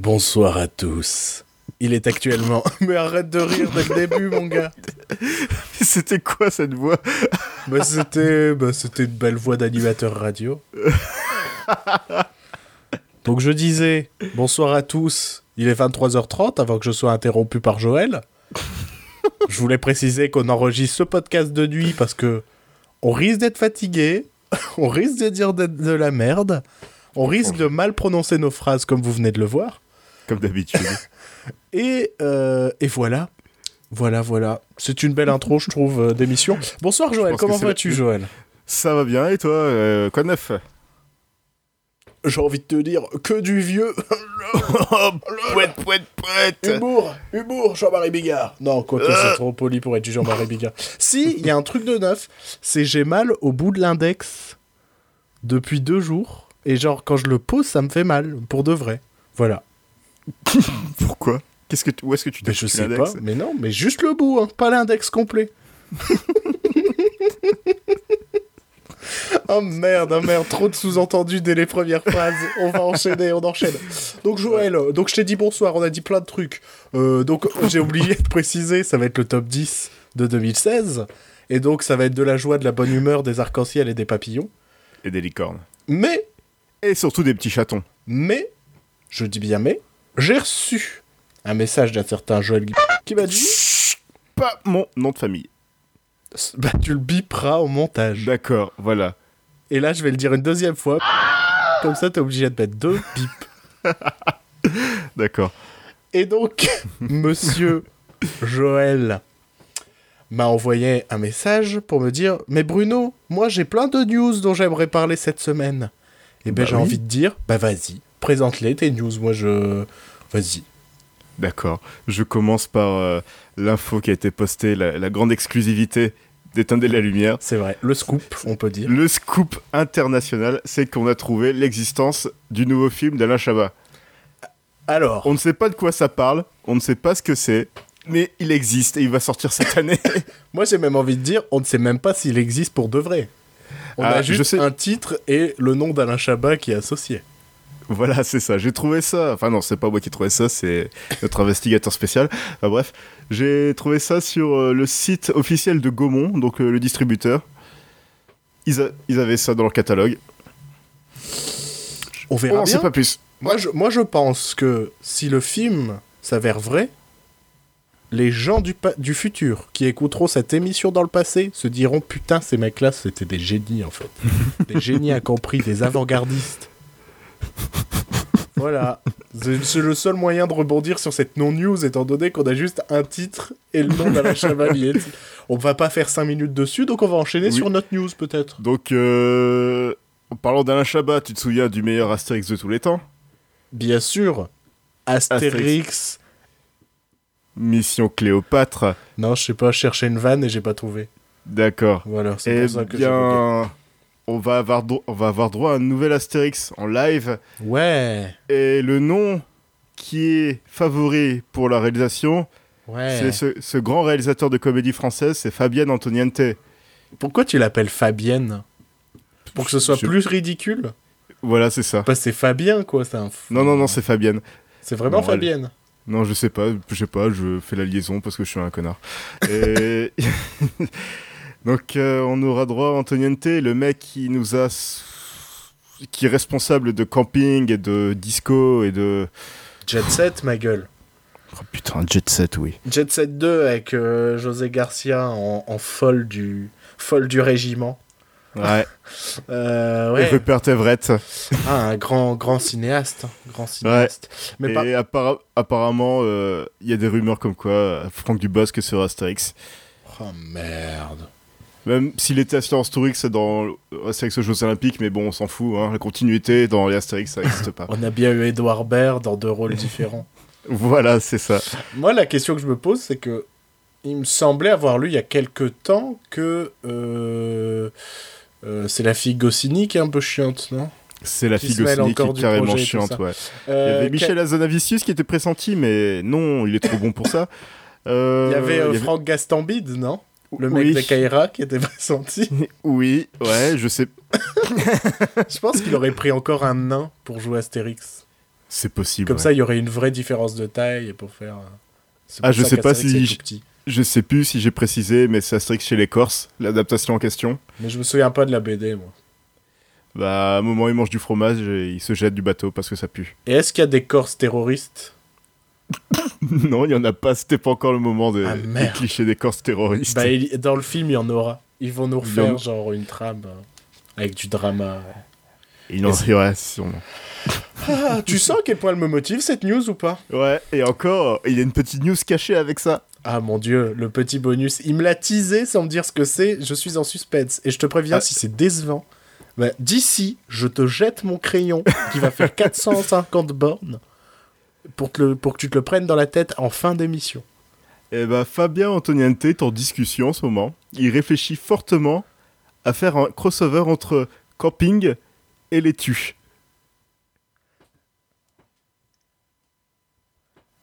Bonsoir à tous. Il est actuellement. Mais arrête de rire dès le début, mon gars. C'était quoi cette voix? Bah, c'était, bah, c'était une belle voix d'animateur radio. Donc je disais, bonsoir à tous. Il est 23h30 avant que je sois interrompu par Joël. Je voulais préciser qu'on enregistre ce podcast de nuit parce que on risque d'être fatigué, on risque de dire de, de la merde, on risque de mal prononcer nos phrases comme vous venez de le voir. Comme d'habitude. Et, euh, et voilà. Voilà, voilà. C'est une belle intro, je trouve, euh, d'émission. Bonsoir Joël, comment vas-tu Joël? Ça va bien et toi euh, Quoi de neuf? J'ai envie de te dire que du vieux. Pouette, pouette, pouette Humour, humour, Jean-Marie Bigard. Non, quoique c'est trop poli pour être du Jean-Marie Bigard. Si, il y a un truc de neuf, c'est j'ai mal au bout de l'index depuis deux jours. Et genre, quand je le pose, ça me fait mal, pour de vrai. Voilà. Pourquoi? Qu'est-ce que tu- Où est-ce que tu t'es je sais pas, mais non, mais juste le bout, hein, pas l'index complet. oh merde, oh merde, trop de sous-entendus dès les premières phrases. On va enchaîner, on enchaîne. Donc Joël, donc je t'ai dit bonsoir, on a dit plein de trucs. Euh, donc j'ai oublié de préciser, ça va être le top 10 de 2016. Et donc ça va être de la joie, de la bonne humeur, des arcs-en-ciel et des papillons. Et des licornes. Mais, Et surtout des petits chatons. mais, je dis bien mais, j'ai reçu un message d'un certain Joël qui m'a dit... Pas mon nom de famille. Bah, tu le biperas au montage. D'accord, voilà. Et là, je vais le dire une deuxième fois. Comme ça, t'es obligé de mettre deux bips. D'accord. Et donc, monsieur Joël m'a envoyé un message pour me dire Mais Bruno, moi j'ai plein de news dont j'aimerais parler cette semaine. Et ben Bah j'ai oui. envie de dire Bah vas-y, présente-les tes news. Moi je. Vas-y. D'accord. Je commence par euh, l'info qui a été postée, la, la grande exclusivité d'éteindre la lumière. C'est vrai. Le scoop, on peut dire. Le scoop international, c'est qu'on a trouvé l'existence du nouveau film d'Alain Chabat. Alors, On ne sait pas de quoi ça parle, on ne sait pas ce que c'est, mais il existe et il va sortir cette année. moi j'ai même envie de dire On ne sait même pas s'il existe pour de vrai. On Ah, a je juste sais. un titre et le nom d'Alain Chabat qui est associé. voilà, c'est ça. J'ai trouvé ça. Enfin non, c'est pas moi qui ai trouvé ça, c'est notre investigateur spécial. Enfin bref, j'ai trouvé ça sur euh, le site officiel de Gaumont, donc euh, le distributeur. Ils, a- ils avaient ça dans leur catalogue. On On verra bien. sait pas plus. Moi je, moi, je pense que si le film s'avère vrai, les gens du, du futur qui écouteront cette émission dans le passé se diront Putain, ces mecs-là, c'était des génies en fait. des génies incompris, des avant-gardistes. voilà. C'est le seul moyen de rebondir sur cette non-news, étant donné qu'on a juste un titre et le nom d'Alain Chavalier. On va pas faire 5 minutes dessus, donc on va enchaîner Oui. sur notre news peut-être. Donc, euh, en parlant d'Alain Chabat, tu te souviens du meilleur Astérix de tous les temps? Bien sûr, Astérix. Mission Cléopâtre. Non, je sais pas, je cherchais une vanne et j'ai pas trouvé. D'accord. Voilà, c'est Eh pour ça que j'ai bugué. bien, on va, avoir on va avoir droit à un nouvel Astérix en live. Ouais, Et le nom qui est favori pour la réalisation, ouais. c'est ce, ce grand réalisateur de comédie française, c'est Fabienne Antoniente. Pourquoi tu l'appelles Fabienne? Pour que ce soit Je- plus ridicule? Voilà, c'est ça. Bah c'est Fabien quoi, c'est un fou. Non, non, non, c'est Fabienne. C'est vraiment Non, elle- Fabienne? Non, je sais pas, je sais pas, je fais la liaison parce que je suis un connard. Et... Donc, euh, on aura droit à Antoniente, le mec qui nous a. qui est responsable de camping et de disco et de. Jet Set, ma gueule. Oh putain, Jet Set, oui. Jet Set 2 avec euh, José Garcia en, en folle du folle du régiment. Ouais. Euh, Et ouais. Rupert Everett. Ah, un grand grand cinéaste, grand cinéaste. Mais et apparemment, euh, il y a des rumeurs comme quoi euh, Franck Dubosc sera Astérix. Oh merde. Même s'il était Assurance Tourix dans Astérix aux Jeux Olympiques, mais bon, on s'en fout, hein, la continuité dans les Astérix, ça n'existe pas. On a bien eu Edouard Baird dans deux rôles différents. voilà, c'est ça. Moi, la question que je me pose, c'est que il me semblait avoir lu il y a quelque temps que euh, euh, c'est la fille Goscinny qui est un peu chiante, non? C'est la Qui fille Goscinny qui est carrément chiante, ouais. Il y avait Michel Azanavicius qui était pressenti, mais non, il est trop bon pour ça. Euh, Il y avait, euh, il y avait- Franck Gastambide, non? Le mec Oui. de Kaira qui était pressenti. Oui, ouais, je sais. je pense qu'il aurait pris encore un nain pour jouer Astérix. C'est possible. Comme ouais. ça, il y aurait une vraie différence de taille pour faire. euh, Ah, je sais pas si est j- tout petit. Je sais plus si j'ai précisé, mais c'est Astérix chez les Corses, l'adaptation en question. Mais je me souviens pas de la BD, moi. Bah, à un moment, il mange du fromage et il se jette du bateau parce que ça pue. Et est-ce qu'il y a des Corses terroristes? Non, il y en a pas, c'était pas encore le moment des, Ah, des clichés des Corses terroristes. Bah, il- dans le film, il y en aura. Ils vont nous refaire genre une trame euh, avec du drama. Il en sûrement. Ah, tu sens à quel point elle me motive cette news ou pas? Ouais, et encore, il y a une petite news cachée avec ça. Ah mon dieu, le petit bonus. Il me l'a teasé sans me dire ce que c'est. Je suis en suspense. Et je te préviens, Ah. si c'est décevant, bah, d'ici, je te jette mon crayon qui va faire 450 bornes pour, te le- pour que tu te le prennes dans la tête en fin d'émission. Et bah, Fabien Antoniente est en discussion en ce moment. Il réfléchit fortement à faire un crossover entre camping et les tuches.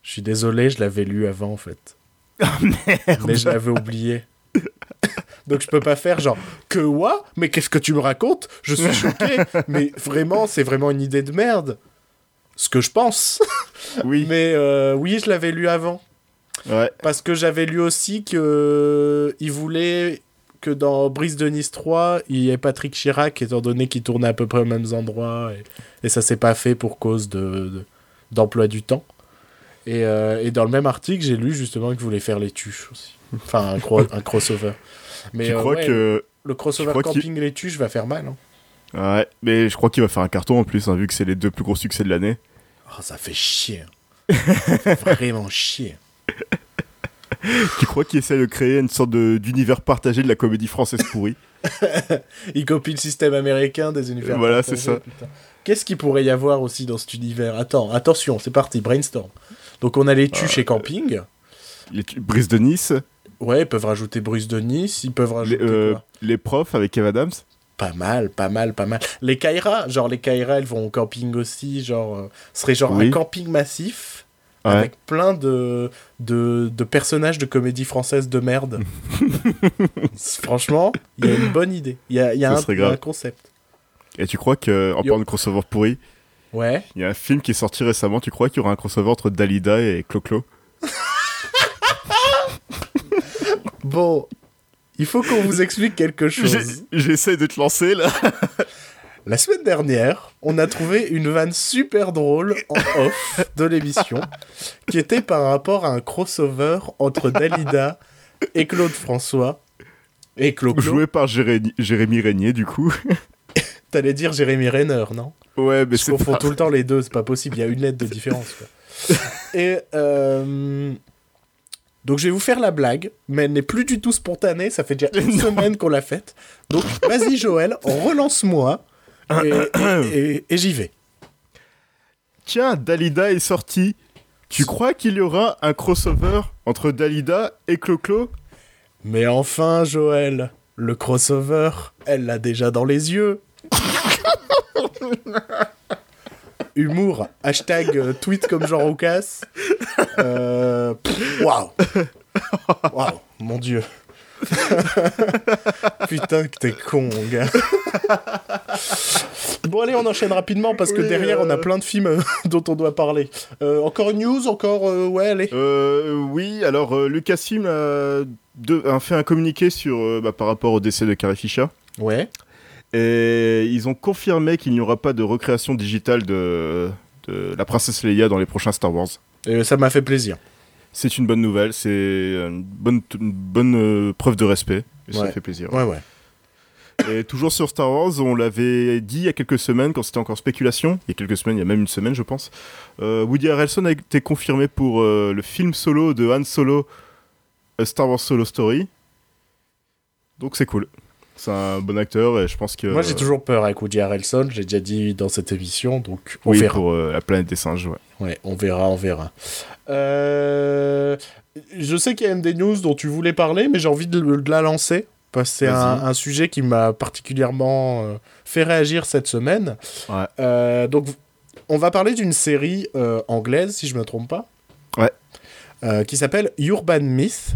Je suis désolé, je l'avais lu avant en fait. Ah, Mais je l'avais oublié. Donc je peux pas faire genre que quoi Mais qu'est-ce que tu me racontes? Je suis choqué. Mais vraiment, c'est vraiment une idée de merde. Ce que je pense. Oui, Mais euh, oui, je l'avais lu avant. ouais. Parce que j'avais lu aussi que il voulait que dans Brise de Nice 3, il y ait Patrick Chirac, étant donné qu'il tournait à peu près aux mêmes endroits. Et, et ça s'est pas fait pour cause de, de- d'emploi du temps. Et, euh, et dans le même article, j'ai lu justement qu'il voulait faire les tuches aussi. Enfin, un, cro- un crossover. Mais tu euh, crois ouais, que. le crossover camping les tuches va faire mal. hein. Ouais, mais je crois qu'il va faire un carton en plus, hein, vu que c'est les deux plus gros succès de l'année. Oh, ça fait chier. hein. Ça fait vraiment chier. Tu crois qu'il essaie de créer une sorte d'univers partagé de la comédie française pourrie Il copie le système américain des univers. Voilà, c'est ça. Qu'est-ce qu'il pourrait y avoir aussi dans cet univers? Attends, attention, c'est parti, brainstorm. Donc on a les tuches et camping. Les Brise de Nice, Ouais, ils peuvent rajouter Bruce de Nice, ils peuvent les, rajouter euh, quoi? les profs avec Kev Adams. Pas mal, pas mal, pas mal. Les Kaira, genre les Kaira, elles vont au camping aussi, genre... euh, ce serait genre Oui. un camping massif Ouais. avec plein de, de, de personnages de comédie française de merde. Franchement, il y a une bonne idée. Il y a, y un, concept. Et tu crois que, en Yo. parlant de crossover pourri, Ouais. il y a un film qui est sorti récemment, tu crois qu'il y aura un crossover entre Dalida et Clo-Clo? Bon, il faut qu'on vous explique quelque chose. J'essaie de te lancer là. La semaine dernière, on a trouvé une vanne super drôle en off de l'émission qui était par rapport à un crossover entre Dalida et Claude François. Et Claude, Joué par Jérémy, Jérémy Régnier, du coup. t'allais dire Jérémy Renner, non? Ouais, mais Je c'est confonds pas... tout le temps les deux, c'est pas possible, il y a une lettre de différence. quoi. Et euh, donc je vais vous faire la blague, mais elle n'est plus du tout spontanée, ça fait déjà une semaine qu'on l'a faite. Donc vas-y Joël, relance-moi et, et- et- et j'y vais. Tiens, Dalida est sorti. Tu crois qu'il y aura un crossover entre Dalida et Clo-Clo? Mais enfin Joël, le crossover, elle l'a déjà dans les yeux. Humour, hashtag euh, tweet comme Jean Roucas. Euh, Waouh! Waouh, mon dieu. Putain que t'es con, mon gars. bon, allez, on enchaîne rapidement parce que Oui, derrière, on a euh. plein de films dont on doit parler. Euh, encore une news, encore. euh, ouais, allez. Oui, alors Lucasfilm a, de- a fait un communiqué sur, bah, par rapport au décès de Carrie Fisher. Ouais. Et ils ont confirmé qu'il n'y aura pas de recréation digitale de, de la princesse Leia dans les prochains Star Wars. Euh, ça m'a fait plaisir. C'est une bonne nouvelle, c'est une bonne, une bonne euh, preuve de respect. Et Ça Ouais. fait plaisir. Ouais, ouais. Et toujours sur Star Wars, on l'avait dit il y a quelques semaines, quand c'était encore spéculation, il y a quelques semaines, il y a même une semaine je pense, euh, Woody Harrelson a été confirmé pour euh, le film solo de Han Solo, A Star Wars Solo Story. Donc c'est cool. C'est un bon acteur et je pense que... Moi, j'ai toujours peur avec Woody Harrelson, j'ai déjà dit dans cette émission, donc on Oui, verra. pour euh, la planète des singes, ouais. Ouais, on verra, on verra. Euh, Je sais qu'il y a même des news dont tu voulais parler, mais j'ai envie de, de la lancer, parce que c'est un, sujet qui m'a particulièrement euh, fait réagir cette semaine. Ouais. Euh, donc, on va parler d'une série euh, anglaise, si je me trompe pas. Ouais. Euh, qui s'appelle Urban Myth,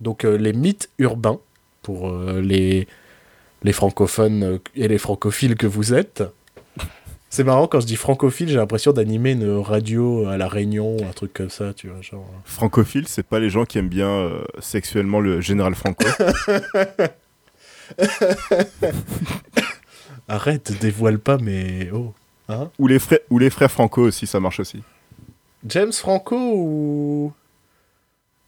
donc euh, les mythes urbains, pour euh, les, les francophones euh, et les francophiles que vous êtes. C'est marrant quand je dis francophile, j'ai l'impression d'animer une radio à la Réunion, un truc comme ça, tu vois, genre. Francophile, c'est pas les gens qui aiment bien euh, sexuellement le général Franco. Arrête, dévoile pas, mais oh. Hein ou, les frères, ou les frères Franco aussi, ça marche aussi. James Franco ou?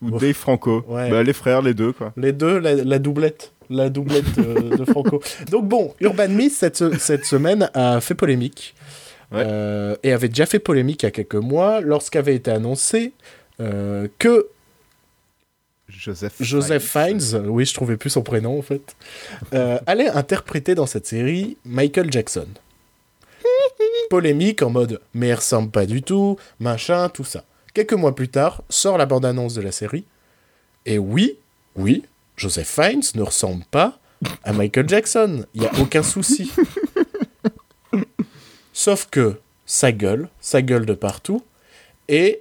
Ou Dave Franco. Ouais. Bah, les frères, les deux, quoi. Les deux, la, la doublette. La doublette de Franco. Donc bon, Urban Myth, cette, cette semaine, a fait polémique. Ouais. Euh, et avait déjà fait polémique il y a quelques mois, lorsqu'avait été annoncé euh, que Joseph, Joseph Fiennes, oui, je trouvais plus son prénom en fait, euh, allait interpréter dans cette série Michael Jackson. Polémique en mode mais il ressemble pas du tout, machin, tout ça. Quelques mois plus tard, sort la bande-annonce de la série. Et oui, oui, Joseph Fiennes ne ressemble pas à Michael Jackson. Il n'y a aucun souci. Sauf que ça gueule, ça gueule de partout. Et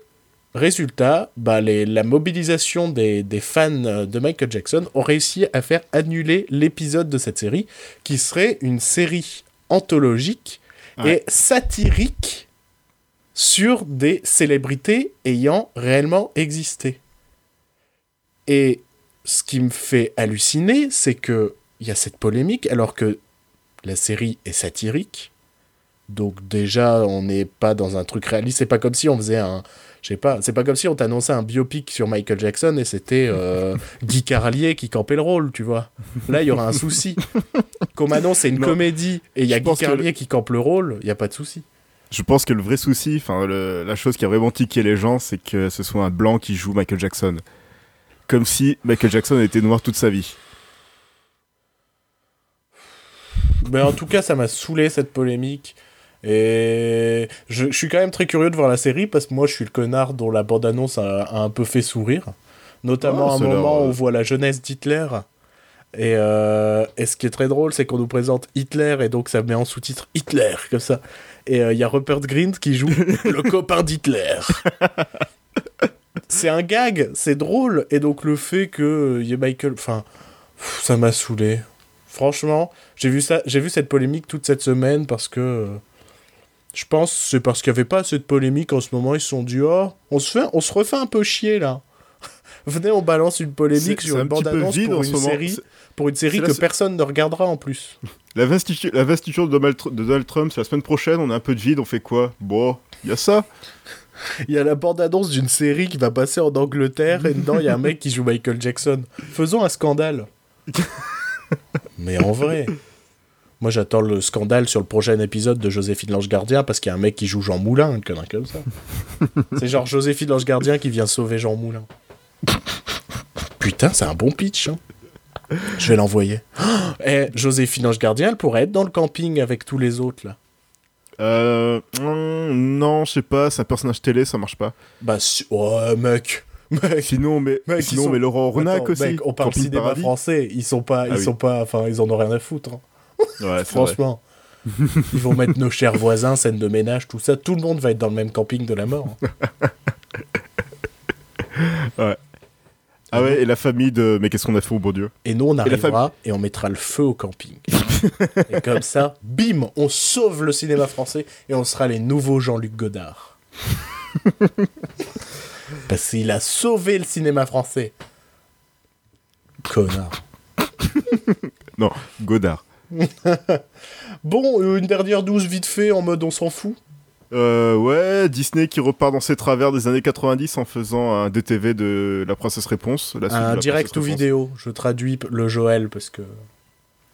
résultat, bah, les- la mobilisation des, des fans de Michael Jackson ont réussi à faire annuler l'épisode de cette série, qui serait une série anthologique Ouais. et satirique sur des célébrités ayant réellement existé. Et ce qui me fait halluciner, c'est que il y a cette polémique alors que la série est satirique. Donc déjà, on n'est pas dans un truc réaliste. C'est pas comme si on faisait un, je sais pas, c'est pas comme si on t'annonçait un biopic sur Michael Jackson et c'était euh, Guy Carlier qui campait le rôle, tu vois. Là, il y aura un souci. Qu'on m'annonce c'est une Non. comédie et il y a Guy Carlier qui campe le rôle, il y a pas de souci. Je pense que le vrai souci, enfin la chose qui a vraiment tiqué les gens, c'est que ce soit un blanc qui joue Michael Jackson. Comme si Michael Jackson était noir toute sa vie. Mais en tout cas, ça m'a saoulé cette polémique. Et je, je suis quand même très curieux de voir la série parce que moi, je suis le connard dont la bande-annonce a, a un peu fait sourire. Notamment Ah, à un ça a l'air, moment où on voit la jeunesse d'Hitler. Et, euh, et ce qui est très drôle, c'est qu'on nous présente Hitler et donc ça met en sous-titre Hitler, comme ça. Et euh, il y a Rupert Grint qui joue le copain d'Hitler. c'est un gag, c'est drôle. Et donc le fait qu'il y ait Michael. Enfin, ça m'a saoulé. Franchement, j'ai vu ça, j'ai vu cette polémique toute cette semaine parce que euh, je pense que c'est parce qu'il n'y avait pas assez de polémique en ce moment. Ils se sont dit oh, on se fait, on se refait un peu chier là. Venez, on balance une polémique sur une un bande-annonce vide pour en une ce série, pour une série que personne ne regardera en plus. La de, Donald, de Donald Trump, c'est la semaine prochaine, on a un peu de vide, on fait quoi? Bon, il y a ça. Il y a la bande-annonce d'une série qui va passer en Angleterre et dedans il y a un mec qui joue Michael Jackson. Faisons un scandale. Mais en vrai. Moi j'attends le scandale sur le prochain épisode de Joséphine l'Ange Gardien parce qu'il y a un mec qui joue Jean Moulin, une connerie comme ça. C'est genre Joséphine l'Ange Gardien qui vient sauver Jean Moulin. Putain, c'est un bon pitch. hein. Je vais l'envoyer. Eh, Joséphine Ange Gardien, elle pourrait être dans le camping avec tous les autres là. Euh, mm, non, je sais pas, c'est un personnage télé, ça marche pas. Bah, si- ouais, mec. Mec. Sinon, mais, Mec, sinon, sont- mais Laurent Attends, aussi. mec, on parle cinéma Paradis. français, ils sont pas, ils Ah oui. sont pas, enfin, ils en ont rien à foutre. hein. Ouais. Franchement, ils vont mettre nos chers voisins, scène de ménage, tout ça. Tout le monde va être dans le même camping de la mort. hein. Ah ouais, et la famille de. Mais qu'est-ce qu'on a fait au bon Dieu? Et nous, on arrivera et on mettra le feu au camping. et comme ça, bim, on sauve le cinéma français et on sera les nouveaux Jean-Luc Godard. Parce qu'il a sauvé le cinéma français. Connard. Non, Godard. Bon, euh, une dernière douce vite fait en mode on s'en fout. Euh, ouais, Disney qui repart dans ses travers des années 90 en faisant un DTV de La Princesse Réponse. La Un direct ou vidéo. Je traduis le Joël parce que.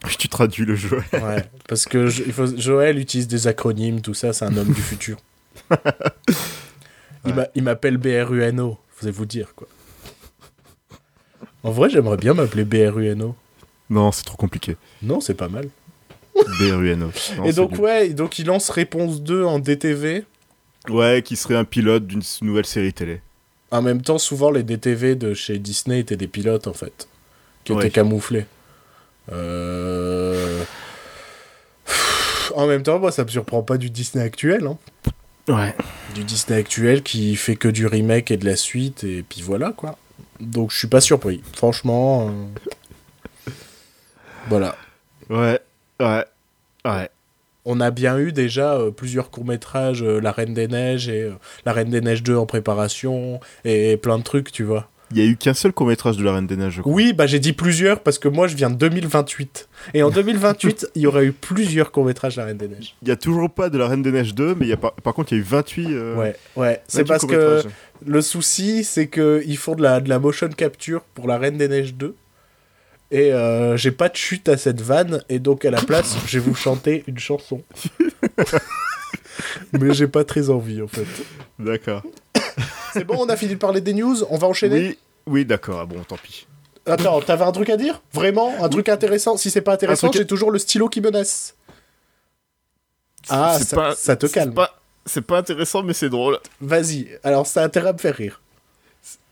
Tu traduis le jeu. Ouais, parce que je- il faut, Joël utilise des acronymes, tout ça, c'est un homme du futur. Il m'a- Il m'appelle BRUNO, allez vous dire quoi. En vrai, j'aimerais bien m'appeler BRUNO. Non, c'est trop compliqué. Non, c'est pas mal. Non, Et donc, ouais, donc il lance Réponse 2 en DTV. Ouais, qui serait un pilote d'une nouvelle série télé. En même temps, souvent, les DTV de chez Disney étaient des pilotes, en fait, qui Ouais. étaient camouflés. Euh... En même temps, moi, ça me surprend pas du Disney actuel. Hein. Ouais. Du Disney actuel qui fait que du remake et de la suite, et puis voilà, quoi. Donc, je suis pas surpris. Franchement... euh, Voilà. Ouais. Ouais. Ouais. on a bien eu déjà euh, plusieurs courts-métrages, euh, La Reine des Neiges et euh, La Reine des Neiges 2 en préparation, et, et plein de trucs, tu vois. Il y a eu qu'un seul court-métrage de La Reine des Neiges, je crois. Oui, bah j'ai dit plusieurs parce que moi je viens de 2028. Et en 2028, il y aurait eu plusieurs courts-métrages de La Reine des Neiges. Il y a toujours pas de La Reine des Neiges 2, mais il y a par... par contre, il y a eu 28. euh, Ouais, ouais. C'est 28 parce que le souci, c'est qu'ils font de la, de la motion capture pour La Reine des Neiges 2. Et euh, j'ai pas de chute à cette vanne, et donc à la place, je vais vous chanter une chanson. Mais j'ai pas très envie en fait. D'accord. C'est bon, on a fini de parler des news, on va enchaîner? Oui, oui d'accord, ah bon, tant pis. Attends, t'avais un truc à dire? Vraiment? Un truc intéressant? Si c'est pas intéressant, j'ai toujours le stylo qui menace. Ah, C'est ça, pas- ça te calme. pas- C'est pas intéressant, mais c'est drôle. Vas-y, alors ça a intérêt à me faire rire.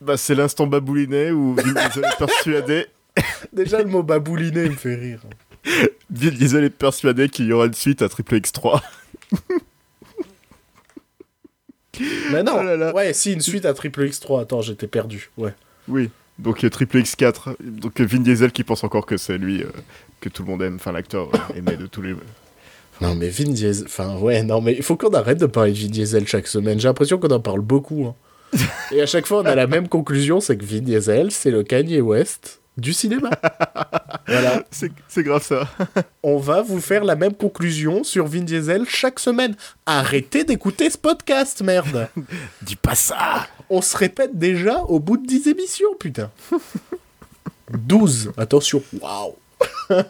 Bah, c'est l'instant baboulinet où Diesel est persuadé, Déjà, le mot babouliné me fait rire. Vin Diesel est persuadé qu'il y aura une suite à Triple X3. Mais non, Oh là là. ouais, si, une suite à Triple X3. Attends, j'étais perdu. Ouais. Oui. Donc euh, Triple X4. Donc euh, Vin Diesel qui pense encore que c'est lui euh, que tout le monde aime, enfin l'acteur euh, aimé de tous les. Non, mais Vin Diesel. Enfin, ouais, non, mais il faut qu'on arrête de parler de Vin Diesel chaque semaine. J'ai l'impression qu'on en parle beaucoup. hein. Et à chaque fois, on a la même conclusion c'est que Vin Diesel, c'est le Kanye West du cinéma. voilà. C'est c'est grave ça. On va vous faire la même conclusion sur Vin Diesel chaque semaine. Arrêtez d'écouter ce podcast, merde. Dis pas ça. On se répète déjà au bout de 10 émissions, putain. 12, attention. Waouh. C'est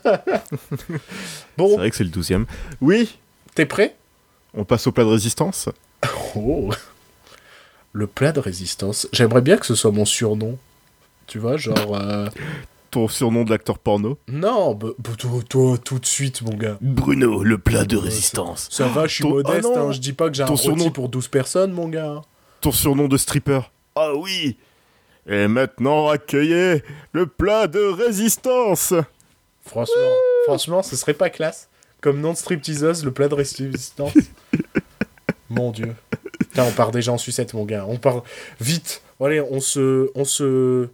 bon, vrai que c'est le 12 e Oui. t'es prêt? On passe au plat de résistance? Oh. Le plat de résistance. J'aimerais bien que ce soit mon surnom. Tu vois, genre... euh, Ton surnom de l'acteur porno. Non, bah, bah, toi, toi, tout de suite, mon gars. Bruno, le plat de Ouais, résistance. Ça va, je suis Ton- modeste, Ah hein, je dis pas que j'ai un Ton surnom- pour 12 personnes, mon gars. Ton surnom de stripper. Ah oui. Et maintenant, accueillez le plat de résistance. Franchement, franchement, ce serait pas classe. Comme nom de stripteaseuse, le plat de résistance. mon dieu. Putain, on part déjà en sucette, mon gars. On part vite. Allez, on se... On se...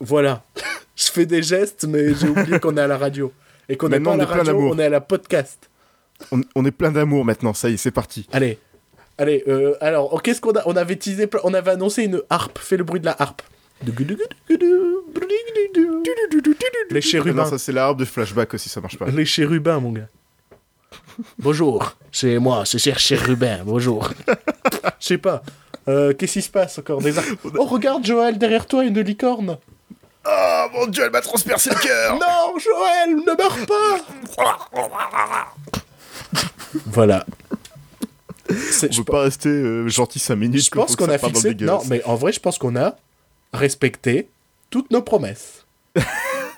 Voilà. je fais des gestes, mais j'ai oublié qu'on est à la radio. Et qu'on n'est pas à la est plein radio, on est à la podcast. On, on est plein d'amour maintenant, ça y est, c'est parti. Allez. Allez, euh, alors, oh, qu'est-ce qu'on a On avait teasé, on avait annoncé une harpe. Fais le bruit de la harpe. Les Ah chérubins. non, ça c'est l'arbre de flashback aussi, ça marche pas. Les chérubins, mon gars. Bonjour, c'est moi, c'est cher chérubin, bonjour. Je sais pas. Euh, Qu'est-ce qui se passe encore? Des Oh, regarde, Joël, derrière toi, une licorne. Oh mon dieu, elle m'a transpercé le cœur Non, Joël, ne meurs pas Voilà. On Je peut pas rester euh, gentil 5 minutes. je pense qu'on a fixé. Non, mais en vrai, je pense qu'on a respecté toutes nos promesses.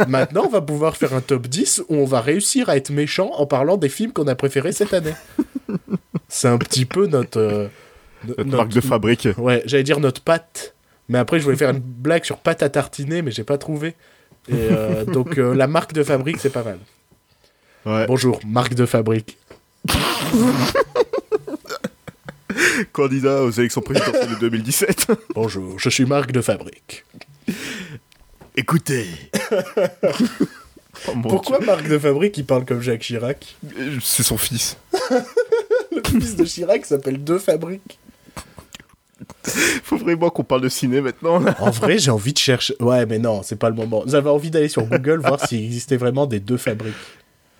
Maintenant, on va pouvoir faire un top 10 où on va réussir à être méchant en parlant des films qu'on a préférés cette année. C'est un petit peu notre. euh, no- Notre marque de fabrique. Ouais, j'allais dire notre pâte. Mais après, je voulais faire une blague sur pâte à tartiner, mais j'ai pas trouvé. Et euh, donc, euh, la marque de fabrique, c'est pas mal. Ouais. Bonjour, marque de fabrique. Candidat aux élections présidentielles de 2017. Bonjour, je suis marque de fabrique. Écoutez. Oh, Pourquoi marque de fabrique, il parle comme Jacques Chirac? Dieu. C'est son fils. Le fils de Chirac s'appelle De Fabrique. Faut vraiment qu'on parle de ciné maintenant. là. En vrai, j'ai envie de chercher. Ouais, mais non, c'est pas le moment. J'avais envie d'aller sur Google voir s'il existait vraiment des deux fabriques.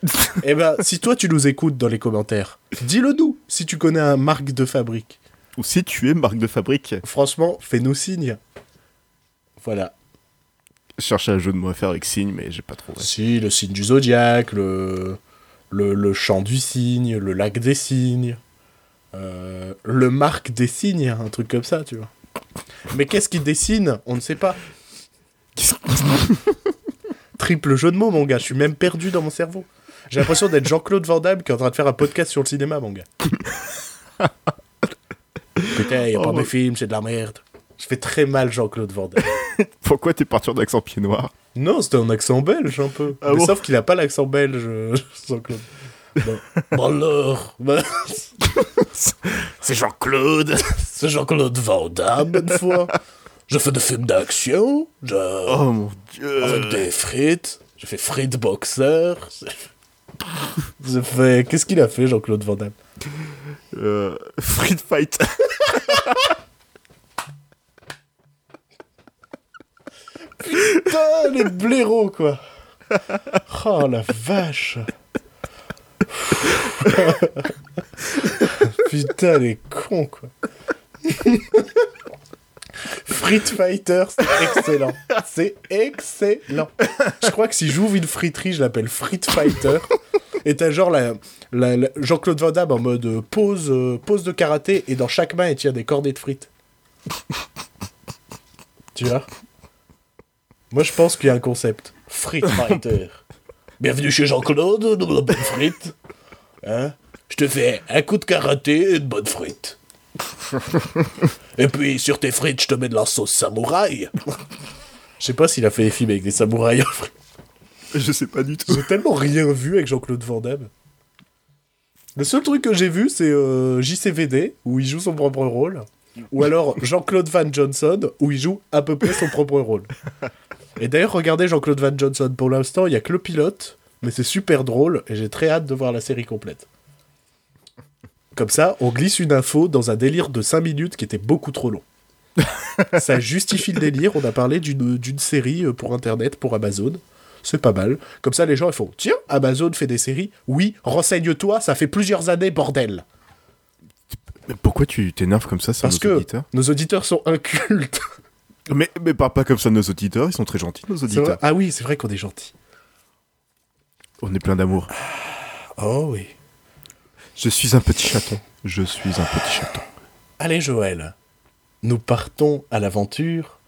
eh ben, si toi tu nous écoutes dans les commentaires, dis-le nous si tu connais un marque de fabrique. Ou si tu es marque de fabrique. Franchement, fais-nous signe. Voilà. Je cherchais un jeu de mots à faire avec signe, mais j'ai pas trouvé. Si, le signe du zodiaque, le, le, le chant du cygne, le lac des cygnes, euh, le marque des cygnes, un truc comme ça, tu vois. Mais qu'est-ce qui dessine? On ne sait pas. Triple jeu de mots, mon gars. Je suis même perdu dans mon cerveau. J'ai l'impression d'être Jean-Claude Van Damme qui est en train de faire un podcast sur le cinéma, mon gars. Putain, y a Oh, pas bah. mes films, c'est de la merde. Je fais très mal Jean-Claude Van Damme. Pourquoi t'es parti en accent pied noir? Non, c'était un accent belge un peu. Ah Mais bon? sauf qu'il a pas l'accent belge, Jean-Claude. Bon. Bon alors, C'est Jean-Claude c'est Jean-Claude Van Damme une fois. Je fais des films d'action, je... Oh mon dieu avec des frites. Je fais frites boxer. Ça fait- Qu'est-ce qu'il a fait, Jean-Claude Van Damme? Euh, Street Fight. Putain, les blaireaux, quoi Oh, la vache Putain, les cons, quoi Street Fighter, c'est excellent. C'est excellent. Je crois que si j'ouvre une friterie, je l'appelle Street Fighter. Et t'as genre la, la- la- Jean-Claude Van Damme en mode euh, pose, euh, pose de karaté et dans chaque main il tient des cordées de frites. tu vois? Moi je pense qu'il y a un concept. Street Fighter. Bienvenue chez Jean-Claude, de la bonne frite. Hein? Je te fais un coup de karaté et de bonnes frites. Et puis sur tes frites, je te mets de la sauce samouraï. Je sais pas s'il a fait des films avec des samouraïs. Je sais pas du tout. J'ai tellement rien vu avec Jean-Claude Van Damme. Le seul truc que j'ai vu, c'est euh, JCVD, où il joue son propre rôle. Ou alors Jean-Claude Van Johnson, où il joue à peu près son propre rôle. Et d'ailleurs, regardez Jean-Claude Van Johnson. Pour l'instant, il y a que le pilote, mais c'est super drôle, et j'ai très hâte de voir la série complète. Comme ça, on glisse une info dans un délire de 5 minutes qui était beaucoup trop long. ça justifie le délire. On a parlé d'une série euh, pour Internet, pour Amazon. C'est pas mal. Comme ça, les gens, ils font Tiens, Amazon fait des séries. Oui, renseigne-toi, ça fait plusieurs années, bordel. Mais pourquoi tu t'énerves comme ça sur Parce nos que nos auditeurs sont incultes. Mais, mais parle pas comme ça de nos auditeurs, ils sont très gentils, nos auditeurs. ah oui, c'est vrai qu'on est gentils. On est plein d'amour. Oh oui. Je suis un petit chaton. Je suis un petit chaton. Allez, Joël. Nous partons à l'aventure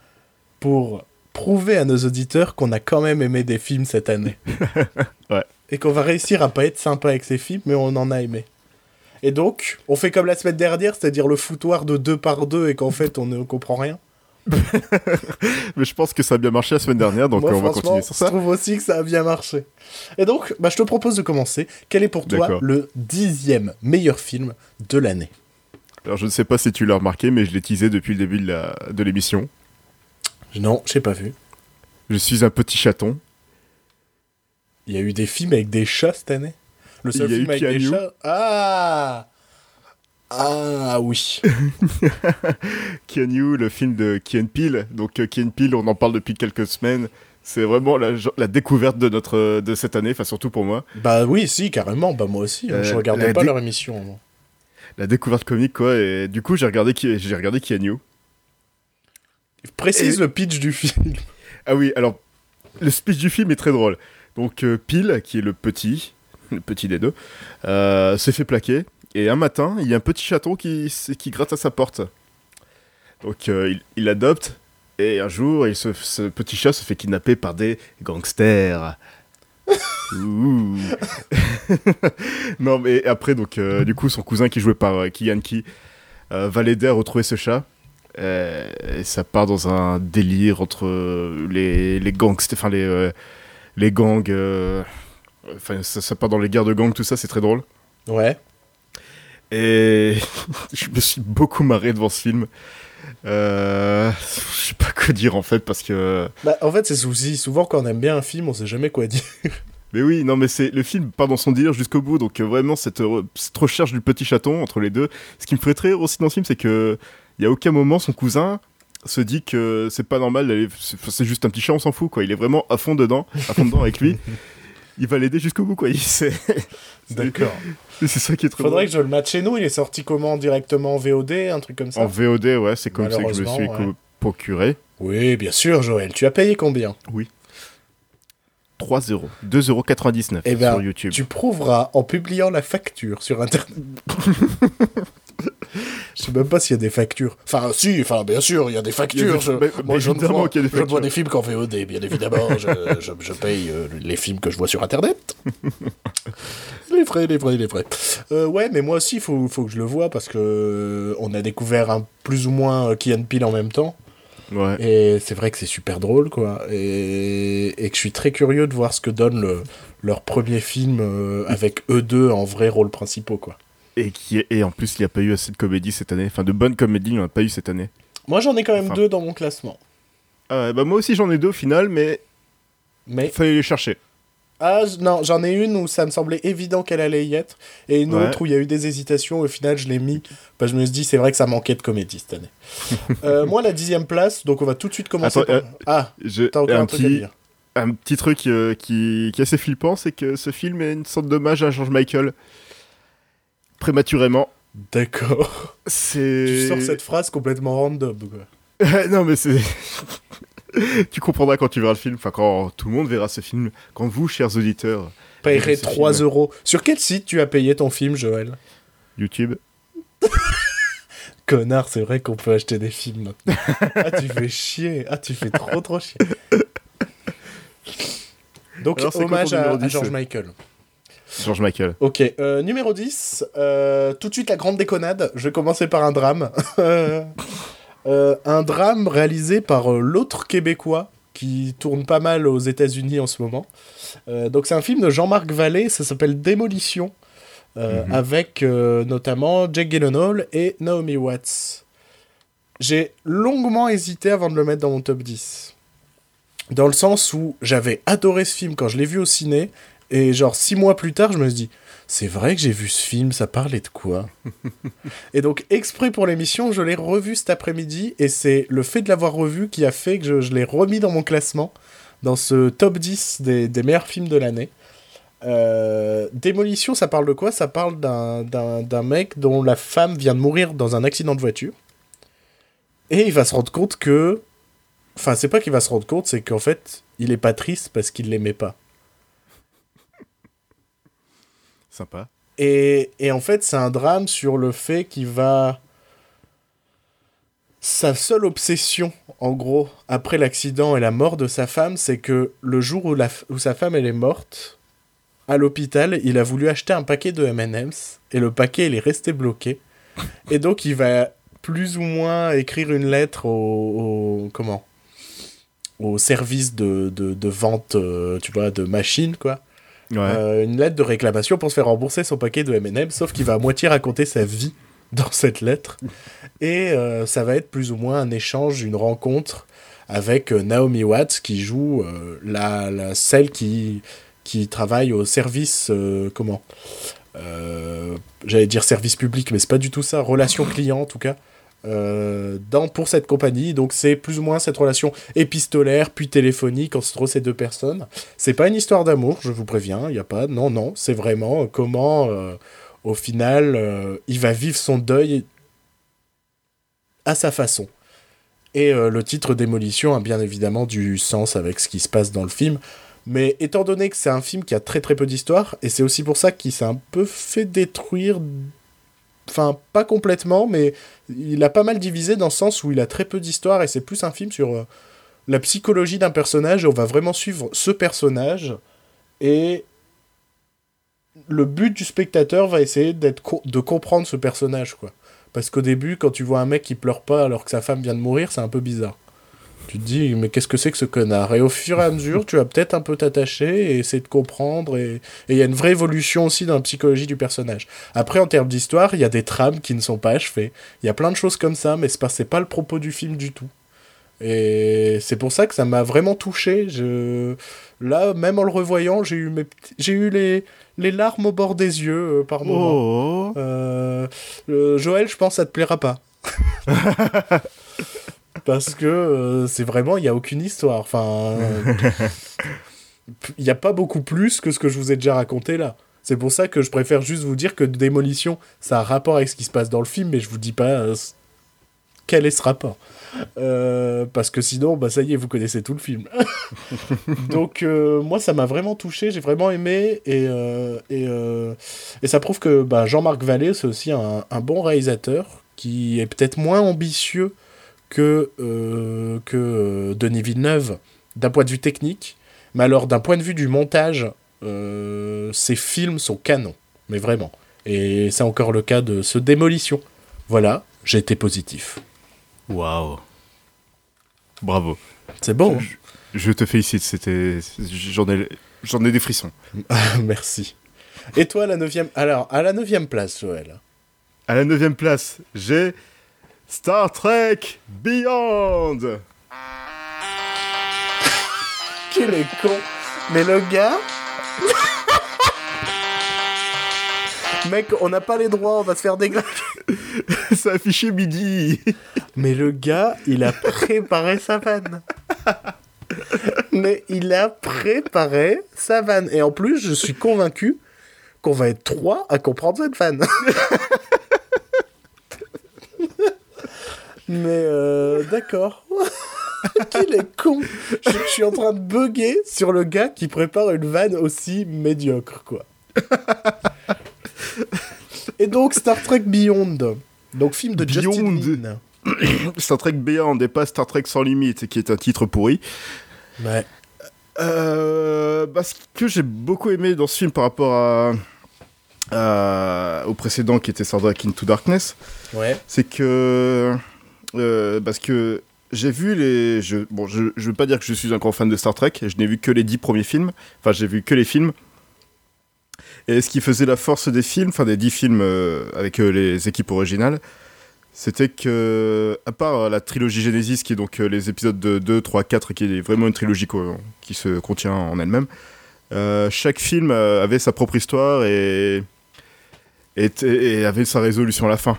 pour prouver à nos auditeurs qu'on a quand même aimé des films cette année. Ouais. Et qu'on va réussir à pas être sympa avec ces films, mais on en a aimé. Et donc, on fait comme la semaine dernière, c'est-à-dire le foutoir de deux par deux et qu'en fait on ne comprend rien. Mais je pense que ça a bien marché la semaine dernière, donc Moi, on va continuer sur je ça. trouve aussi que ça a bien marché. Et donc, bah, je te propose de commencer. Quel est pour toi le dixième meilleur film de l'année? Alors je ne sais pas si tu l'as remarqué, mais je l'ai teasé depuis le début de l'émission. Non, j'ai pas vu. Je suis un petit chaton. Il y a eu des films avec des chats cette année? Le seul film avec des chats? Ah Ah oui Keanu, le film de Kien Peele. Donc euh, Kien Peele, on en parle depuis quelques semaines. C'est vraiment la, la découverte de notre de cette année, enfin surtout pour moi. Bah oui, si, carrément, bah moi aussi. hein. Euh, je regardais pas leur émission. moi. La découverte comique quoi. Et du coup j'ai regardé j'ai regardé Keanu. Précise Et- le pitch du film. Ah oui, alors le speech du film est très drôle. Donc euh, Peel, qui est le petit, le petit des deux, euh, s'est fait plaquer. Et un matin, il y a un petit chaton qui, qui gratte à sa porte. Donc euh, il, l'adopte. Et un jour, il se- ce petit chat se fait kidnapper par des gangsters. Non, mais après, donc, euh, du coup, son cousin qui joué par euh, Key euh, va l'aider à retrouver ce chat. Et ça part dans un délire entre les, les gangsters, enfin les, les gangs. Enfin, ça, ça part dans les guerres de gangs, tout ça, c'est très drôle. Ouais. Et je me suis beaucoup marré devant ce film. Euh, je sais pas quoi dire en fait, parce que. Bah en fait, c'est souci. Souvent, quand on aime bien un film, on sait jamais quoi dire. Mais oui, non, mais c'est le film part dans son délire jusqu'au bout, donc euh, vraiment cette, re- cette recherche du petit chaton entre les deux. Ce qui me ferait très rire aussi dans ce film, c'est que il y a aucun moment son cousin se dit que c'est pas normal, d'aller- c'est c'est juste un petit chat, on s'en fout quoi. Il est vraiment à fond dedans, à fond dedans avec lui. Il va l'aider jusqu'au bout quoi. Il- C'est D'accord. c'est ça qui est très Faudrait drôle. que je le mette chez nous. Il est sorti comment Directement en VOD Un truc comme ça En VOD, ouais, c'est comme ça que je me suis ouais. procuré. Oui, bien sûr, Joël. Tu as payé combien 3 euros. 2,99€ Eh ben, sur YouTube. Tu prouveras en publiant la facture sur Internet. Je sais même pas s'il y a des factures. Enfin, si, enfin, bien sûr, il y a des y a factures. des- Je- mais- moi, je ne évidemment vois, qu'il y a des je vois factures. des films qu'en VOD, bien évidemment. je, je- je paye euh, les films que je vois sur Internet. les vrais, les vrais, les vrais. Euh, ouais, mais moi aussi, il faut, faut que je le vois parce que euh, on a découvert un plus ou moins Key Peele en même temps. Ouais. Et c'est vrai que c'est super drôle, quoi. Et, et que je suis très curieux de voir ce que donne le, leur premier film euh, avec eux deux en vrais rôles principaux, quoi. Et, qui et en plus, il n'y a pas eu assez de comédie cette année. Enfin, de bonnes comédies, il n'y en a pas eu cette année. Moi, j'en ai quand même Enfin. deux dans mon classement. Ah bah moi aussi, j'en ai deux au final, mais Mais il fallait les chercher. Ah non, j'en ai une où ça me semblait évident qu'elle allait y être, et une Ouais. autre où il y a eu des hésitations. Au final, je l'ai mis parce que je me suis dit c'est vrai que ça manquait de comédie cette année. Euh, moi, la dixième place, donc on va tout de suite commencer. Attends, par- euh, Ah, t'as encore un, un, truc à petit, dire. un petit truc euh, qui, qui est assez flippant, c'est que ce film est une sorte d'hommage à George Michael. Prématurément. D'accord. C'est. Tu sors cette phrase complètement random. Quoi. non, mais c'est. tu comprendras quand tu verras le film, enfin quand tout le monde verra ce film, quand vous, chers auditeurs, ce 3 film. euros. Sur quel site tu as payé ton film, Joël? YouTube. Connard, c'est vrai qu'on peut acheter des films maintenant. ah, tu fais chier. Ah, tu fais trop trop chier. Donc, Alors, hommage à, numéro à 10? George Michael. George Michael. Ok, euh, numéro 10, euh, tout de suite la grande déconnade. Je vais commencer par un drame. Euh, un drame réalisé par l'autre Québécois qui tourne pas mal aux États-Unis en ce moment. Donc c'est un film de Jean-Marc Vallée, ça s'appelle Démolition, Mhm. avec notamment Jake Gyllenhaal et Naomi Watts. J'ai longuement hésité avant de le mettre dans mon top 10. Dans le sens où j'avais adoré ce film quand je l'ai vu au ciné, et genre six mois plus tard, je me suis dit, c'est vrai que j'ai vu ce film, ça parlait de quoi? Et donc, exprès pour l'émission, je l'ai revu cet après-midi, et c'est le fait de l'avoir revu qui a fait que je, je l'ai remis dans mon classement, dans ce top 10 des, des meilleurs films de l'année. Euh, Démolition, ça parle de quoi? Ça parle d'un- d'un d'un mec dont la femme vient de mourir dans un accident de voiture. Et il va se rendre compte que. Enfin, c'est pas qu'il va se rendre compte, c'est qu'en fait, il est pas triste parce qu'il l'aimait pas. Sympa. Et, en fait, c'est un drame sur le fait qu'il va. Sa seule obsession, en gros, après l'accident et la mort de sa femme, c'est que le jour où, la sa femme elle est morte, à l'hôpital, il a voulu acheter un paquet de M&M's et le paquet il est resté bloqué. Et donc il va plus ou moins écrire une lettre au, comment? Au service de vente, euh, tu vois, de machines, quoi. Euh, une lettre de réclamation pour se faire rembourser son paquet de M&M, sauf qu'il va à moitié raconter sa vie dans cette lettre. Et euh, ça va être plus ou moins un échange, une rencontre avec euh, Naomi Watts qui joue la, la- celle qui, qui travaille au service, comment? J'allais dire service public, mais c'est pas du tout ça, relation client en tout cas. Euh, dans, pour cette compagnie, donc c'est plus ou moins cette relation épistolaire puis téléphonique entre ces deux personnes. C'est pas une histoire d'amour, je vous préviens, il y a pas, non, non, c'est vraiment comment, euh, au final, euh, il va vivre son deuil à sa façon. Et le titre Démolition a bien évidemment du sens avec ce qui se passe dans le film. Mais étant donné que c'est un film qui a très très peu d'histoire, et c'est aussi pour ça qu'il s'est un peu fait détruire, enfin pas complètement, mais il a pas mal divisé dans le sens où il a très peu d'histoire, et c'est plus un film sur euh, la psychologie d'un personnage, on va vraiment suivre ce personnage, et le but du spectateur va essayer d'être de comprendre ce personnage, quoi. Parce qu'au début, quand tu vois un mec qui pleure pas alors que sa femme vient de mourir, c'est un peu bizarre. Tu te dis, mais qu'est-ce que c'est que ce connard? Et au fur et à mesure, tu vas peut-être un peu t'attacher et essayer de comprendre. Et il y a une vraie évolution aussi dans la psychologie du personnage. Après, en termes d'histoire, il y a des trames qui ne sont pas achevées. Il y a plein de choses comme ça, mais c'est pas, c'est pas le propos du film du tout. Et c'est pour ça que ça m'a vraiment touché. Je... Là, même en le revoyant, j'ai eu, mes j'ai eu les... les larmes au bord des yeux euh, par moment. Oh. Euh, euh, Joël, je pense que ça te plaira pas. Parce que euh, c'est vraiment, il n'y a aucune histoire. Enfin, il n'y a pas beaucoup plus que ce que je vous ai déjà raconté là. C'est pour ça que je préfère juste vous dire que Démolition, ça a un rapport avec ce qui se passe dans le film, mais je vous dis pas euh, quel est ce rapport. Euh, parce que sinon, bah ça y est, vous connaissez tout le film. Donc euh, moi, ça m'a vraiment touché, j'ai vraiment aimé, et, et, et ça prouve que bah, Jean-Marc Vallée, c'est aussi un, un bon réalisateur, qui est peut-être moins ambitieux que, euh, que euh, Denis Villeneuve, d'un point de vue technique, mais alors d'un point de vue du montage, euh, ses films sont canons, mais vraiment. Et c'est encore le cas de ce Démolition. Voilà, j'ai été positif. Waouh. Bravo. C'est bon. hein Je, je te félicite, c'était. J'en ai, j'en ai des frissons. Merci. Et toi, la neuvième... Alors, à la neuvième place, Joël? À la neuvième place, j'ai Star Trek Beyond. Quel est con Mais le gars, Mec, on n'a pas les droits, on va se faire déglinguer. C'est affiché midi. Mais le gars, il a préparé sa vanne. Mais il a préparé sa vanne. Et en plus, je suis convaincu qu'on va être trois à comprendre cette vanne. Mais euh, d'accord. Qu'il est con. Je, je suis en train de bugger sur le gars qui prépare une vanne aussi médiocre, quoi. Et donc Star Trek Beyond. Donc film de Justin Beyond. Lin. Star Trek Beyond et pas Star Trek sans limite, qui est un titre pourri. Ouais. Euh, bah, ce que j'ai beaucoup aimé dans ce film par rapport à, à- au précédent qui était Star Trek Into Darkness, Ouais. c'est que euh, parce que j'ai vu les bon je, je veux pas dire que je suis un grand fan de Star Trek je n'ai vu que les dix premiers films enfin j'ai vu que les films. Et ce qui faisait la force des films enfin des dix films euh, avec euh, les équipes originales c'était que à part la trilogie Genesis qui est donc les épisodes de 2, 3, 4 qui est vraiment une trilogie qui se contient en elle-même chaque film avait sa propre histoire et avait sa résolution à la fin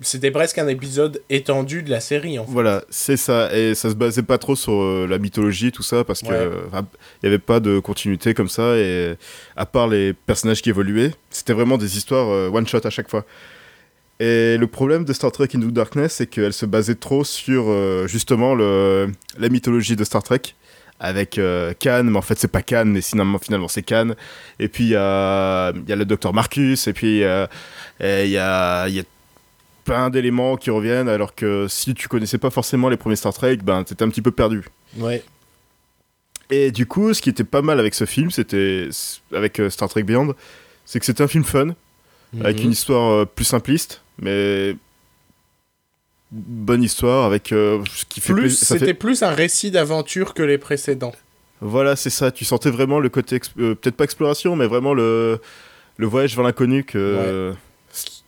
C'était presque un épisode étendu de la série, en fait. Voilà, c'est ça. Et ça se basait pas trop sur euh, la mythologie, tout ça, parce que Ouais. euh, enfin, il y avait pas de continuité comme ça. Et à part les personnages qui évoluaient, c'était vraiment des histoires euh, one shot à chaque fois. Et le problème de Star Trek Into Darkness, c'est qu'elle se basait trop sur euh, justement le, la mythologie de Star Trek. Avec euh, Khan, mais en fait c'est pas Khan, mais finalement, finalement c'est Khan. Et puis il y a, il y a le docteur Marcus, et puis y a, il y a plein d'éléments qui reviennent, alors que si tu connaissais pas forcément les premiers Star Trek, ben t'étais un petit peu perdu. Ouais. Et du coup, ce qui était pas mal avec ce film, c'était avec euh, Star Trek Beyond, c'est que c'était un film fun, avec Mhm. une histoire euh, plus simpliste, mais bonne histoire avec euh, ce qui fait Plus, fait- c'était plus un récit d'aventure que les précédents. Voilà, c'est ça. Tu sentais vraiment le côté, euh, peut-être pas exploration, mais vraiment le le voyage vers l'inconnu que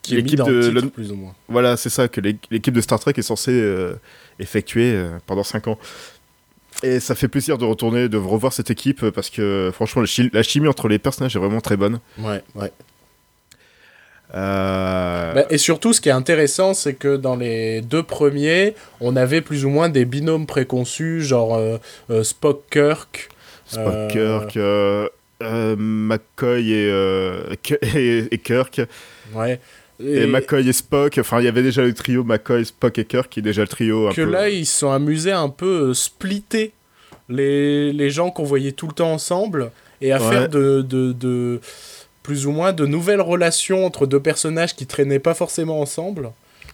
Qui est mis L'équipe dans le de titre, Lon- plus ou moins. Voilà, c'est ça que l'é- l'équipe de Star Trek est censée euh, effectuer euh, pendant 5 ans. Et ça fait plaisir de retourner, de revoir cette équipe euh, parce que franchement, la, chi- la chimie entre les personnages est vraiment très bonne. Ouais, ouais. Euh, Bah, et surtout, ce qui est intéressant, c'est que dans les deux premiers, on avait plus ou moins des binômes préconçus, genre euh, euh, Spock-Kirk. Spock, euh, Kirk, euh, euh, McCoy euh, et, et Kirk. Ouais. Et, McCoy et Spock. Enfin, il y avait déjà le trio McCoy, Spock et Kirk qui est déjà le trio un que peu. là, ils se sont amusés à un peu euh, splitter les, les gens qu'on voyait tout le temps ensemble et à Ouais. faire de, de, de- plus ou moins de nouvelles relations entre deux personnages qui traînaient pas forcément ensemble.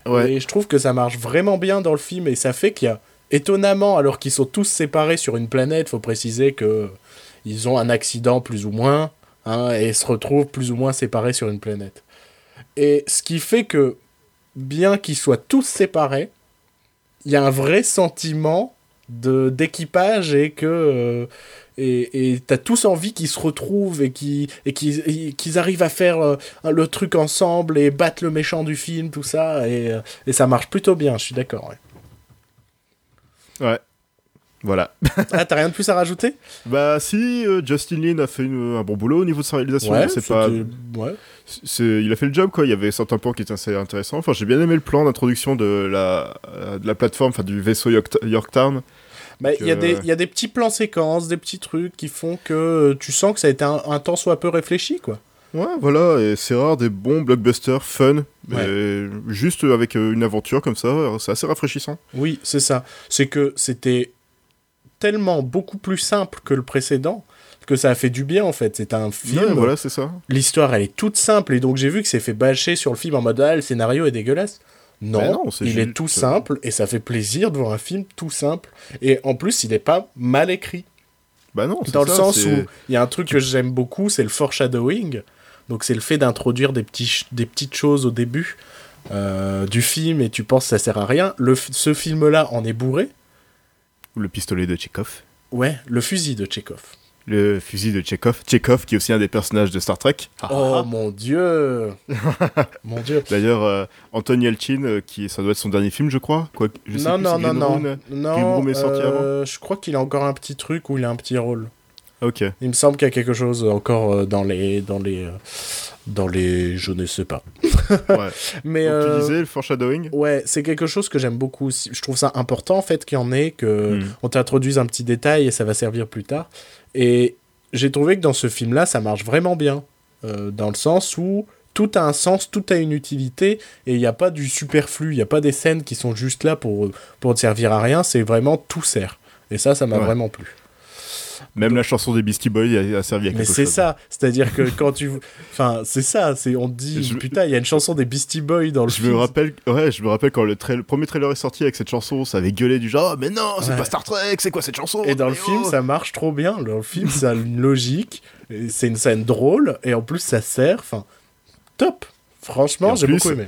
Ouais. Et je trouve que ça marche vraiment bien dans le film et ça fait qu'il y a étonnamment, alors qu'ils sont tous séparés sur une planète, faut préciser que ils ont un accident plus ou moins hein, et se retrouvent plus ou moins séparés sur une planète. Et ce qui fait que bien qu'ils soient tous séparés, il y a un vrai sentiment de d'équipage et que euh, et et t'as tous envie qu'ils se retrouvent et qu'ils et arrivent à faire euh, le truc ensemble et battre le méchant du film tout ça et, euh, et ça marche plutôt bien je suis d'accord ouais. Ouais. Voilà. ah t'as rien de plus à rajouter? Bah si, euh, Justin Lin a fait une- un bon boulot au niveau de sa réalisation. c'est pas, ouais il a fait le job quoi. Il y avait certains points qui étaient assez intéressants. Enfin, j'ai bien aimé le plan d'introduction de la, euh, de la plateforme, enfin du vaisseau York- Yorktown. Bah, il y, a que- des- il y a des petits plans séquences, des petits trucs qui font que euh, tu sens que ça a été un, un temps soit peu réfléchi, quoi. Ouais, voilà. Et c'est rare des bons blockbusters fun, juste avec euh, une aventure comme ça, c'est assez rafraîchissant. Oui, c'est ça. C'est que c'était tellement beaucoup plus simple que le précédent que ça a fait du bien, en fait. C'est un film. Ouais, voilà, c'est ça. L'histoire, elle est toute simple. Et donc, j'ai vu que c'est fait bâcher sur le film en mode Ah, le scénario est dégueulasse. Non, non, c'est il est tout simple et ça fait plaisir de voir un film tout simple. Et en plus, il n'est pas mal écrit. Bah non, c'est Dans le ça, sens où il y a un truc que j'aime beaucoup, c'est le foreshadowing. Donc c'est le fait d'introduire des, petits des petites choses au début euh, du film et tu penses que ça sert à rien. Le ce film-là en est bourré. le pistolet de Chekhov. Ouais, le fusil de Chekhov. Le fusil de Chekhov. Chekhov, qui est aussi un des personnages de Star Trek. Oh mon dieu Mon dieu D'ailleurs, euh, Anton Yelchin, euh, qui ça doit être son dernier film, je crois. Quoi, je sais Non, plus, non, non, non. Room. Non, Green Room est sorti euh, je crois qu'il a encore un petit truc où il a un petit rôle. Ok. Il me semble qu'il y a quelque chose encore euh, dans les dans les euh, dans les je ne sais pas. Ouais. Mais Donc, euh, tu disais le foreshadowing ouais, c'est quelque chose que j'aime beaucoup. Je trouve ça important en fait qu'il y en ait que Hmm. on t'introduise un petit détail et ça va servir plus tard. Et j'ai trouvé que dans ce film-là, ça marche vraiment bien. Euh, dans le sens où tout a un sens, tout a une utilité, et il n'y a pas du superflu, il n'y a pas des scènes qui sont juste là pour, pour ne servir à rien, c'est vraiment tout sert. Et ça, ça m'a Ouais. vraiment plu. Même la chanson des Beastie Boys a, a servi à Mais quelque c'est chose. ça, c'est-à-dire que quand tu... Enfin, c'est ça, c'est on te dit, Je- putain, il y a une chanson des Beastie Boys dans le Je film. me rappelle, ouais, je me rappelle quand le, premier trailer est sorti avec cette chanson, ça avait gueulé du genre, Oh, mais non, c'est Ouais. pas Star Trek, c'est quoi cette chanson? Et dans le Mais film, oh ça marche trop bien. Dans le film, ça a une logique. C'est une scène drôle. Et en plus, ça sert. Enfin, top. Franchement, j'ai beaucoup aimé.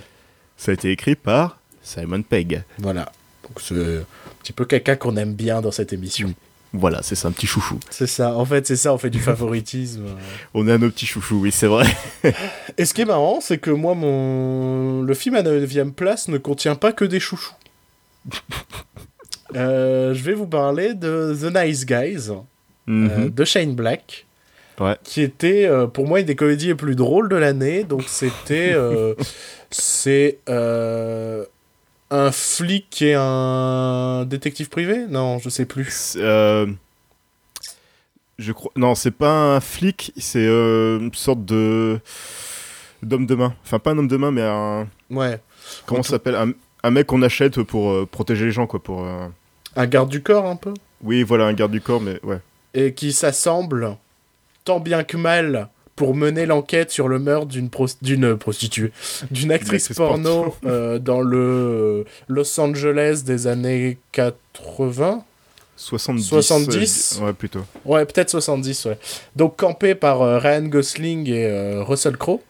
Ça a été écrit par Simon Pegg. Voilà. Donc, c'est un petit peu quelqu'un qu'on aime bien dans cette émission. Voilà, c'est ça, un petit chouchou. C'est ça. En fait, c'est ça. On fait du favoritisme. On a nos petits chouchous, oui, c'est vrai. Et ce qui est marrant, c'est que moi, mon... le film à 9ème place ne contient pas que des chouchous. Euh, je vais vous parler de The Nice Guys. Mhm. euh, de Shane Black. Ouais. Qui était euh, pour moi une des comédies les plus drôles de l'année. Donc c'était. euh, c'est euh, un flic et un détective privé? Non, je sais plus. Euh, Je crois. Non, c'est pas un flic, c'est euh, une sorte de. d'homme de main. Enfin, pas un homme de main, mais un. Ouais. Comment En ça s'appelle? Un, un mec qu'on achète pour euh, protéger les gens, quoi. Pour, Un garde du corps un peu? Oui, voilà, un garde du corps, mais ouais. Et qui s'assemble tant bien que mal pour mener l'enquête sur le meurtre d'une d'une prostituée, d'une actrice porno euh, dans le Los Angeles des années 80. 70. 70. euh, ouais, plutôt. Ouais, peut-être 70, ouais. Donc campé par euh, Ryan Gosling et euh, Russell Crowe.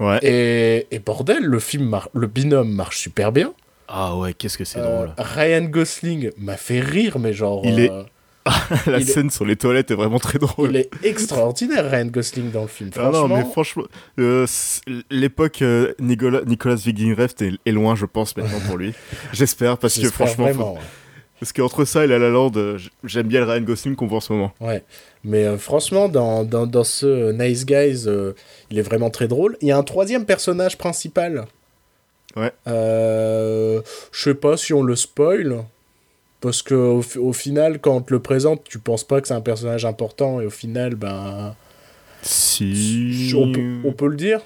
Ouais. Et, et bordel, le film, mar- le binôme marche super bien. Ah ouais, qu'est-ce que c'est Euh, Ryan Gosling m'a fait rire, mais genre... Il est- euh, La il est- scène sur les toilettes est vraiment très drôle. il est extraordinaire, Ryan Gosling, dans le film. Ah Franchement, non, mais franchement, euh, l'époque euh, Nicolas, Nicolas est, est loin, je pense, maintenant pour lui. J'espère, parce que franchement, vraiment, faut- ouais. parce qu'entre ça et La La Land, euh, j'aime bien le Ryan Gosling qu'on voit en ce moment. Ouais. Mais euh, franchement, dans, dans, dans ce Nice Guys, il est vraiment très drôle. Il y a un troisième personnage principal. Ouais. Je sais pas si on le spoil. Parce que au, fi- au final, quand on te le présente, tu penses pas que c'est un personnage important. Et au final, ben. Si. On peut, on peut le dire.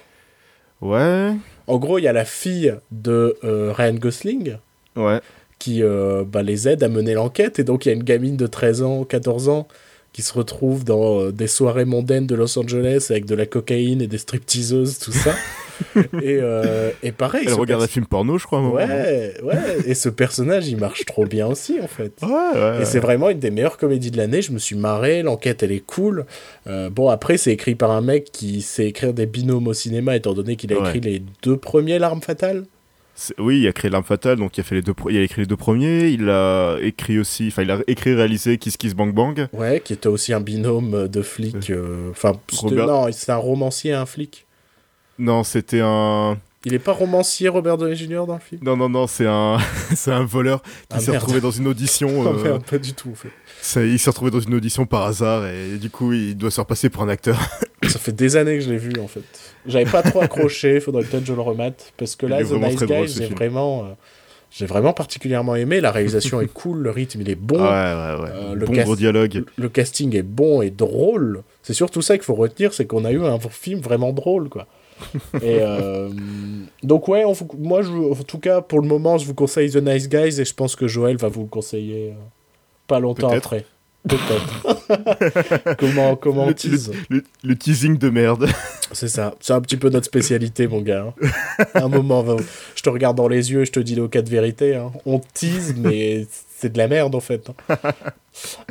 Ouais. En gros, il y a la fille de euh, Ryan Gosling Ouais. qui euh, bah, les aide à mener l'enquête. Et donc, il y a une gamine de 13 ans, 14 ans, qui se retrouve dans euh, des soirées mondaines de Los Angeles avec de la cocaïne et des stripteaseuses, tout ça. et, euh, et pareil. Elle regarde un film porno, je crois. Ouais, ouais. Et ce personnage, il marche trop bien aussi, en fait. Ouais, ouais. Et c'est vraiment une des meilleures comédies de l'année. Je me suis marré. L'enquête, elle est cool. Euh, bon, après, c'est écrit par un mec qui sait écrire des binômes au cinéma, étant donné qu'il a écrit les deux premiers L'arme fatale. Oui, il a créé L'Arme Fatale, donc il a, fait les deux il a écrit les deux premiers. Il a écrit aussi, enfin, il a écrit et réalisé Kiss Kiss Bang Bang. Ouais, qui était aussi un binôme de flic. euh, Enfin, c'était- Robert- non, c'est un romancier et un flic. Non, c'était un. Il est pas romancier, Robert Downey Jr. dans le film? Non, non, non, c'est un, c'est un voleur qui Ah, s'est retrouvé dans une audition. Oh, euh, merde, pas du tout, en fait. ça, il s'est retrouvé dans une audition par hasard et du coup, il doit se repasser pour un acteur. Ça fait des années que je l'ai vu, en fait. J'avais pas trop accroché, faudrait peut-être que je le remate. Parce que là, The Nice ce j'ai vraiment, euh, j'ai vraiment particulièrement aimé. La réalisation est cool, le rythme, il est bon. ouais, ouais, ouais. Euh, le bon cast- gros dialogue. Le casting est bon et drôle. C'est surtout ça qu'il faut retenir, c'est qu'on a eu un film vraiment drôle, quoi. et euh, donc ouais, on moi, je, en tout cas, pour le moment, je vous conseille The Nice Guys et je pense que Joël va vous le conseiller euh, pas longtemps après. Peut-être. comment comment on Le- tease Le, le teasing de merde. C'est ça. C'est un petit peu notre spécialité, mon gars. hein. un moment, va- je te regarde dans les yeux et je te dis le cas de vérité. hein. On tease, mais c'est de la merde, en fait. hein.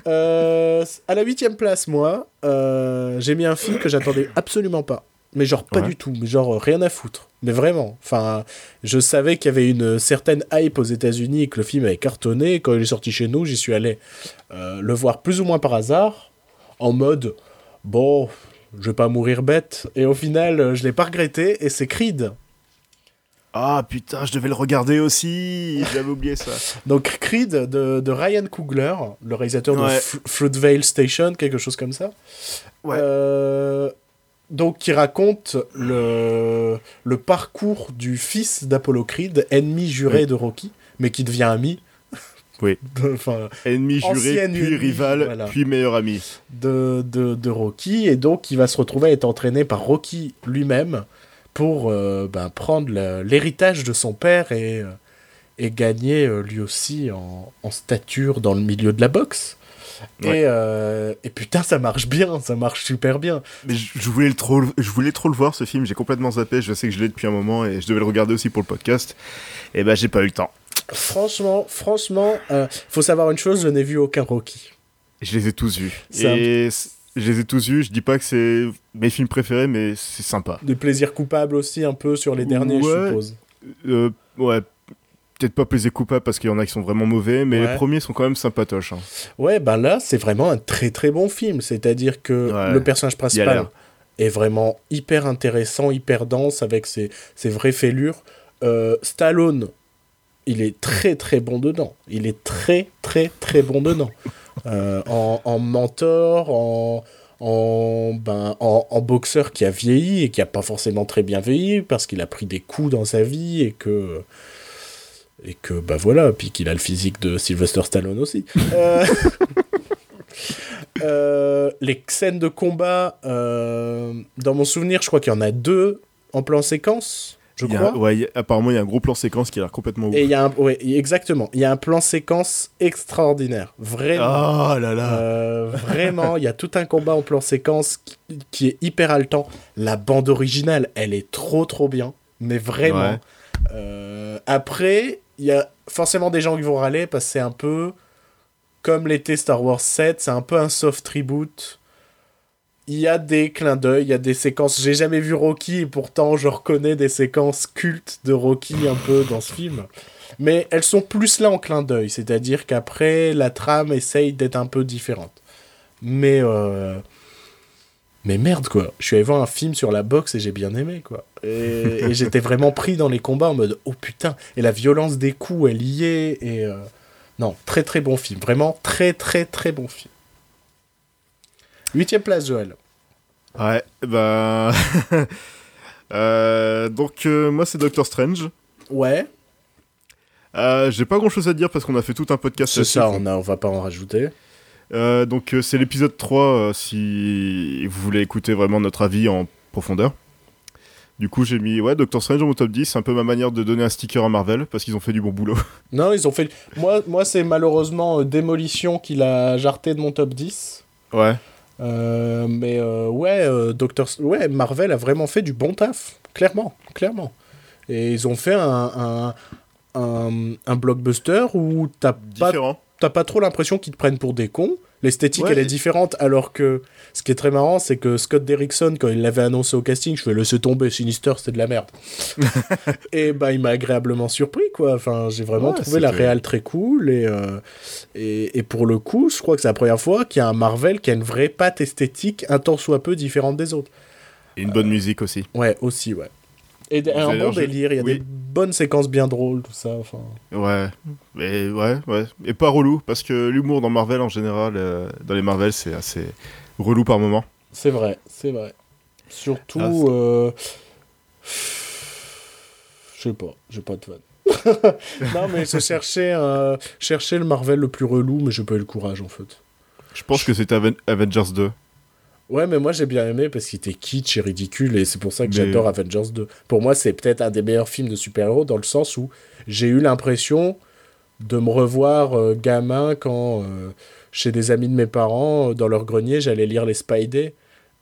Euh, à la huitième place, moi, euh, j'ai mis un film que j'attendais absolument pas. Mais genre pas Ouais. du tout, mais genre euh, rien à foutre. Mais vraiment. Enfin, je savais qu'il y avait une certaine hype aux États-Unis et que le film avait cartonné. Quand il est sorti chez nous, j'y suis allé euh, le voir plus ou moins par hasard, en mode bon, je vais pas mourir bête. Et au final, euh, je l'ai pas regretté et c'est Creed. Ah putain, je devais le regarder aussi. J'avais oublié ça. Donc Creed de, de Ryan Coogler, le réalisateur de Fruitvale Station, quelque chose comme ça. Ouais. Euh, donc qui raconte le, le parcours du fils d'Apollo Creed, ennemi juré de Rocky, mais qui devient ami. Oui. ennemi juré, puis rival, puis meilleur ami. De, de, de, Rocky, et donc il va se retrouver à être entraîné par Rocky lui-même pour euh, ben, prendre l'héritage de son père et, euh, et gagner euh, lui aussi en, en, stature dans le milieu de la boxe. Et, et, putain, ça marche bien, ça marche super bien. Mais je, voulais, trop, je voulais trop le voir ce film, j'ai complètement zappé, je sais que je l'ai depuis un moment et je devais le regarder aussi pour le podcast. Et ben j'ai pas eu le temps. Franchement, franchement, faut savoir une chose, je n'ai vu aucun Rocky. Je les ai tous vus. Et je les ai tous vus. Je dis pas que c'est mes films préférés, mais c'est sympa. Des plaisirs coupables aussi, un peu sur les derniers, je suppose. Euh, ouais, peut-être pas plaisir coupable parce qu'il y en a qui sont vraiment mauvais, mais les premiers sont quand même sympatoches. Hein. Ouais, ben là, c'est vraiment un très très bon film. C'est-à-dire que le personnage principal est vraiment hyper intéressant, hyper dense, avec ses, ses vraies fêlures. Euh, Stallone, il est très très bon dedans. Il est très très très bon dedans. Euh, en, mentor, en, en, ben, en, boxeur qui a vieilli et qui a pas forcément très bien vieilli parce qu'il a pris des coups dans sa vie et que et que bah voilà puis qu'il a le physique de Sylvester Stallone aussi euh, euh, les scènes de combat dans mon souvenir je crois qu'il y en a deux en plan séquence je crois. ouais, apparemment, il y a un gros plan séquence qui a l'air complètement ouf. Et il y a un, ouais, exactement. Il y a un plan séquence extraordinaire. Vraiment. Oh là là. Euh, vraiment, il y a tout un combat en plan séquence qui, est hyper haletant. La bande originale, elle est trop trop bien. Mais vraiment. Euh, après, il y a forcément des gens qui vont râler parce que c'est un peu comme l'était Star Wars 7, c'est un peu un soft reboot il y a des clins d'œil, il y a des séquences. J'ai jamais vu Rocky et pourtant je reconnais des séquences cultes de Rocky un peu dans ce film. Mais elles sont plus là en clin d'œil, c'est-à-dire qu'après la trame essaye d'être un peu différente. Mais euh... mais merde quoi, je suis allé voir un film sur la boxe et j'ai bien aimé quoi. Et, j'étais vraiment pris dans les combats en mode oh putain et la violence des coups elle y est et euh, non très très bon film, vraiment très très très bon film. Huitième place, Joël. Ouais, bah. euh, donc, euh, moi, c'est Doctor Strange. Ouais. J'ai pas grand chose à dire parce qu'on a fait tout un podcast. C'est ça, on, a, on va pas en rajouter. Euh, donc, c'est l'épisode 3 si vous voulez écouter vraiment notre avis en profondeur. Du coup, j'ai mis ouais, Doctor Strange dans mon top 10. C'est un peu ma manière de donner un sticker à Marvel parce qu'ils ont fait du bon boulot. Non, ils ont fait. Moi, moi c'est malheureusement Démolition qui l'a jarté de mon top 10. Ouais. Euh, mais euh, ouais, euh, Doctor... ouais, Marvel a vraiment fait du bon taf, clairement, clairement. Et ils ont fait un, un, un, blockbuster où t'as pas, pas trop l'impression qu'ils te prennent pour des cons. L'esthétique, elle est différente, alors que ce qui est très marrant, c'est que Scott Derrickson, quand il l'avait annoncé au casting, je fais laisser tomber, Sinister, c'était de la merde. et bah, il m'a agréablement surpris, quoi. Enfin, j'ai vraiment trouvé la réal très cool, euh, et, et, pour le coup, je crois que c'est la première fois qu'il y a un Marvel qui a une vraie patte esthétique, un tant soit peu différente des autres. Et une bonne musique aussi. Ouais, aussi, ouais. Et un bon délire, il y a des bonnes séquences bien drôles, tout ça. Enfin. Ouais, mais ouais, ouais. Et pas relou, parce que l'humour dans Marvel en général, euh, dans les Marvel, c'est assez relou par moment. C'est vrai, c'est vrai. Surtout. Ah, euh... Je sais pas, j'ai pas de fun. non, mais c'est chercher, euh, chercher le Marvel le plus relou, mais j'ai pas eu le courage en fait. Je pense que c'est Avengers 2. Ouais, mais moi j'ai bien aimé parce qu'il était kitsch et ridicule et c'est pour ça que j'adore Avengers 2. Pour moi, c'est peut-être un des meilleurs films de super-héros dans le sens où j'ai eu l'impression de me revoir euh, gamin quand euh, chez des amis de mes parents, dans leur grenier, j'allais lire les Spidey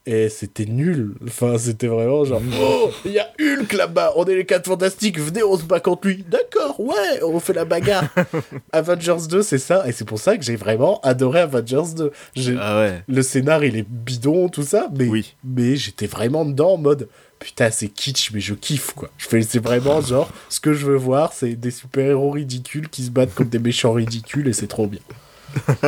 et c'était nul. Enfin, c'était vraiment genre, oh, il y a Hulk là-bas, on est les quatre fantastiques, venez, on se bat contre lui. D'accord, ouais, on fait la bagarre. Avengers 2, c'est ça, et c'est pour ça que j'ai vraiment adoré Avengers 2. Ah ouais. Le scénar, il est bidon, tout ça, mais, oui. mais j'étais vraiment dedans en mode, putain, c'est kitsch, mais je kiffe, quoi. Je fais, c'est vraiment genre, ce que je veux voir, c'est des super-héros ridicules qui se battent contre des méchants ridicules, et c'est trop bien.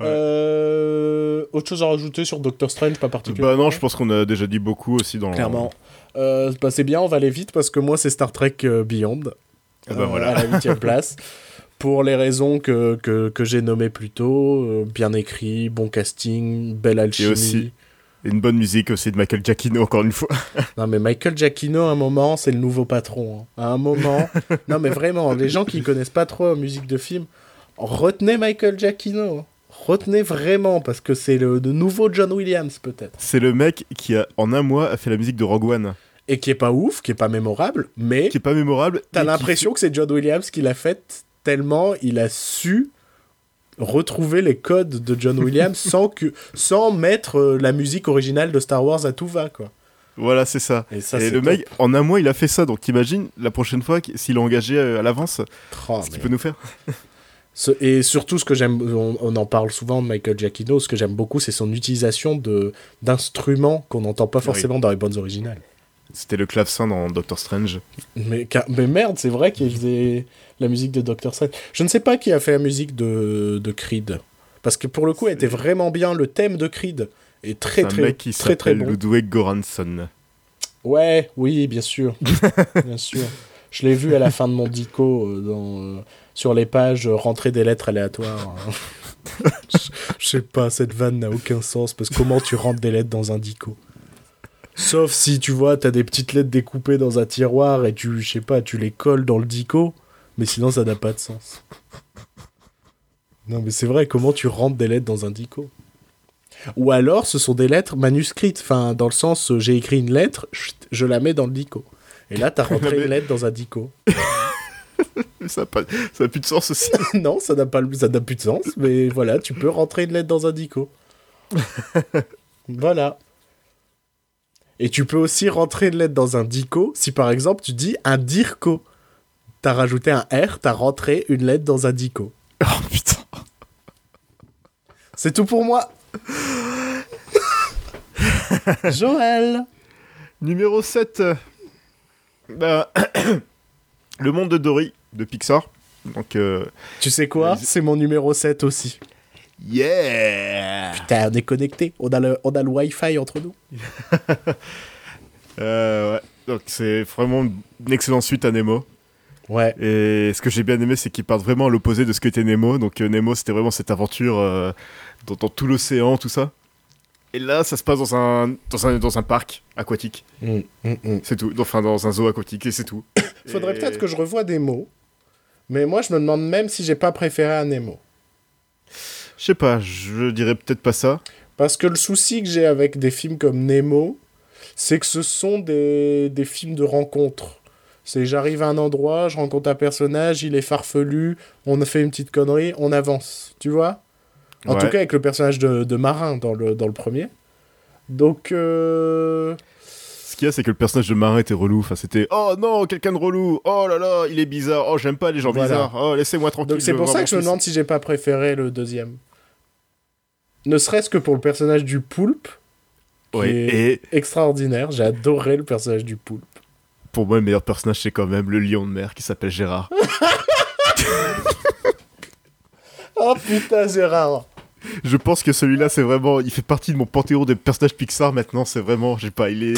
Euh, autre chose à rajouter sur Doctor Strange, pas particulièrement Bah non, je pense qu'on a déjà dit beaucoup aussi dans. Clairement. Euh, bah, c'est bien, on va aller vite parce que moi, c'est Star Trek euh, Beyond. Ah bah euh, voilà. À la huitième place. Pour les raisons que, que, que j'ai nommées plus tôt. bien écrit, bon casting, belle alchimie. aussi- Et une bonne musique aussi de Michael Giacchino, encore une fois. Non, mais Michael Giacchino, à un moment, c'est le nouveau patron. hein. À un moment. non, mais vraiment, les gens qui connaissent pas trop la musique de film, retenez Michael Giacchino. hein. Retenez vraiment, parce que c'est le, nouveau John Williams, peut-être. C'est le mec qui, a, en un mois, a fait la musique de Rogue One. Et qui est pas ouf, qui est pas mémorable, mais Qui est pas mémorable. t'as qui l'impression que c'est John Williams qui l'a faite, tellement il a su retrouver les codes de John Williams sans, que, sans mettre euh, la musique originale de Star Wars à tout va, quoi. Voilà, c'est ça. Et ça, et le top. mec, en un mois, il a fait ça. Donc imagine, la prochaine fois, s'il est engagé euh, à l'avance, Oh, ce qu'il peut nous faire. Et surtout, ce que j'aime, on, on en parle souvent de Michael Giacchino, ce que j'aime beaucoup, c'est son utilisation de d'instruments qu'on n'entend pas Oui. forcément dans les bandes originales. C'était le clavecin dans Doctor Strange. Mais, merde, c'est vrai qu'il faisait la musique de Doctor Strange. Je ne sais pas qui a fait la musique de, de Creed. Parce que pour le coup, elle était vraiment bien. Le thème de Creed est très C'est un très mec qui très très bon. Ludwig Göransson. Ouais, oui, bien sûr. bien sûr. Je l'ai vu à la fin de mon dico euh, dans, euh, sur les pages euh, rentrer des lettres aléatoires. je, sais pas, cette vanne n'a aucun sens parce que comment tu rentres des lettres dans un dico? Sauf si tu vois, t'as des petites lettres découpées dans un tiroir et tu, je sais pas, tu les colles dans le dico, mais sinon ça n'a pas de sens. Non, mais c'est vrai, comment tu rentres des lettres dans un dico? Ou alors, ce sont des lettres manuscrites, enfin, dans le sens, j'ai écrit une lettre, je la mets dans le dico. Et là, t'as rentré une lettre dans un dico. Ça n'a ça plus de sens aussi. non, ça n'a pas, ça n'a plus de sens, mais voilà, tu peux rentrer une lettre dans un dico. voilà. Et tu peux aussi rentrer une lettre dans un dico si par exemple tu dis un dirco. T'as rajouté un R, t'as rentré une lettre dans un dico. Oh putain. C'est tout pour moi. Joël. Numéro 7. Bah, le monde de Dory, de Pixar. Donc, euh, Tu sais quoi. C'est mon numéro 7 aussi. yeah Putain, on est connecté. On a le, on a le Wi-Fi entre nous. Euh, ouais. Donc, c'est vraiment une excellente suite à Nemo. Ouais. Et ce que j'ai bien aimé, c'est qu'ils partent vraiment à l'opposé de ce qu'était Nemo. Donc, euh, Nemo, c'était vraiment cette aventure dans, dans tout l'océan, tout ça. Et là, ça se passe dans un, dans un, dans un parc aquatique. Mm, mm, mm. C'est tout. Enfin, dans un zoo aquatique, et c'est tout. Faudrait Et- peut-être que je revoie des mots. Mais moi, je me demande même si j'ai pas préféré un Nemo. Je sais pas, je dirais peut-être pas ça. Parce que le souci que j'ai avec des films comme Nemo, c'est que ce sont des, des films de rencontre. C'est j'arrive à un endroit, je rencontre un personnage, il est farfelu, on a fait une petite connerie, on avance. Tu vois? En Ouais. tout cas avec le personnage de, de Marin dans le, dans le premier. Donc, euh... Ce qu'il y a, c'est que le personnage de Marin était relou. Enfin, c'était Oh non, quelqu'un de relou. Oh là là, il est bizarre. Oh, j'aime pas les gens Voilà. bizarres. Oh, laissez-moi tranquille. Donc c'est pour ça que je me demande si j'ai pas préféré le deuxième. Ne serait-ce que pour le personnage du poulpe, qui Ouais, est et extraordinaire. J'ai adoré le personnage du poulpe. pour moi, le meilleur personnage, c'est quand même le lion de mer qui s'appelle Gérard. Oh putain, Gérard Je pense que celui-là, c'est vraiment. Il fait partie de mon panthéon des personnages Pixar maintenant. C'est vraiment. Je sais pas, il est.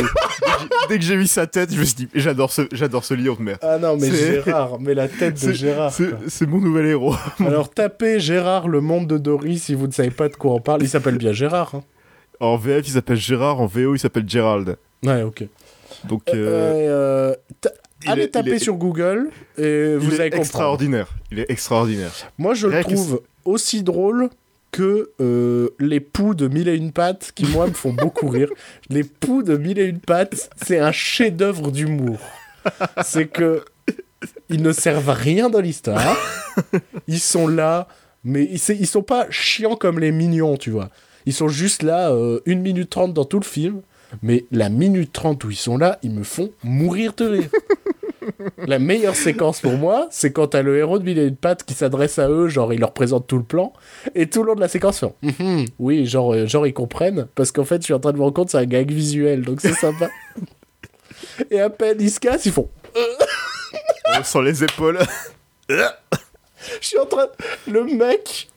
Dès que j'ai- j'ai vu sa tête, je me suis dit J'adore ce, j'adore ce lion de mer. Ah non, mais Gérard, mais la tête de Gérard. C'est mon nouvel héros. Alors tapez Gérard, le monde de Dory, si vous ne savez pas de quoi on parle. Il s'appelle bien Gérard. hein. En VF, il s'appelle Gérard. En VO, il s'appelle Gérald. Ouais, ok. Donc. Euh, euh, euh, il allez est- taper est- sur Google et vous il est comprendre. extraordinaire. Il est extraordinaire. Moi, je le Rien trouve aussi drôle que euh, les poux de Mille et une pattes, qui, moi, me font beaucoup rire. Les poux de Mille et une pattes, c'est un chef-d'œuvre d'humour. C'est que ils ne servent à rien dans l'histoire. Ils sont là, mais ils, sont pas chiants comme les mignons, tu vois. Ils sont juste là, euh, 1 minute 30 dans tout le film. Mais la minute 30 où ils sont là, ils me font mourir de rire. La meilleure séquence pour moi, c'est quand t'as le héros de Mille et une pattes qui s'adresse à eux, genre il leur présente tout le plan, et tout le long de la séquence, Mhm, oui, genre, euh, genre ils comprennent, parce qu'en fait, je suis en train de me rendre compte, c'est un gag visuel, donc c'est sympa. et à peine ils se cassent, ils font On sent les épaules. Je suis en train. Le mec.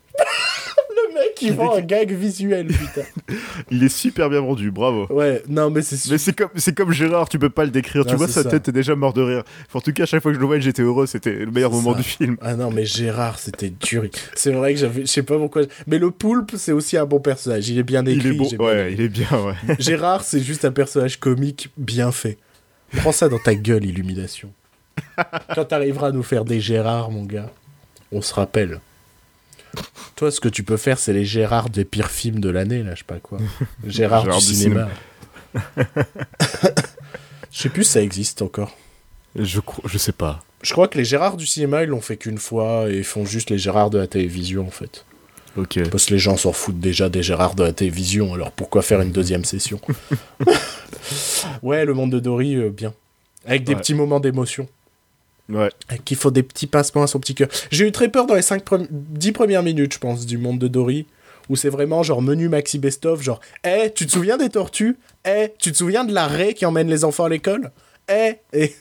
Le mec, il vend un gag visuel, putain. Il est super bien vendu, bravo. Ouais, non, mais c'est Mais c'est comme, c'est comme Gérard, tu peux pas le décrire. tu Non, vois, sa ça. tête est déjà mort de rire. En tout cas, à chaque fois que je le voyais, j'étais heureux. C'était le meilleur moment ça. du film. Ah non, mais Gérard, c'était dur. C'est vrai que j'avais. Je sais pas pourquoi. Mais le poulpe, c'est aussi un bon personnage. Il est bien écrit. il est bon. bien Ouais, il est bien, ouais. Gérard, c'est juste un personnage comique bien fait. Prends ça dans ta gueule, Illumination. Quand t'arriveras à nous faire des Gérard, mon gars, on se rappelle. Toi, ce que tu peux faire, c'est les Gérard des pires films de l'année, là, je sais pas quoi. Gérard, Gérard du du cinéma. Je sais plus si ça existe encore. Je, je sais pas. Je crois que les Gérard du cinéma, ils l'ont fait qu'une fois et font juste les Gérard de la télévision, en fait. Ok. Parce que les gens s'en foutent déjà des Gérard de la télévision, alors pourquoi faire une deuxième session? Ouais, le monde de Dory, euh, bien. Avec des Ouais. petits moments d'émotion. Ouais. Avec qu'il faut des petits passements à son petit cœur. J'ai eu très peur dans les 5 10 premières minutes, je pense, du monde de Dory. Où c'est vraiment genre menu maxi best-of, genre, eh, tu te souviens des tortues? Eh, tu te souviens de la raie qui emmène les enfants à l'école? Eh Et,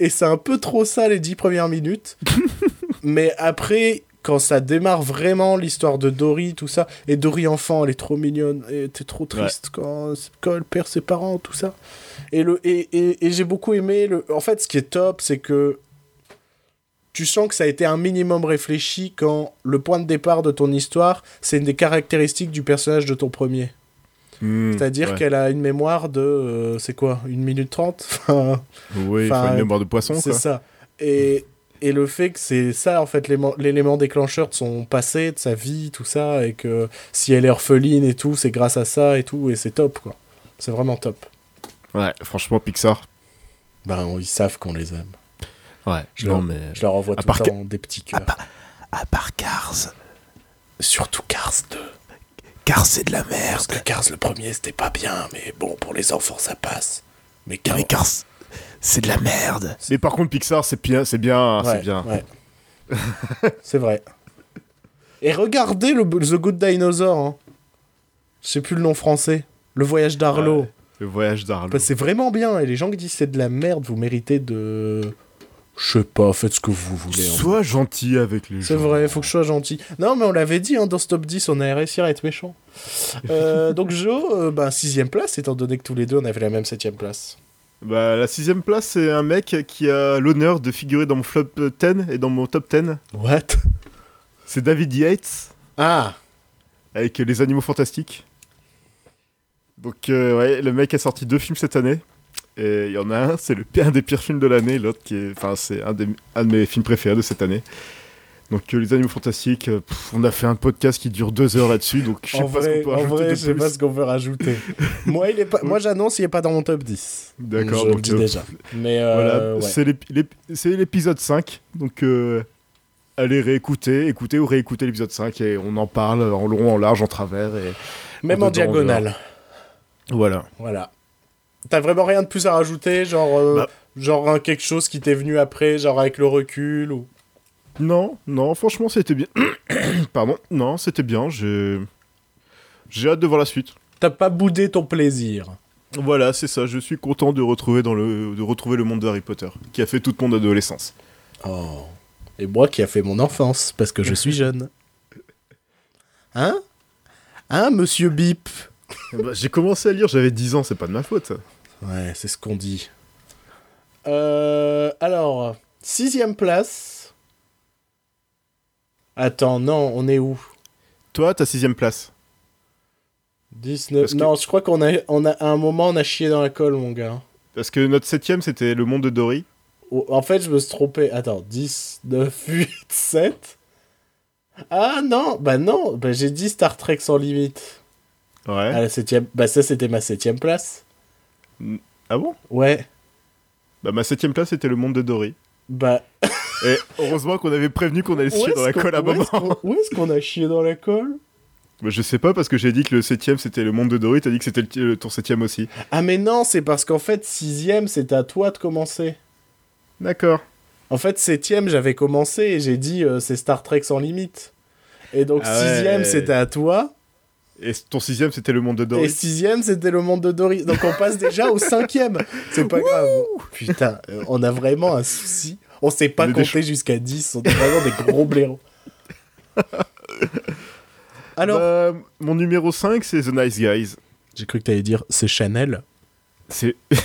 et c'est un peu trop ça les 10 premières minutes. Mais après, quand ça démarre vraiment l'histoire de Dory, tout ça, et Dory enfant, elle est trop mignonne, et t'es trop triste quand, quand elle perd ses parents, tout ça. Et, le, et, et, et j'ai beaucoup aimé. Le... En fait, ce qui est top, c'est que tu sens que ça a été un minimum réfléchi quand le point de départ de ton histoire, c'est une des caractéristiques du personnage de ton premier. Hmm, C'est-à-dire ouais. qu'elle a une mémoire de. euh, c'est quoi Une minute trente? Oui, enfin, une mémoire de poisson, C'est ça. Et, et le fait que c'est ça, en fait, l'élément déclencheur de son passé, de sa vie, tout ça, et que si elle est orpheline et tout, c'est grâce à ça et tout, et c'est top, quoi. C'est vraiment top. Ouais, franchement, Pixar. Ben, ils savent qu'on les aime. Ouais. Je non, le- mais. Je leur envoie À tout part le temps des petits cœurs. À part Cars. Surtout Cars 2. Cars, c'est de la Parce merde. que Cars le premier, c'était pas bien, mais bon, pour les enfants, ça passe. Mais Cars... Cars, c'est de la merde. Mais par contre, Pixar, c'est bien, c'est bien, Ouais, c'est bien. ouais. c'est vrai. Et regardez le The Good Dinosaur. Hein. Je sais plus le nom français. Le voyage d'Arlo. Ouais. Le voyage d'Arlo. Bah, c'est vraiment bien. Et les gens qui disent c'est de la merde, vous méritez de. Je sais pas, faites ce que vous voulez. en Sois gentil avec les gens. C'est vrai, faut que je sois gentil. Non, mais on l'avait dit hein, dans ce top 10, on a réussi à être méchant. Euh, donc Joe, euh, bah, sixième place, étant donné que tous les deux on avait la même septième place. Bah, la sixième place, c'est un mec qui a l'honneur de figurer dans mon flop 10 et dans mon top 10. What? C'est David Yates, Ah avec Les Animaux Fantastiques. Donc, euh, ouais, le mec a sorti deux films cette année. Et il y en a un, c'est le pire, un des pires films de l'année, l'autre qui est. Enfin, c'est un, un de mes films préférés de cette année. Donc, euh, Les Animaux Fantastiques, euh, pff, on a fait un podcast qui dure deux heures là-dessus, donc je sais En pas vrai, ce qu'on peut en rajouter vrai de je sais pas ce qu'on peut rajouter. moi, il est pas... moi j'annonce, il est pas dans mon top 10. D'accord, Je le donc, dis euh, déjà. Mais Voilà, ouais. c'est l'ép- l'ép- c'est l'épisode 5. Donc, allez réécouter, écouter ou réécouter l'épisode 5 et on en parle en long, en large, en travers. Et... Même dedans, en diagonale. Voilà. Voilà. T'as vraiment rien de plus à rajouter Genre, euh, Bah. genre quelque chose qui t'est venu après, genre avec le recul ou... Non, non, franchement, c'était bien. Pardon, non, c'était bien. J'ai j'ai hâte de voir la suite. T'as pas boudé ton plaisir. Voilà, c'est ça. Je suis content de retrouver, dans le, de retrouver le monde de Harry Potter, qui a fait toute mon adolescence. Oh. Et moi qui a fait mon enfance, parce que je suis jeune. Hein? Hein, monsieur Bip? Bah, J'ai commencé à lire, j'avais 10 ans, c'est pas de ma faute. Ouais, c'est ce qu'on dit. Euh, alors, sixième place. Attends, non, on est où? Toi, ta sixième place. 19... Parce que- Non, je crois qu'on a, on a, à un moment, on a chié dans la colle, mon gars. Parce que notre septième, c'était le monde de Dory. Oh, En fait, je me suis trompé. Attends, 10, 9, 8, 7. Ah non, bah non, bah, j'ai dit Star Trek sans limite. Ouais. À la septième... Bah ça, c'était ma septième place. Ah bon? Ouais, Bah, ma septième place, c'était le monde de Dory. bah... Et heureusement qu'on avait prévenu qu'on allait se chier dans la colle à un où est-ce moment. qu'on- Où est-ce qu'on a chié dans la colle? Bah, je sais pas, parce que j'ai dit que le septième, c'était le monde de Dory, t'as dit que c'était le, ton septième aussi. Ah mais non, c'est parce qu'en fait, sixième, c'est à toi de commencer. D'accord. En fait, septième, j'avais commencé et j'ai dit euh, c'est Star Trek sans limite. Et donc Ah ouais. sixième, c'était à toi. Et ton sixième, c'était le monde de Et Dory. sixième, c'était le monde de Dory. Donc on passe déjà au cinquième. C'est pas grave. Putain, euh, on a vraiment un souci. On sait pas On compter jusqu'à 10. On est vraiment des gros blaireaux. Alors, Bah, mon numéro 5, c'est The Nice Guys. j'ai cru que t'allais dire c'est Chanel. C'est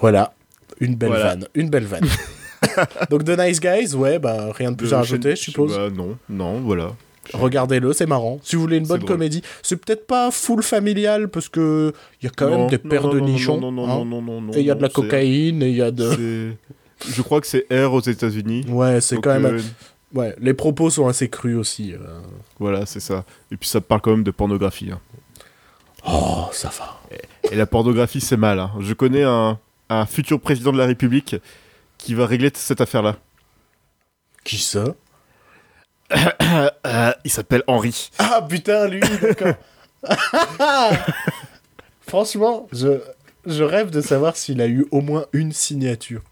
Voilà, une belle Voilà. vanne, une belle vanne. Donc The Nice Guys, ouais, bah rien de plus à rajouter, je suppose. Bah, non, non, voilà. Regardez-le, c'est marrant. Si vous voulez une bonne comédie, c'est peut-être pas full familial parce que il y a quand même des paires de nichons. Non, non, hein. non, non, non, non. Et il y a de la cocaïne, et il y a de. Je crois que c'est R aux États-Unis. Ouais, c'est quand même. euh, Ouais, les propos sont assez crus aussi. euh. Voilà, c'est ça. Et puis ça parle quand même de pornographie. hein. Oh, ça va. Et la pornographie, c'est mal. hein. Je connais un, un futur président de la République qui va régler cette affaire-là. Qui ça? Il s'appelle Henri. Ah putain, lui, d'accord. Franchement, je, je rêve de savoir s'il a eu au moins une signature.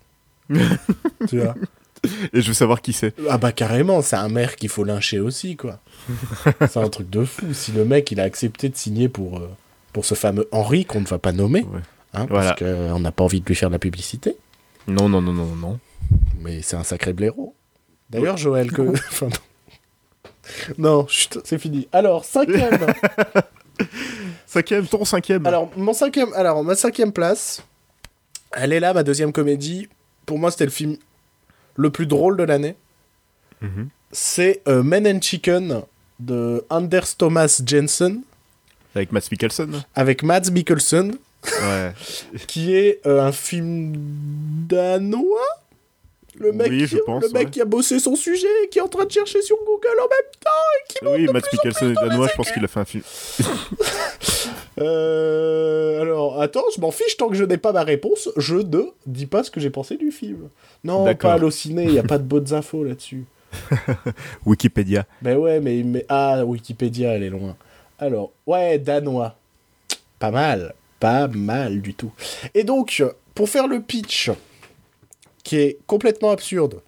tu vois Et je veux savoir qui c'est. Ah bah carrément, c'est un maire qu'il faut lyncher aussi, quoi. c'est un truc de fou. Si le mec, il a accepté de signer pour, euh, pour ce fameux Henri qu'on ne va pas nommer, Ouais. hein, Voilà. parce qu'on n'a pas envie de lui faire de la publicité, Non, non, non, non, non. mais c'est un sacré blaireau. D'ailleurs, Joël, que... non. c'est fini. Alors, cinquième Cinquième, ton cinquième. Alors, mon cinquième, alors, ma cinquième place, elle est là, ma deuxième comédie. Pour moi, c'était le film le plus drôle de l'année. Mhm. C'est euh, Men and Chicken de Anders Thomas Jensen Avec Matt Mikkelsen. avec Mads Mikkelsen, Ouais. qui est euh, un film danois? Le mec, Oui, je qui, pense, le mec ouais. qui a bossé son sujet, qui est en train de chercher sur Google en même temps et qui monte oui, de Matt plus en Mikkelsen est danois, je pense qu'il a fait un film. Euh, alors, attends, je m'en fiche tant que je n'ai pas ma réponse. Je ne dis pas ce que j'ai pensé du film. Non, pas Allociné, il n'y a pas de bonnes infos là-dessus. Wikipédia. Ben ouais, mais, mais- Ah, Wikipédia, elle est loin. Alors, ouais, danois. Pas mal. Pas mal du tout. Et donc, pour faire le pitch, qui est complètement absurde,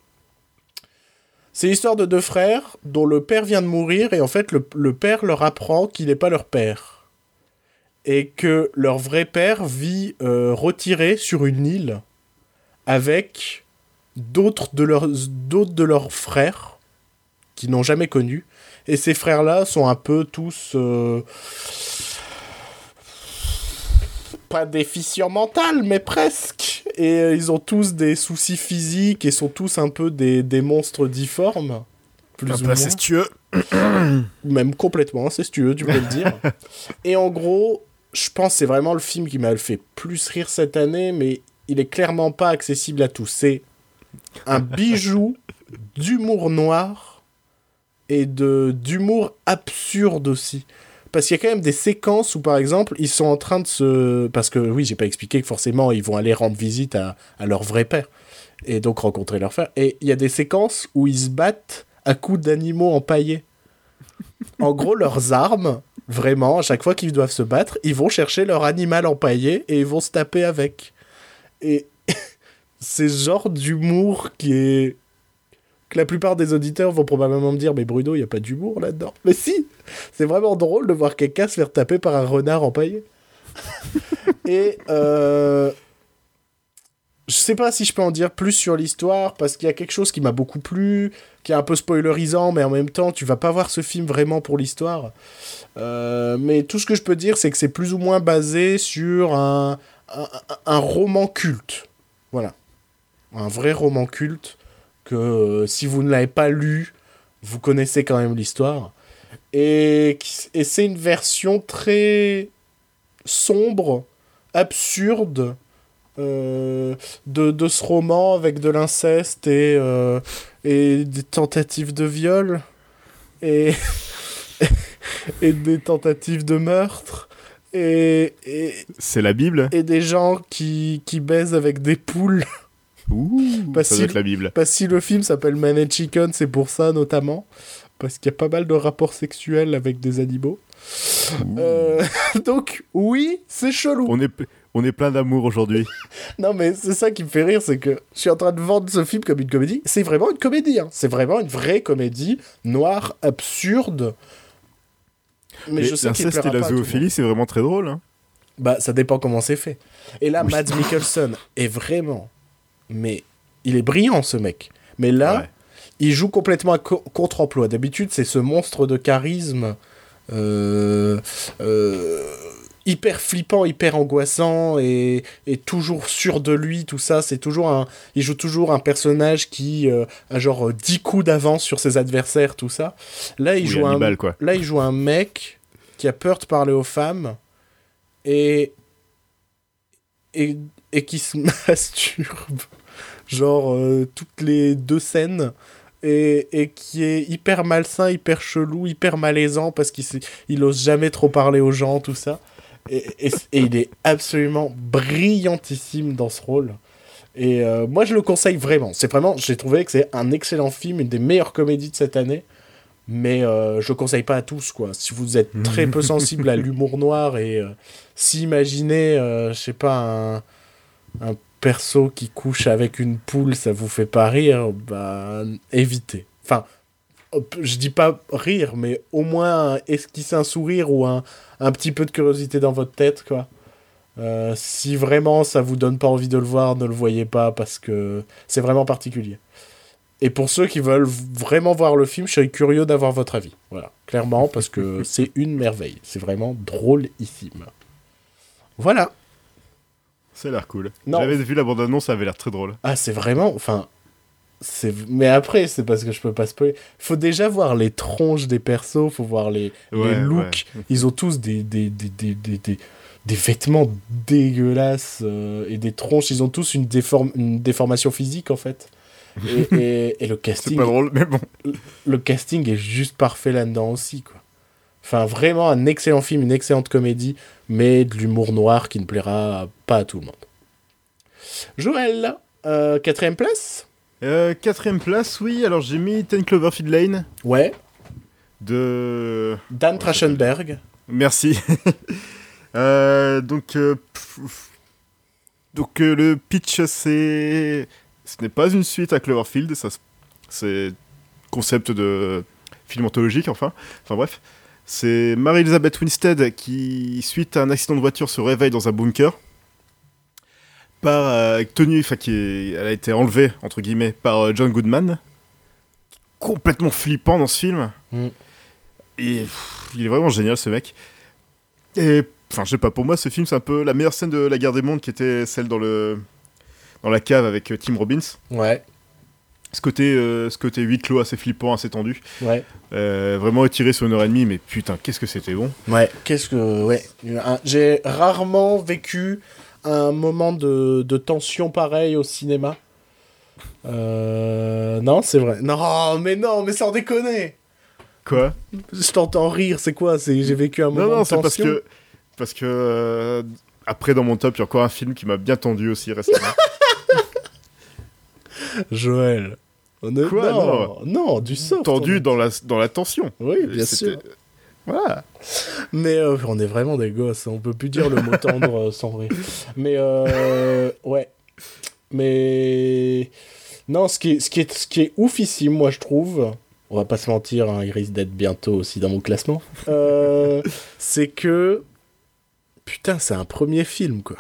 c'est l'histoire de deux frères dont le père vient de mourir et en fait, le, père leur apprend qu'il n'est pas leur père. Et que leur vrai père vit euh, retiré sur une île avec d'autres de leurs, frères qui n'ont jamais connu. Et ces frères-là sont un peu tous... euh, Pas déficients mentaux, mais presque. Et euh, ils ont tous des soucis physiques et sont tous un peu des, des monstres difformes. Plus ou moins. incestueux. Même complètement incestueux, tu peux le dire. et en gros, je pense que c'est vraiment le film qui m'a fait plus rire cette année, mais il est clairement pas accessible à tous. C'est un bijou d'humour noir et de d'humour absurde aussi. Parce qu'il y a quand même des séquences où, par exemple, ils sont en train de se... Parce que, oui, j'ai pas expliqué que forcément, ils vont aller rendre visite à, à leur vrai père. Et donc rencontrer leur frère. Et il y a des séquences où ils se battent à coups d'animaux empaillés. En gros, leurs armes, vraiment, à chaque fois qu'ils doivent se battre, ils vont chercher leur animal empaillé et ils vont se taper avec. Et c'est ce genre d'humour qui est. que la plupart des auditeurs vont probablement me dire Mais Bruno, il n'y a pas d'humour là-dedans. Mais si C'est vraiment drôle de voir quelqu'un se faire taper par un renard empaillé. et. Euh... Je sais pas si je peux en dire plus sur l'histoire parce qu'il y a quelque chose qui m'a beaucoup plu, qui est un peu spoilerisant, mais en même temps, tu vas pas voir ce film vraiment pour l'histoire. Euh, mais tout ce que je peux dire, c'est que c'est plus ou moins basé sur un, un, un roman culte. Voilà. Un vrai roman culte que euh, si vous ne l'avez pas lu, vous connaissez quand même l'histoire. Et, et c'est une version très sombre, absurde euh, de, de ce roman avec de l'inceste et, euh, et des tentatives de viol et, et des tentatives de meurtre et, et, C'est la Bible et des gens qui, qui baisent avec des poules. Ouh, Pas ça si- doit être la Bible. Parce que si le film s'appelle Man and Chicken, c'est pour ça notamment. Parce qu'il y a pas mal de rapports sexuels avec des animaux. Euh, donc, oui, c'est chelou. On est, on est plein d'amour aujourd'hui. Non, mais c'est ça qui me fait rire, c'est que je suis en train de vendre ce film comme une comédie. C'est vraiment une comédie, hein. c'est vraiment une vraie comédie noire, absurde. Mais je sais qu'il et la zoophilie, c'est vraiment très drôle. Hein. Bah, ça dépend comment c'est fait. Et là, Oui. Mads Mikkelsen est vraiment. Mais il est brillant, ce mec. Mais là, Ouais. il joue complètement à co- contre-emploi. D'habitude, c'est ce monstre de charisme euh, euh, hyper flippant, hyper angoissant et, et toujours sûr de lui, tout ça. C'est toujours un, il joue toujours un personnage qui euh, a genre euh, 10 coups d'avance sur ses adversaires, tout ça. Là, il Oui, joue un, quoi. là, il joue un mec qui a peur de parler aux femmes et et, et qui se masturbe genre euh, toutes les deux scènes et, et qui est hyper malsain, hyper chelou, hyper malaisant parce qu'il il ose jamais trop parler aux gens, tout ça. Et, et- et il est absolument brillantissime dans ce rôle. Et euh, moi, je le conseille vraiment. C'est vraiment, j'ai trouvé que c'est un excellent film, une des meilleures comédies de cette année. Mais euh, je le conseille pas à tous, quoi. Si vous êtes très peu sensible à l'humour noir et euh, s'imaginez, euh, je sais pas, un, un perso qui couche avec une poule, ça vous fait pas rire, bah évitez. Enfin, je dis pas rire, mais au moins esquisser un sourire ou un, un petit peu de curiosité dans votre tête, quoi. Euh, si vraiment ça vous donne pas envie de le voir, ne le voyez pas parce que c'est vraiment particulier. Et pour ceux qui veulent vraiment voir le film, je serais curieux d'avoir votre avis. Voilà, clairement, parce que c'est une merveille. C'est vraiment drôlissime. Voilà. Ça a l'air cool. J'avais vu la bande-annonce, ça avait l'air très drôle. Ah, c'est vraiment. Enfin. c'est Mais après, c'est parce que je peux pas spoiler. Faut déjà voir les tronches des persos, faut voir les, looks. ouais. Ils ont tous des, des, des, des, des, vêtements dégueulasses euh, et des tronches. Ils ont tous une, déform... une déformation physique, en fait. Et, et, et le C'est casting pas drôle, mais bon. le casting est juste parfait là-dedans aussi, quoi. Enfin, vraiment un excellent film, une excellente comédie, mais de l'humour noir qui ne plaira pas à tout le monde. Joël, euh, quatrième place? Euh, quatrième place, oui. Alors j'ai mis Ten Cloverfield Lane Ouais, de. Dan Trachtenberg. Merci. Euh, donc, donc le pitch, c'est, ce n'est pas une suite à Cloverfield, ça, c'est concept de film anthologique, enfin, enfin bref. C'est Mary-Elizabeth Winstead qui, suite à un accident de voiture, se réveille dans un bunker. Par, euh, tenue, enfin, qui est- elle a été enlevée, entre guillemets, par euh, John Goodman. Complètement flippant dans ce film. Mm. Et pff, il est vraiment génial, ce mec. Et, enfin, je sais pas, pour moi, ce film, c'est un peu la meilleure scène de la guerre des mondes qui était celle dans le dans la cave avec euh, Tim Robbins. Ouais, Ce côté, euh, ce côté huis clos assez flippant, assez tendu. ouais, Euh, vraiment étiré sur une heure et demie, mais putain, qu'est-ce que c'était bon. ouais. Qu'est-ce que. Ouais. J'ai rarement vécu un moment de, de tension pareil au cinéma. Euh, Non, c'est vrai. Non, mais non, mais sans déconner Quoi? Je t'entends rire, c'est quoi? C'est J'ai vécu un moment Non, non, de c'est parce tension que. Parce que. euh, après, dans mon top, il y a encore un film qui m'a bien tendu aussi récemment. Joël. On ne- Quoi, non, non, du soft. tendu dans la, dans la tension. Oui, bien sûr. Voilà. Mais euh, on est vraiment des gosses, hein, on peut plus dire le mot tendre euh, sans rire. Mais euh, ouais. Mais non, ce qui est, ce qui est, ce qui est oufissime, moi je trouve, on va pas se mentir, hein, il risque d'être bientôt aussi dans mon classement, euh, c'est que putain, c'est un premier film quoi.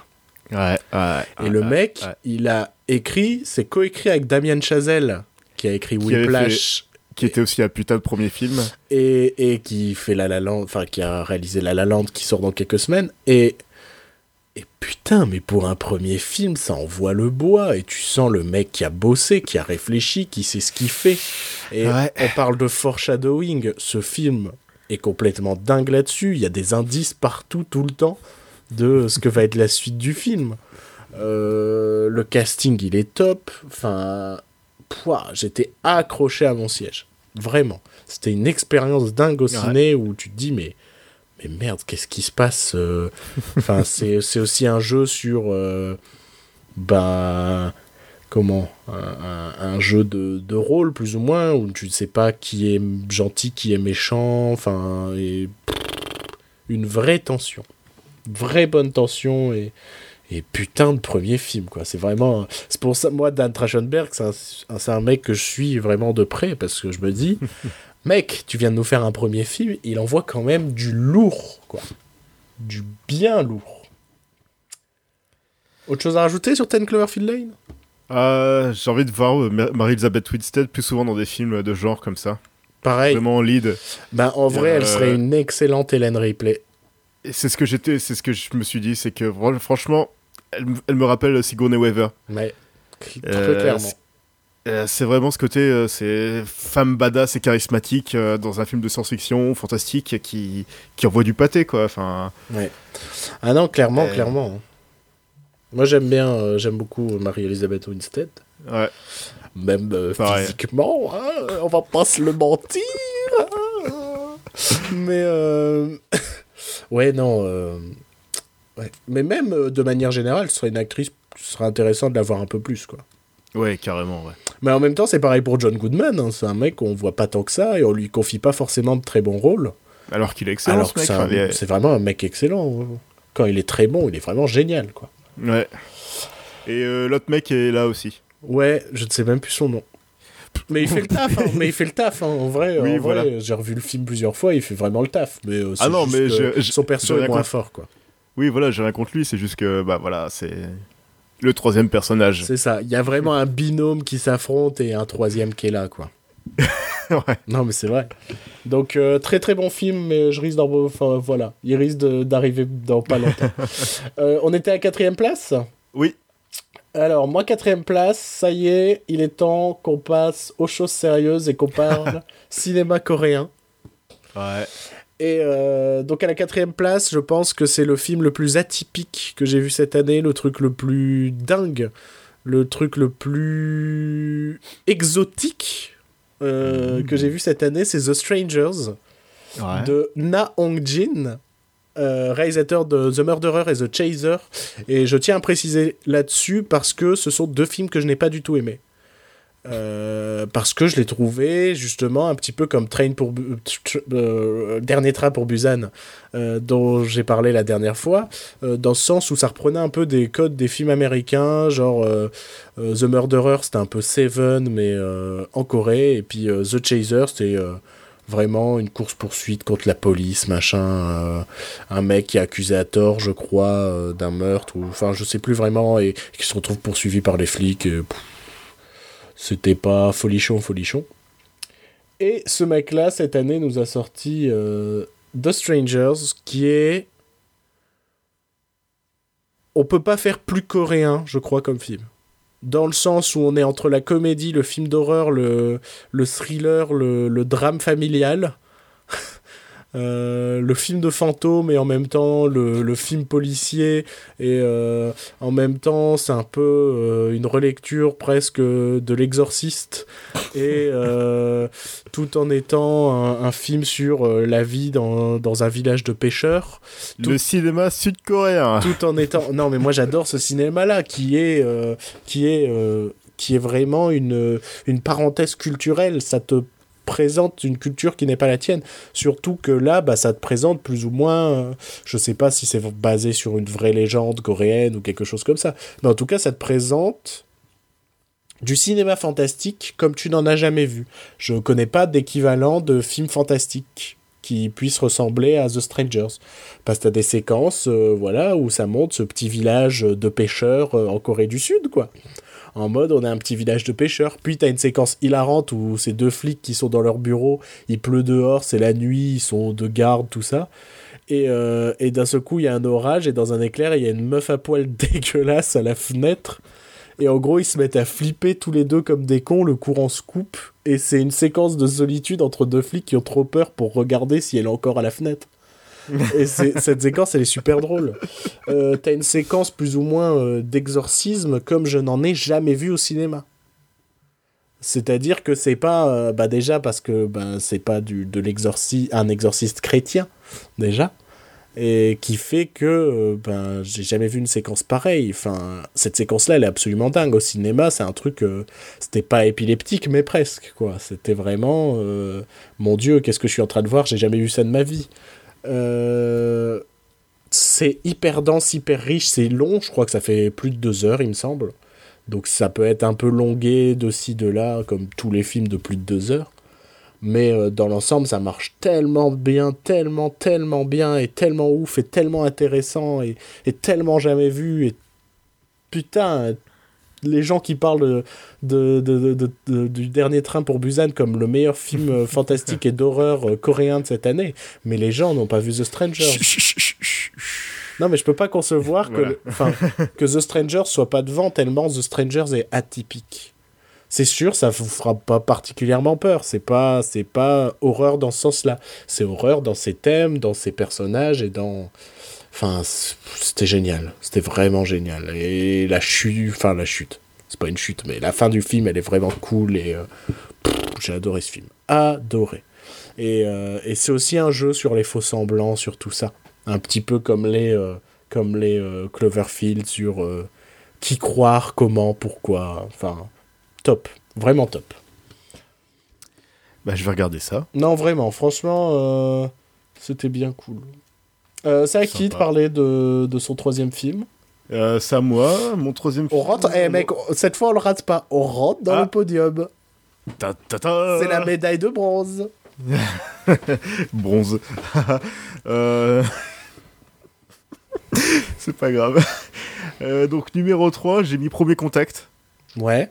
Ouais, ouais. Et le mec, il a écrit, c'est coécrit avec Damien Chazelle, qui a écrit Whiplash Qui était aussi un putain de premier film. et, et qui fait La La Land, enfin qui a réalisé La La Land qui sort dans quelques semaines et et putain mais pour un premier film ça envoie le bois et tu sens le mec qui a bossé, qui a réfléchi, qui sait ce qu'il fait et Ouais. on parle de foreshadowing, ce film est complètement dingue là-dessus, il y a des indices partout tout le temps de ce que va être la suite du film. Euh, le casting il est top, enfin j'étais accroché à mon siège. Vraiment. C'était une expérience dingue au Ouais. ciné où tu te dis, mais, mais merde, qu'est-ce qui se passe euh Enfin, c'est c'est aussi un jeu sur. euh, ben. Comment un, un- un jeu de, de rôle, plus ou moins, où tu ne sais pas qui est gentil, qui est méchant. Enfin, et. Une vraie tension. Vraie bonne tension et. Et putain de premier film, quoi. C'est vraiment. C'est pour ça, moi, Dan Trachtenberg, c'est un, mec que je suis vraiment de près parce que je me dis, mec, tu viens de nous faire un premier film, il envoie quand même du lourd, quoi. Du bien lourd. Autre chose à rajouter sur Ten Cloverfield Lane? Euh, J'ai envie de voir euh, Marie-Elisabeth Winstead plus souvent dans des films de genre comme ça. Pareil. Vraiment en lead. Ben, en vrai, elle Euh, serait une excellente Hélène Ripley. C'est ce que j'étais, c'est ce que je me suis dit, c'est que franchement, elle, me rappelle Sigourney Weaver. Mais très Euh, clairement. c'est- euh, c'est vraiment ce côté, euh, c'est femme badass et charismatique dans un film de science-fiction fantastique qui, qui envoie du pâté, quoi. Enfin, Ah non, clairement, Euh. clairement. Moi, j'aime bien, j'aime beaucoup Marie-Elisabeth Winstead. ouais. Même euh, physiquement, hein, on va pas se le mentir. hein. Mais euh, ouais, non. Ouais. Mais même euh, de manière générale, ce serait une actrice, ce serait intéressant de la voir un peu plus, quoi. Ouais, carrément, ouais. Mais en même temps, c'est pareil pour John Goodman. hein. C'est un mec qu'on voit pas tant que ça et on lui confie pas forcément de très bons rôles. Alors qu'il est excellent, alors ce mec. c'est enfin, les- vraiment un mec excellent. Quand il est très bon, il est vraiment génial, quoi. Ouais. Et euh, l'autre mec est là aussi. Ouais, je ne sais même plus son nom. Mais il fait le taf, hein. mais il fait le taf, hein. en vrai. Oui, en vrai, voilà. j'ai revu le film plusieurs fois, il fait vraiment le taf. Mais euh, Ah non, mais son perso est moins fort, quoi. Oui, voilà, j'ai rien contre lui, c'est juste que, bah voilà, c'est le troisième personnage. C'est ça. Il y a vraiment un binôme qui s'affronte et un troisième qui est là, quoi. ouais. Non, mais c'est vrai. Donc, euh, très très bon film, mais je risque d'en. Enfin, voilà. Il risque d'arriver dans pas longtemps. Euh, on était à quatrième place? Oui. Alors, moi, quatrième place, ça y est, il est temps qu'on passe aux choses sérieuses et qu'on parle cinéma coréen. Ouais. Et euh, donc à la quatrième place, je pense que c'est le film le plus atypique que j'ai vu cette année, le truc le plus dingue, le truc le plus exotique euh, que j'ai vu cette année, c'est The Strangers Ouais. de Na Hong-jin, euh, réalisateur de The Murderer et The Chaser. Et je tiens à préciser là-dessus parce que ce sont deux films que je n'ai pas du tout aimés. Euh, parce que je l'ai trouvé justement un petit peu comme Train pour tr- euh, Dernier train pour Busan euh, dont j'ai parlé la dernière fois euh, dans le sens où ça reprenait un peu des codes des films américains genre euh, euh, The Murderer c'était un peu Seven mais euh, en Corée et puis euh, The Chaser c'était euh, vraiment une course poursuite contre la police machin euh, un mec qui est accusé à tort je crois euh, d'un meurtre ou enfin je sais plus vraiment et, qui se retrouve poursuivi par les flics et, pff, c'était pas folichon folichon. Et ce mec là cette année nous a sorti euh, The Strangers qui est on peut pas faire plus coréen je crois comme film. Dans le sens où on est entre la comédie, le film d'horreur, le, le thriller, le, le drame familial, euh, le film de fantôme et en même temps le, le film policier et euh, en même temps c'est un peu euh, une relecture presque de l'exorciste et tout en étant un, un film sur la vie dans, dans un village de pêcheurs Le cinéma sud-coréen. tout en étant non mais moi j'adore ce cinéma là qui est qui est qui est vraiment une une parenthèse culturelle ça te présente une culture qui n'est pas la tienne. Surtout que là bah ça te présente plus ou moins euh, je sais pas si c'est basé sur une vraie légende coréenne ou quelque chose comme ça. Mais en tout cas ça te présente du cinéma fantastique comme tu n'en as jamais vu. Je connais pas d'équivalent de film fantastique qui puisse ressembler à The Strangers. Parce que t'as des séquences euh, voilà où ça montre ce petit village de pêcheurs euh, en Corée du Sud quoi en mode on a un petit village de pêcheurs. Puis t'as une séquence hilarante où ces deux flics qui sont dans leur bureau il pleut dehors c'est la nuit ils sont de garde tout ça. Et, euh, et d'un seul coup il y a un orage et dans un éclair il y a une meuf à poil dégueulasse à la fenêtre. Et en gros ils se mettent à flipper tous les deux comme des cons le courant se coupe. Et c'est une séquence de solitude entre deux flics qui ont trop peur pour regarder si elle est encore à la fenêtre et cette séquence, elle est super drôle. Euh, T'as une séquence plus ou moins euh, d'exorcisme comme je n'en ai jamais vu au cinéma. C'est-à-dire que c'est pas, euh, bah déjà parce que bah, c'est pas du, de un exorciste chrétien déjà, et qui fait que ben j'ai jamais vu une séquence pareille. Enfin, cette séquence-là, elle est absolument dingue au cinéma. C'est un truc, c'était pas épileptique, mais presque quoi. C'était vraiment, mon Dieu, qu'est-ce que je suis en train de voir? J'ai jamais vu ça de ma vie. Euh, c'est hyper dense, hyper riche, c'est long, je crois que ça fait plus de deux heures, il me semble. Donc ça peut être un peu longué de ci, de là, comme tous les films de plus de deux heures. Mais euh, dans l'ensemble, ça marche tellement bien, tellement, tellement bien, et tellement ouf, et tellement intéressant, et, et tellement jamais vu. Et putain, les gens qui parlent de, de- de- du dernier train pour Busan comme le meilleur film euh, fantastique et d'horreur euh, coréen de cette année, mais les gens n'ont pas vu The Stranger. Non, mais je peux pas concevoir que, le- The Strangers soit pas devant tellement The Strangers est atypique. C'est sûr, ça vous fera pas particulièrement peur. C'est pas, c'est pas horreur dans ce sens-là. C'est horreur dans ses thèmes, dans ses personnages et dans. Enfin, c'était génial. C'était vraiment génial. Et la chute, enfin la chute. C'est pas une chute, mais la fin du film, elle est vraiment cool et euh, j'ai adoré ce film. Adoré. Et, euh, et c'est aussi un jeu sur les faux semblants, sur tout ça. Un petit peu comme les, euh, comme les euh, Cloverfield sur qui croire, comment, pourquoi. Enfin, top. Vraiment top. Bah, je vais regarder ça. Non, vraiment, franchement, c'était bien cool. Euh, c'est à qui de parler de, de son troisième film Euh, c'est à moi, mon troisième On film. rentre, eh mec, cette fois on le rate pas, on rentre dans Ah. le podium. Ta, ta, ta. C'est la médaille de bronze. Bronze. Euh, c'est pas grave. Euh, donc, numéro 3, j'ai mis Premier Contact, Ouais.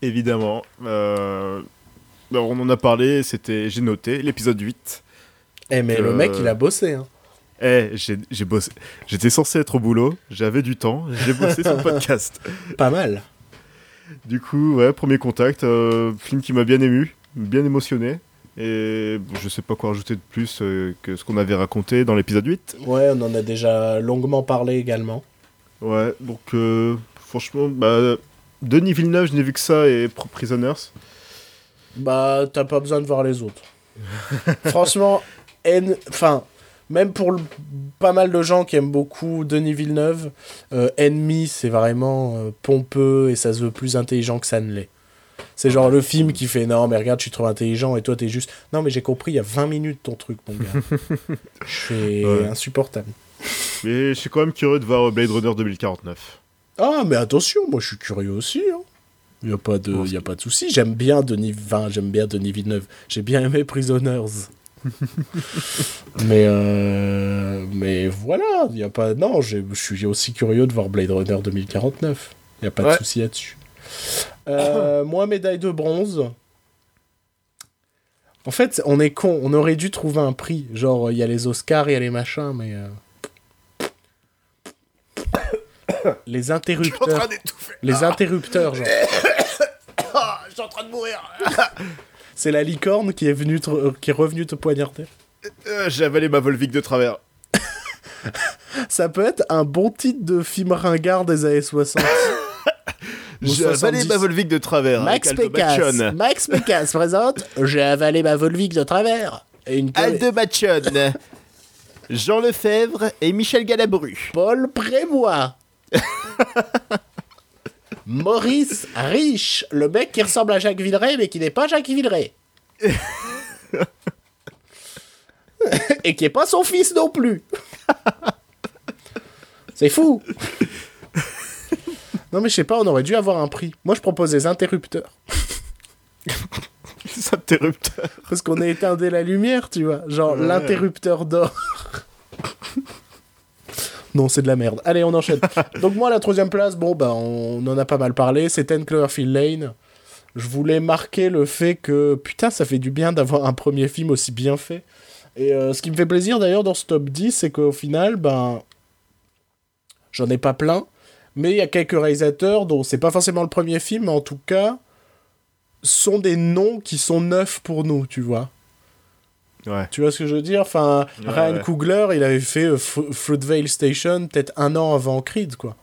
évidemment. Euh, alors, on en a parlé, c'était, j'ai noté, l'épisode 8. Eh mais le mec il a bossé. Hein. Eh, j'ai, bossé. J'étais censé être au boulot, j'avais du temps, j'ai bossé sur le podcast. Pas mal. Du coup, ouais, Premier Contact, euh, film qui m'a bien ému, bien émotionné. Et bon, je sais pas quoi rajouter de plus euh, que ce qu'on avait raconté dans l'épisode 8. Ouais, on en a déjà longuement parlé également. Ouais, donc euh, franchement, bah, Denis Villeneuve, je n'ai vu que ça et Pro- Prisoners. Bah, t'as pas besoin de voir les autres. Franchement, en- enfin, même pour le- pas mal de gens qui aiment beaucoup Denis Villeneuve, euh, Enemy, c'est vraiment euh, pompeux et ça se veut plus intelligent que ça ne l'est. C'est genre le film qui fait non, mais regarde, je suis trop intelligent et toi t'es juste. Non, mais j'ai compris, il y a 20 minutes ton truc, mon gars. C'est Ouais. insupportable. Mais je suis quand même curieux de voir Blade Runner 2049. Ah, mais attention, moi je suis curieux aussi. Hein. Il n'y a pas de, y a pas de souci. J'aime bien Denis, enfin, j'aime bien Denis Villeneuve. J'ai bien aimé Prisoners. mais euh, mais voilà, il y a pas. Non, je suis aussi curieux de voir Blade Runner 2049. Il y a pas de souci là-dessus. Euh, moi, médaille de bronze. En fait, on est con. On aurait dû trouver un prix. Genre, il y a les Oscars, il y a les machins, mais. euh, les interrupteurs. d'étouffer. Les interrupteurs, genre. je suis en train de mourir. C'est la licorne qui est, venue te- euh, qui est revenue te poignarder. Euh, J'ai avalé ma Volvic de travers. Ça peut être un bon titre de film ringard des années 60. Ou J'ai avalé 70. ma Volvic de travers. Max Pécasse. Max Pécasse présente J'ai avalé ma Volvic de travers. Et une. Jean Lefebvre et Michel Galabru. Paul Prébois. Maurice Riche, le mec qui ressemble à Jacques Villeray mais qui n'est pas Jacques Villeray. Et qui est pas son fils non plus. C'est fou. Non mais je sais pas, on aurait dû avoir un prix. Moi je propose des interrupteurs. Les interrupteurs. Parce qu'on a éteindé la lumière, tu vois. Genre Ouais. l'interrupteur d'or. Non, c'est de la merde. Allez, on enchaîne. Donc moi, la troisième place, bon, bah, on en a pas mal parlé. C'est Ten Cloverfield Lane. Je voulais marquer le fait que, putain, ça fait du bien d'avoir un premier film aussi bien fait. Et euh, ce qui me fait plaisir d'ailleurs dans ce top 10, c'est qu'au final, ben, j'en ai pas plein. Mais il y a quelques réalisateurs dont c'est pas forcément le premier film, mais en tout cas, sont des noms qui sont neufs pour nous, tu vois. Ouais. Tu vois ce que je veux dire? Enfin, Ouais, Ryan ouais. Coogler, il avait fait euh, Fru- Fruitvale Station peut-être un an avant Creed, quoi.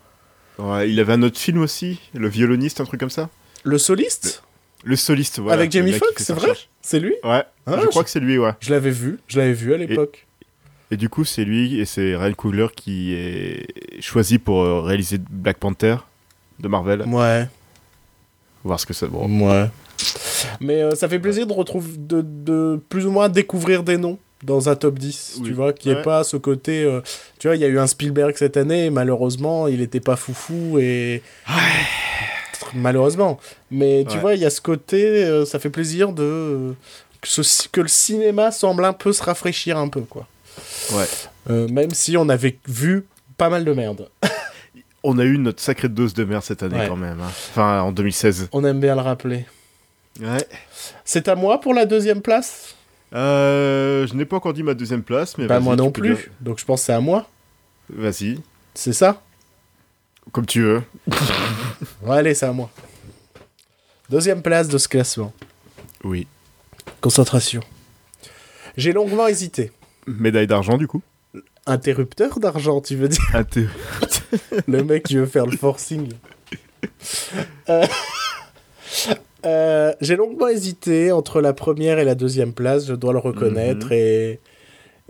Ouais, il avait un autre film aussi, Le violoniste, un truc comme ça. Le soliste? Le soliste, voilà. Avec Jamie Foxx, c'est vrai? C'est lui? Ouais, Ah, je je- crois que c'est lui, ouais. Je l'avais vu, je l'avais vu à l'époque. Et du coup, c'est lui et c'est Ryan Coogler qui est choisi pour euh, réaliser Black Panther de Marvel. Ouais, Voir ce que ça. Bon. ouais. Mais euh, ça fait plaisir de retrouver, de, de plus ou moins découvrir des noms dans un top 10, tu vois, qui est Ouais. pas ce côté... euh, tu vois, il y a eu un Spielberg cette année, et malheureusement, il était pas foufou, et... Malheureusement. Mais tu Ouais. vois, il y a ce côté, euh, ça fait plaisir de... Que, ce- que le cinéma semble un peu se rafraîchir un peu, quoi. Ouais. Même si on avait vu pas mal de merde. on a eu notre sacrée dose de merde cette année quand même. hein. Enfin, en 2016. On aime bien le rappeler. Ouais. C'est à moi pour la deuxième place? Euh, je n'ai pas encore dit ma deuxième place, mais Bah vas-y, moi non plus. dire- Donc je pense que c'est à moi. Vas-y, C'est ça? Comme tu veux. Ouais, allez, c'est à moi. Deuxième place de ce classement. Oui. Concentration. J'ai longuement hésité. Médaille d'argent du coup? Interrupteur d'argent, tu veux dire? Inté- Le mec qui veut faire le forcing. Euh, euh, J'ai longuement hésité entre la première et la deuxième place, je dois le reconnaître. Mhm. et,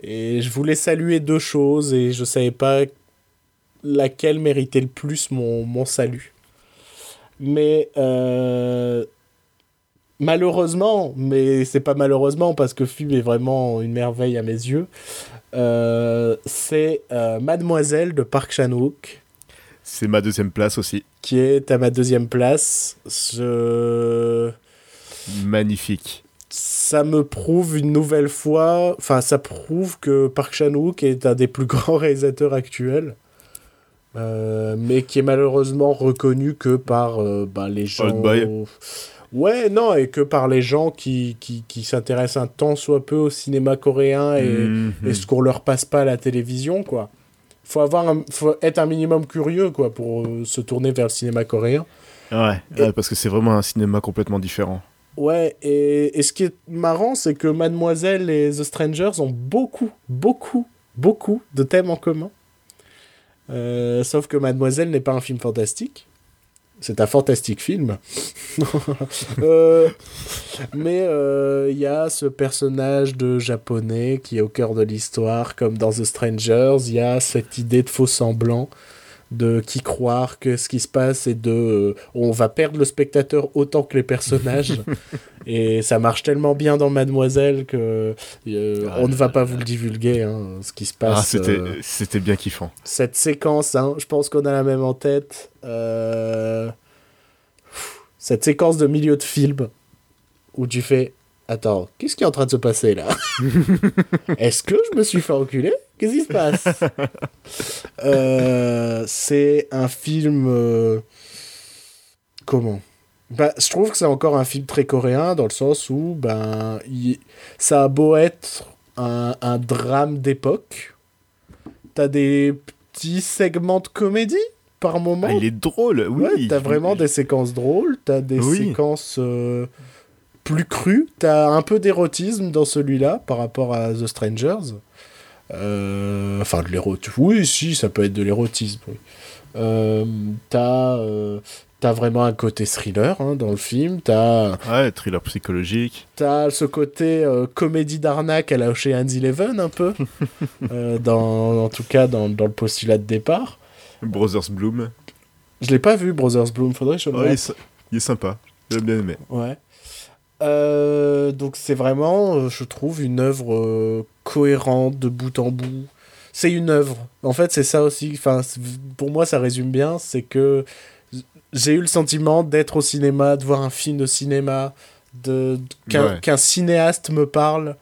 et je voulais saluer deux choses et je savais pas laquelle méritait le plus mon, mon salut. Mais euh, malheureusement, mais c'est pas malheureusement parce que film est vraiment une merveille à mes yeux, euh, c'est Mademoiselle de Park Chan-wook C'est ma deuxième place aussi. qui est à ma deuxième place. Magnifique. Ça me prouve une nouvelle fois, enfin ça prouve que Park Chan-wook est un des plus grands réalisateurs actuels, euh, mais qui est malheureusement reconnu que par euh, bah, les gens... Boy. Ouais, non, et que par les gens qui, qui, qui s'intéressent un tant soit peu au cinéma coréen et, Mhm. et ce qu'on leur passe pas à la télévision, quoi. Faut, avoir un- faut être un minimum curieux, quoi, pour euh, se tourner vers le cinéma coréen. Ouais, ouais, parce que c'est vraiment un cinéma complètement différent. Ouais, et, et ce qui est marrant, c'est que Mademoiselle et The Strangers ont beaucoup, beaucoup, beaucoup de thèmes en commun. Euh, sauf que Mademoiselle n'est pas un film fantastique. C'est un fantastique film. Euh, mais euh, il y a ce personnage de japonais qui est au cœur de l'histoire, comme dans The Strangers. Il y a cette idée de faux semblant, de qui croire que ce qui se passe est de. euh, on va perdre le spectateur autant que les personnages. Et ça marche tellement bien dans Mademoiselle que euh, Ah on ne va pas vous le divulguer, hein, ce qui se Ah, passe. c'était euh, c'était bien kiffant. cette séquence, hein, je pense qu'on a la même en tête. Cette séquence de milieu de film où tu fais Attends, qu'est-ce qui est en train de se passer là? Est-ce que je me suis fait enculer? Qu'est-ce qui se passe? Euh, C'est un film. euh, Comment? Bah, je trouve que c'est encore un film très coréen dans le sens où ben, il- ça a beau être un, un drame d'époque, t'as des petits segments de comédie par moment? Ah, il est drôle, oui. Ouais, t'as vraiment des séquences drôles, t'as des Oui. séquences euh, plus crues, t'as un peu d'érotisme dans celui-là par rapport à The Strangers. Euh, Enfin, de l'érotisme. Oui, si, ça peut être de l'érotisme. oui. Euh, t'as euh, t'as vraiment un côté thriller hein, dans le film. T'as Ouais, thriller psychologique. T'as ce côté comédie d'arnaque à la Ocean's Eleven un peu, dans, en tout cas dans, dans le postulat de départ. Brothers Bloom. Je l'ai pas vu Brothers Bloom, faudrait que je le Ouais, il, est, il est sympa. J'ai bien aimé. Ouais. Euh, donc c'est vraiment, euh, je trouve, une œuvre euh, cohérente de bout en bout. C'est une œuvre. En fait, c'est ça aussi. Enfin, pour moi, ça résume bien. C'est que j'ai eu le sentiment d'être au cinéma, de voir un film de cinéma, de qu'un Ouais. cinéaste me parle,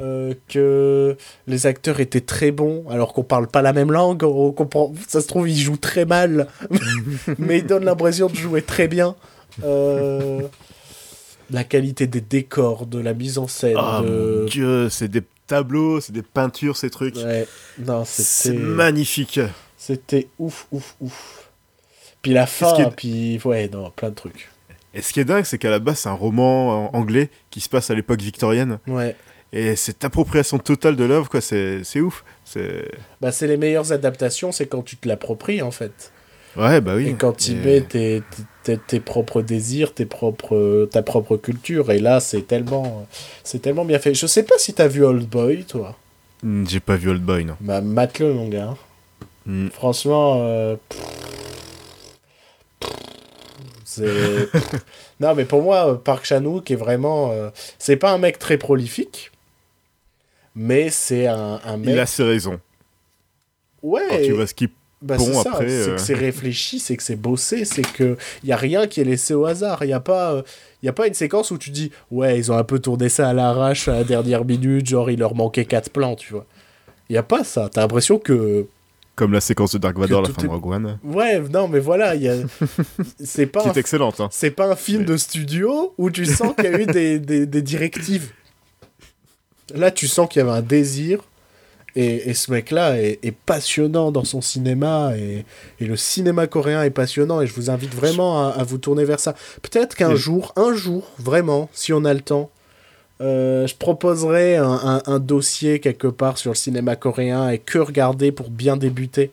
euh, que les acteurs étaient très bons, alors qu'on parle pas la même langue. On comprend. Ça se trouve, ils jouent très mal, mais ils donnent l'impression de jouer très bien. Euh, la qualité des décors, de la mise en scène. Oh de... mon dieu, c'est des tableaux, c'est des peintures, ces trucs. Ouais, non, c'est magnifique. C'était ouf, ouf, ouf. Puis la fin, est- puis ouais, non, plein de trucs. Et ce qui est dingue, c'est qu'à la base, c'est un roman anglais qui se passe à l'époque victorienne. Ouais. Et cette appropriation totale de l'œuvre, quoi, c'est ouf. C'est. Bah, c'est les meilleures adaptations, c'est quand tu te l'appropries, en fait. Ouais, bah oui. Et quand tu Et- mets tes, tes, tes propres désirs, tes propres, ta propre culture. Et là, c'est tellement, c'est tellement bien fait. Je sais pas si t'as vu Old Boy, toi. Hmm, J'ai pas vu Old Boy, non. Bah, mate-le, mon gars. Hmm. Franchement, euh, non, mais pour moi, Park Chan-wook est vraiment. euh, C'est pas un mec très prolifique, mais c'est un, un mec. Il a ses raisons. Ouais. Quand tu vois ce qu'il Bah, Bon, c'est ça, après, c'est euh, que c'est réfléchi, c'est que c'est bossé, c'est que y a rien qui est laissé au hasard. Il y a pas, euh, y a pas une séquence où tu dis ouais ils ont un peu tourné ça à l'arrache à la dernière minute, genre il leur manquait quatre plans, tu vois. Il y a pas ça. T'as l'impression que Comme la séquence de Dark Vador, la fin de est- Rogue One. Ouais, non, mais voilà, il y a... c'est pas Qui un est excellente, hein. C'est pas un film Mais- de studio où tu sens qu'il y a eu des, des- des directives. Là, tu sens qu'il y avait un désir. Et, et ce mec-là est, est passionnant dans son cinéma. Et, et le cinéma coréen est passionnant. Et je vous invite vraiment à, à vous tourner vers ça. Peut-être qu'un jour, un jour, vraiment, si on a le temps, euh, je proposerai un, un- un dossier quelque part sur le cinéma coréen et que regarder pour bien débuter.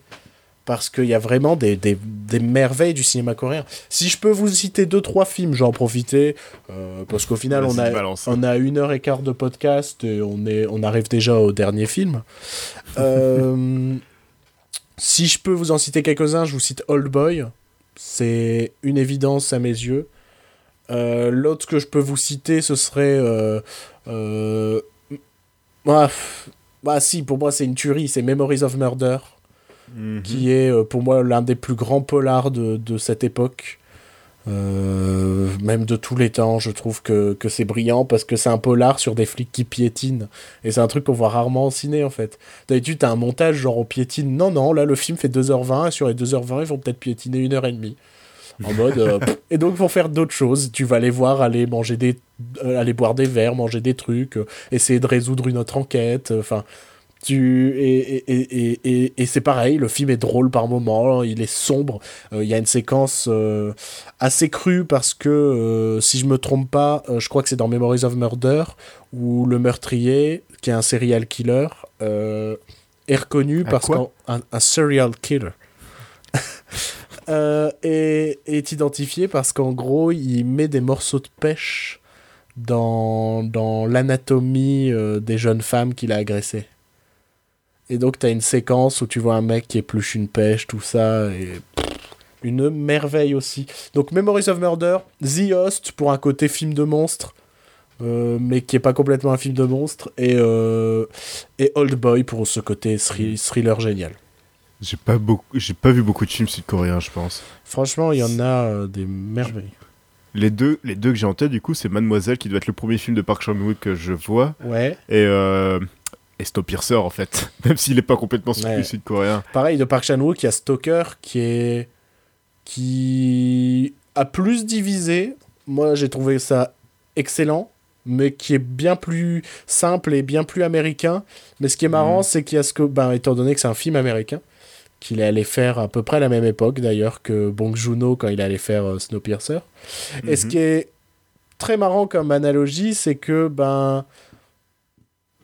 Parce qu'il y a vraiment des, des- des merveilles du cinéma coréen. Si je peux vous citer deux, trois films, j'en profiter. euh, parce qu'au final, on a, balance. on a une heure et quart de podcast et on, est, on arrive déjà au dernier film. Euh, si je peux vous en citer quelques-uns, je vous cite Old Boy. C'est une évidence à mes yeux. Euh, L'autre que je peux vous citer, ce serait. Ah, bah, si, pour moi, c'est une tuerie. C'est Memories of Murder Mhm. qui est euh, pour moi l'un des plus grands polars de, de cette époque. Euh, même de tous les temps, je trouve que, que c'est brillant parce que c'est un polar sur des flics qui piétinent. Et c'est un truc qu'on voit rarement au ciné en fait. D'habitude, t'as un montage genre on piétine. Non, non, là le film fait 2h20 et sur les 2h20, ils vont peut-être piétiner 1h30. En mode. euh, et donc, ils vont faire d'autres choses. Tu vas les voir aller manger des. euh, aller boire des verres, manger des trucs, essayer de résoudre une autre enquête. Enfin. Tu... Et, et, et, et, et c'est pareil, le film est drôle par moments, il est sombre. Euh, Il y a une séquence euh, assez crue parce que, euh, si je me trompe pas, je crois que c'est dans Memories of Murder, où le meurtrier, qui est un serial killer, est reconnu Un parce qu'un un serial killer. Est, est identifié parce qu'en gros, il met des morceaux de pêche dans, dans l'anatomie euh, des jeunes femmes qu'il a agressées. Et donc, tu as une séquence où tu vois un mec qui épluche une pêche, tout ça, et une merveille aussi. Donc, Memories of Murder, The Host pour un côté film de monstre, euh, mais qui est pas complètement un film de monstre, et, euh, et Old Boy pour ce côté thri- thriller génial. J'ai pas, beaucoup... j'ai pas vu beaucoup de films sud-coréens, je pense. Franchement, il y en a euh, des merveilles. Les deux, les deux que j'ai en tête, du coup, c'est Mademoiselle, qui doit être le premier film de Park Chan-wook que je vois, Ouais. et. Et Snowpiercer, en fait. Même s'il est pas complètement Ouais. sud-coréen. Pareil, de Park Chan-wook, il y a Stalker qui est qui a plus divisé. Moi, j'ai trouvé ça excellent, mais qui est bien plus simple et bien plus américain. Mais ce qui est marrant, Mhm. c'est qu'il y a ce que, ben, étant donné que c'est un film américain, qu'il est allé faire à peu près à la même époque d'ailleurs que Bong Joon-ho quand il allait faire euh, Snowpiercer. Et ce Mhm. qui est très marrant comme analogie, c'est que, ben,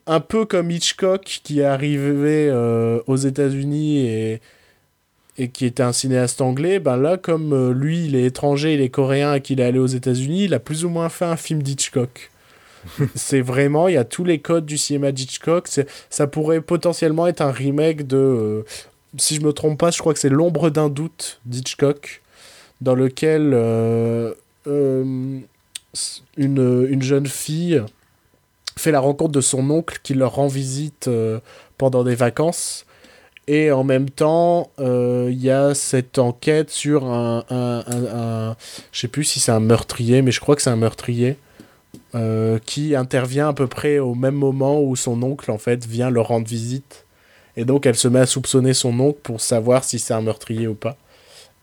un peu comme Hitchcock qui est arrivé euh, aux États-Unis et, et qui était un cinéaste anglais, ben là, comme euh, lui, il est étranger, il est coréen et qu'il est allé aux États-Unis, il a plus ou moins fait un film d'Hitchcock. c'est vraiment, il y a tous les codes du cinéma d'Hitchcock. Ça pourrait potentiellement être un remake de. euh, si je me trompe pas, je crois que c'est L'ombre d'un doute d'Hitchcock, dans lequel une, une jeune fille fait la rencontre de son oncle qui leur rend visite euh, pendant des vacances. Et en même temps, euh, il y a cette enquête sur un, un, un- je sais plus si c'est un meurtrier, mais je crois que c'est un meurtrier euh, qui intervient à peu près au même moment où son oncle en fait vient leur rendre visite. Et donc elle se met à soupçonner son oncle pour savoir si c'est un meurtrier ou pas.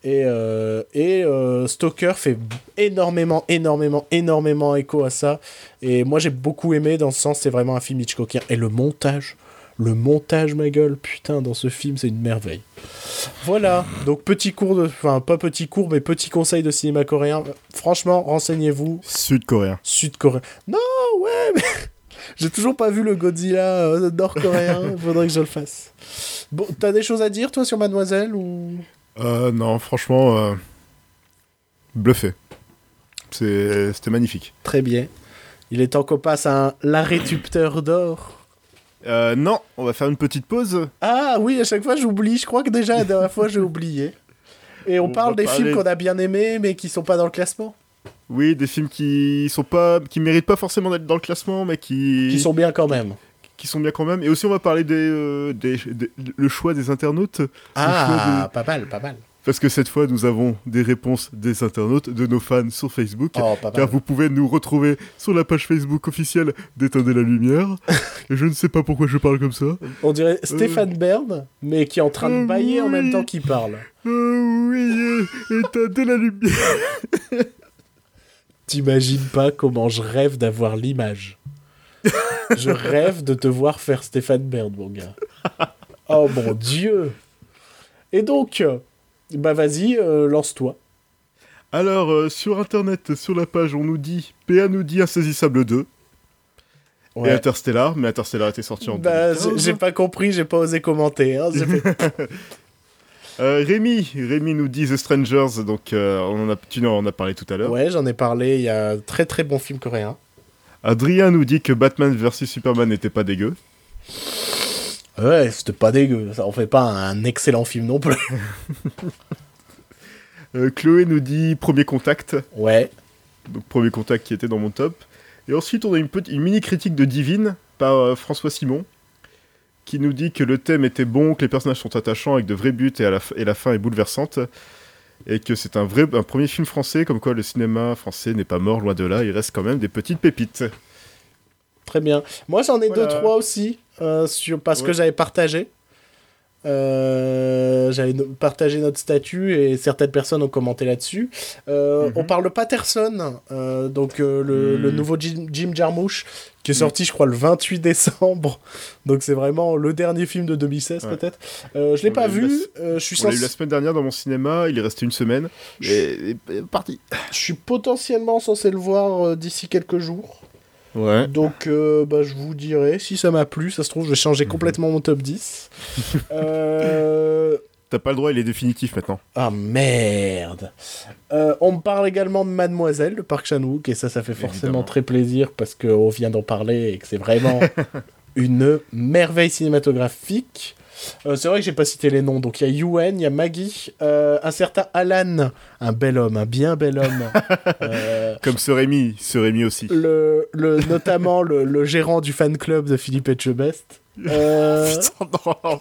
Et, euh, et euh, Stalker fait énormément, énormément, énormément écho à ça. Et moi j'ai beaucoup aimé dans ce sens, c'est vraiment un film Hitchcockien. Et le montage, le montage, ma gueule, putain, dans ce film, c'est une merveille. Voilà, donc petit cours de. Enfin, pas petit cours, mais petit conseil de cinéma coréen. Franchement, renseignez-vous. Sud-coréen. Sud-coréen. Non, ouais, mais. J'ai toujours pas vu le Godzilla euh, nord-coréen. Faudrait que je le fasse. Bon, t'as des choses à dire, toi, sur Mademoiselle ou... Euh, non, franchement, euh, bluffé. C'est- C'était magnifique. Très bien. Il est temps qu'on passe à un La rétupteur d'or. Euh, non, on va faire une petite pause. Ah oui, à chaque fois j'oublie. Je crois que déjà la dernière fois j'ai oublié. Et on, On parle des films qu'on a bien aimés mais qui sont pas dans le classement. Oui, des films qui sont pas, qui méritent pas forcément d'être dans le classement, mais qui, Qui sont bien quand même. Qui sont bien quand même. Et aussi, on va parler des, euh, des, des- le choix des internautes. Ah, pas mal, pas mal. parce que cette fois, nous avons des réponses des internautes, de nos fans sur Facebook. Oh, pas Car mal. vous pouvez nous retrouver sur la page Facebook officielle d'Éteindre la lumière. Et je ne sais pas pourquoi je parle comme ça. On dirait Stéphane Bern, mais qui est en train de Euh, bailler en même temps qu'il parle. Oui, euh, éteindre la lumière. T'imagines pas comment je rêve d'avoir l'image. je rêve de te voir faire Stéphane Bern, mon gars. Oh mon dieu. Et donc, euh, bah vas-y, euh, lance-toi. Alors, euh, sur internet, sur la page, on nous dit PA nous dit Insaisissable 2 et. Interstellar, mais Interstellar était sorti en Bah, 2015. j'ai pas compris, j'ai pas osé commenter. hein. Fait- Euh, Rémi, Rémi nous dit The Strangers, donc on en a, tu en as parlé tout à l'heure. ouais, j'en ai parlé, il y a un très très bon film coréen. Adrien nous dit que Batman vs Superman n'était pas dégueu. Ouais, c'était pas dégueu, ça en fait pas un excellent film non plus. Euh, Chloé nous dit Premier Contact, Ouais, donc Premier Contact qui était dans mon top. Et ensuite, on a une, petite, une mini critique de Divine par euh, François Simon, qui nous dit que le thème était bon, que les personnages sont attachants avec de vrais buts et, à la, f- et la fin est bouleversante. Et que c'est un vrai un premier film français, comme quoi le cinéma français n'est pas mort, loin de là, il reste quand même des petites pépites. très bien. Moi j'en ai Voilà. deux, trois aussi, euh, sur... parce que j'avais partagé. Euh, j'avais partagé notre statut et certaines personnes ont commenté là-dessus. Euh, Mhm. On parle Patterson, euh, donc le, Mhm. le nouveau Jim, Jim Jarmusch, qui est Mhm. sorti, je crois, le 28 décembre. Donc c'est vraiment le dernier film de 2016 Ouais. peut-être. Je l'ai pas vu. la- je suis On eu la semaine dernière dans mon cinéma, il est resté une semaine. Et, et- et parti. je suis potentiellement censé le voir d'ici quelques jours. Ouais. Donc, euh, bah, je vous dirai si ça m'a plu. Ça se trouve, je vais changer Mhm. complètement mon top 10. Euh, T'as pas le droit, il est définitif maintenant. Ah merde Euh, On me parle également de Mademoiselle de Park Chan-wook et ça, ça fait forcément Évidemment. très plaisir parce qu'on vient d'en parler et que c'est vraiment une merveille cinématographique. Euh, c'est vrai que j'ai pas cité les noms, donc il y a Yuen, il y a Maggie, euh, un certain Alan, un bel homme, un bien bel homme. Euh, Comme ce Rémi, ce Rémi aussi. le, le, notamment le, le gérant du fan club de Philippe Etchebest. Euh, Putain, non.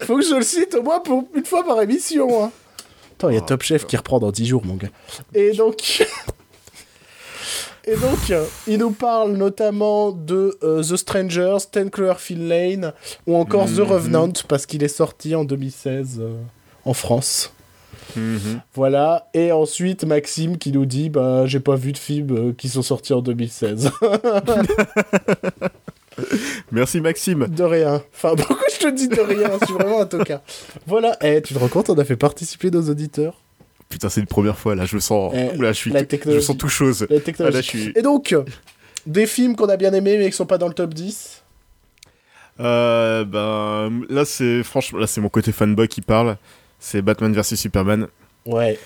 Il faut que je le cite au moins pour une fois par émission. Hein. Attends, il y a Oh, Top Chef qui reprend dans 10 jours, mon gars. Et donc. Et donc, euh, il nous parle notamment de euh, The Strangers, Ten Cloverfield Lane, ou encore The Mhm. Revenant, parce qu'il est sorti en 2016 euh, en France. Mhm. Voilà. Et ensuite, Maxime qui nous dit Bah, j'ai pas vu de films euh, qui sont sortis en 2016. Merci Maxime. De rien. Enfin, pourquoi je te dis de rien? Je suis vraiment un tocard. Voilà. Eh, tu te rends compte, on a fait participer nos auditeurs. Putain, c'est une première fois, là, je me sens... Eh, Oula, je, suis je sens tout chose. La Ah, technologie. là, je suis... Et donc, des films qu'on a bien aimés mais qui sont pas dans le top 10. Euh, ben, là, c'est... Franchement, là, c'est mon côté fanboy qui parle. C'est Batman vs Superman. Ouais.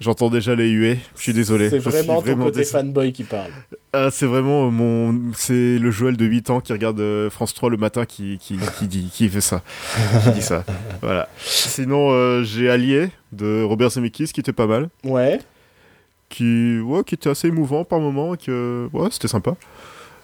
J'entends déjà les huées. Je suis désolé. C'est suis vraiment ton côté fanboy qui parle. Ah, c'est vraiment mon... C'est le Joël de 8 ans qui regarde euh, France 3 le matin qui, qui, qui dit... Qui fait ça. qui dit ça. Voilà. Sinon, euh, j'ai Allié de Robert Zemeckis qui était pas mal. Ouais. qui, ouais, qui était assez émouvant par moment, que ouais, c'était sympa.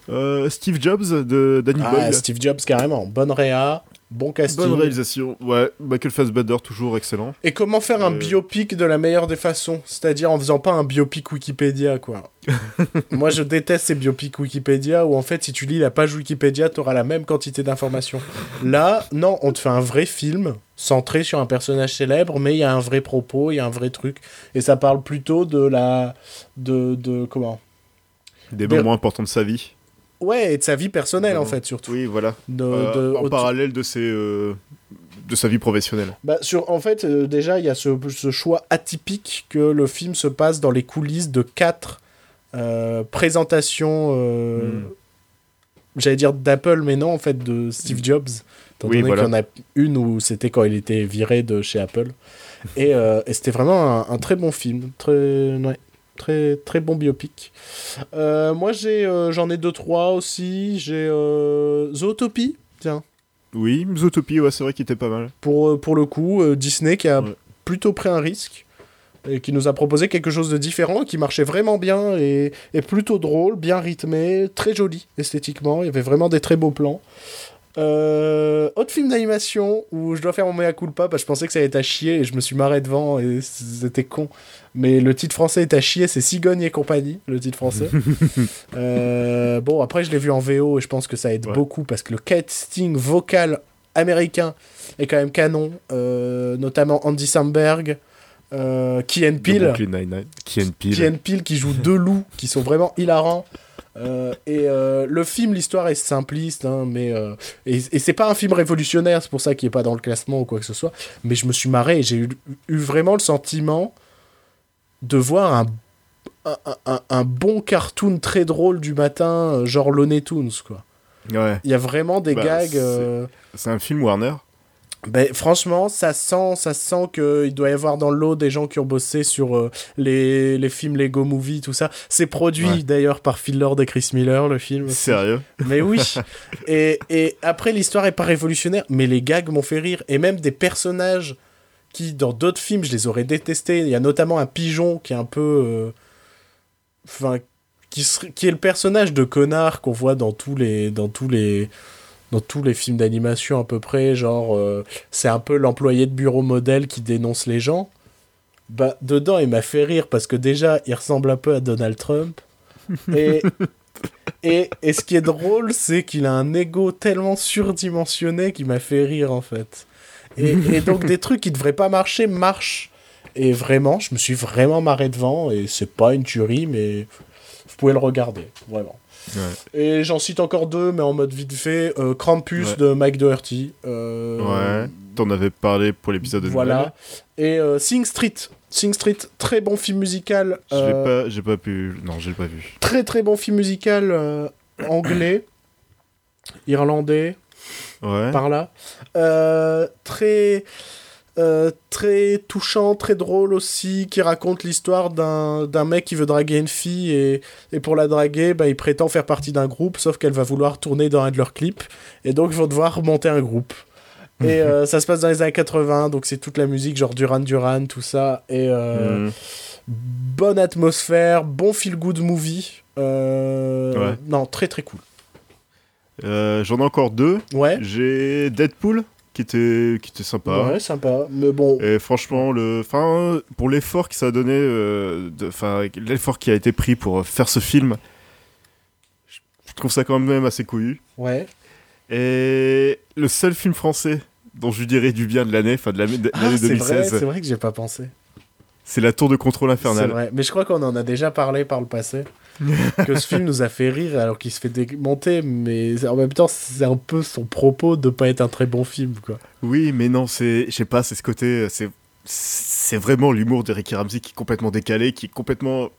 Euh, Steve Jobs de Danny Ah, Boyle. Steve Jobs, carrément. Bonne réa, bon casting. Bonne réalisation, ouais. Michael Fassbender toujours excellent. Et comment faire un Euh. biopic de la meilleure des façons? C'est-à-dire en faisant pas un biopic Wikipédia, quoi. Moi, je déteste ces biopics Wikipédia où, en fait, si tu lis la page Wikipédia, t'auras la même quantité d'informations. Là, non, on te fait un vrai film centré sur un personnage célèbre, mais il y a un vrai propos, il y a un vrai truc. Et ça parle plutôt de la... de... de comment? Des Mais- moments importants de sa vie. Ouais, et de sa vie personnelle, en fait, surtout. Oui, voilà. De, Euh, de- en au- parallèle de ses, euh, de sa vie professionnelle. Bah, sur, en fait, euh, déjà, il y a ce, ce choix atypique que le film se passe dans les coulisses de quatre présentations, Hmm. j'allais dire d'Apple, mais non, en fait, de Steve Jobs. Étant Oui, donné voilà. qu'il y en a une où c'était quand il était viré de chez Apple. et et c'était vraiment un, un très bon film. Très, ouais, très, très bon biopic. Euh, moi, j'ai, euh, j'en ai deux, trois aussi. J'ai euh, Zootopie, tiens. Oui, Zootopie, ouais, c'est vrai qu'il était pas mal. pour, pour le coup, Disney qui a Ouais. plutôt pris un risque et qui nous a proposé quelque chose de différent, qui marchait vraiment bien et, et plutôt drôle, bien rythmé, très joli esthétiquement. Il y avait vraiment des très beaux plans. Euh, autre film d'animation où je dois faire mon mea culpa, bah, je pensais que ça allait être à chier et je me suis marré devant et c'était con. Mais le titre français est à chier, c'est Cigogne et compagnie, le titre français. Euh, bon, après je l'ai vu en VO et je pense que ça aide Ouais. beaucoup parce que le casting vocal américain est quand même canon, euh, notamment Andy Samberg, euh, Peele. Key and Peele qui joue deux loups qui sont vraiment hilarants. Euh, et euh, le film, l'histoire est simpliste, hein, mais euh, et, et c'est pas un film révolutionnaire, c'est pour ça qu'il est pas dans le classement ou quoi que ce soit. Mais je me suis marré j'ai eu, eu vraiment le sentiment de voir un, un, un- un bon cartoon très drôle du matin, euh, genre Looney Tunes, quoi. Ouais. Il y a vraiment des Bah, gags. c'est- euh, C'est un film Warner. ben, franchement, ça sent, ça sent qu'il doit y avoir dans l'eau des gens qui ont bossé sur euh, les, les films Lego Movie, tout ça. C'est produit Ouais. d'ailleurs par Phil Lord et Chris Miller, le film. aussi. Sérieux Mais oui. et, et après, l'histoire est pas révolutionnaire, mais les gags m'ont fait rire. Et même des personnages qui, dans d'autres films, je les aurais détestés. Il y a notamment un pigeon qui est un peu. euh, Enfin. qui, qui est le personnage de connard qu'on voit dans tous les. Dans tous les dans tous les films d'animation à peu près, genre euh, c'est un peu l'employé de bureau modèle qui dénonce les gens. Bah dedans il m'a fait rire parce que déjà il ressemble un peu à Donald Trump et et, et ce qui est drôle c'est qu'il a un ego tellement surdimensionné qui m'a fait rire en fait. Et, et donc des trucs qui devraient pas marcher marchent. Et vraiment, je me suis vraiment marré devant et c'est pas une tuerie mais vous pouvez le regarder, vraiment. Ouais. Et j'en cite encore deux, mais en mode vite fait. Euh, Krampus Ouais. de Mike Doherty. Euh, Ouais. T'en avais parlé pour l'épisode de Voilà. Et euh, Sing Street. Sing Street, très bon film musical. Euh, pas, j'ai pas pu. Non, je l'ai pas vu. Très très bon film musical euh, anglais, irlandais, Ouais. par là. Euh, très. euh, très touchant, très drôle aussi, qui raconte l'histoire d'un d'un mec qui veut draguer une fille et, et pour la draguer, bah, il prétend faire partie d'un groupe, sauf qu'elle va vouloir tourner dans un de leurs clips et donc ils vont devoir monter un groupe. Et euh, ça se passe dans les années 80, donc c'est toute la musique, genre Duran Duran, tout ça. Et euh, Hmm. bonne atmosphère, bon feel-good movie. Euh, Ouais. Non, très très cool. Euh, J'en ai encore deux. Ouais, J'ai Deadpool qui était, qui était sympa. ouais, sympa. Mais bon, Et franchement, le, fin, pour l'effort que ça a donné, euh, enfin, l'effort qui a été pris pour faire ce film, je trouve ça quand même assez couillu. ouais. Et le seul film français dont je dirais du bien de l'année, enfin de l'année Ah, l'année c'est vrai, 2016, c'est vrai que j'ai pas pensé. c'est La Tour de Contrôle C'est Infernal. vrai, mais je crois qu'on en a déjà parlé par le passé. que ce film nous a fait rire alors qu'il se fait démonter, mais en même temps, c'est un peu son propos de pas être un très bon film, quoi. Oui, mais non, c'est, je sais pas, c'est ce côté, c'est, c'est vraiment l'humour de Ricky Ramsey qui est complètement décalé, qui est complètement,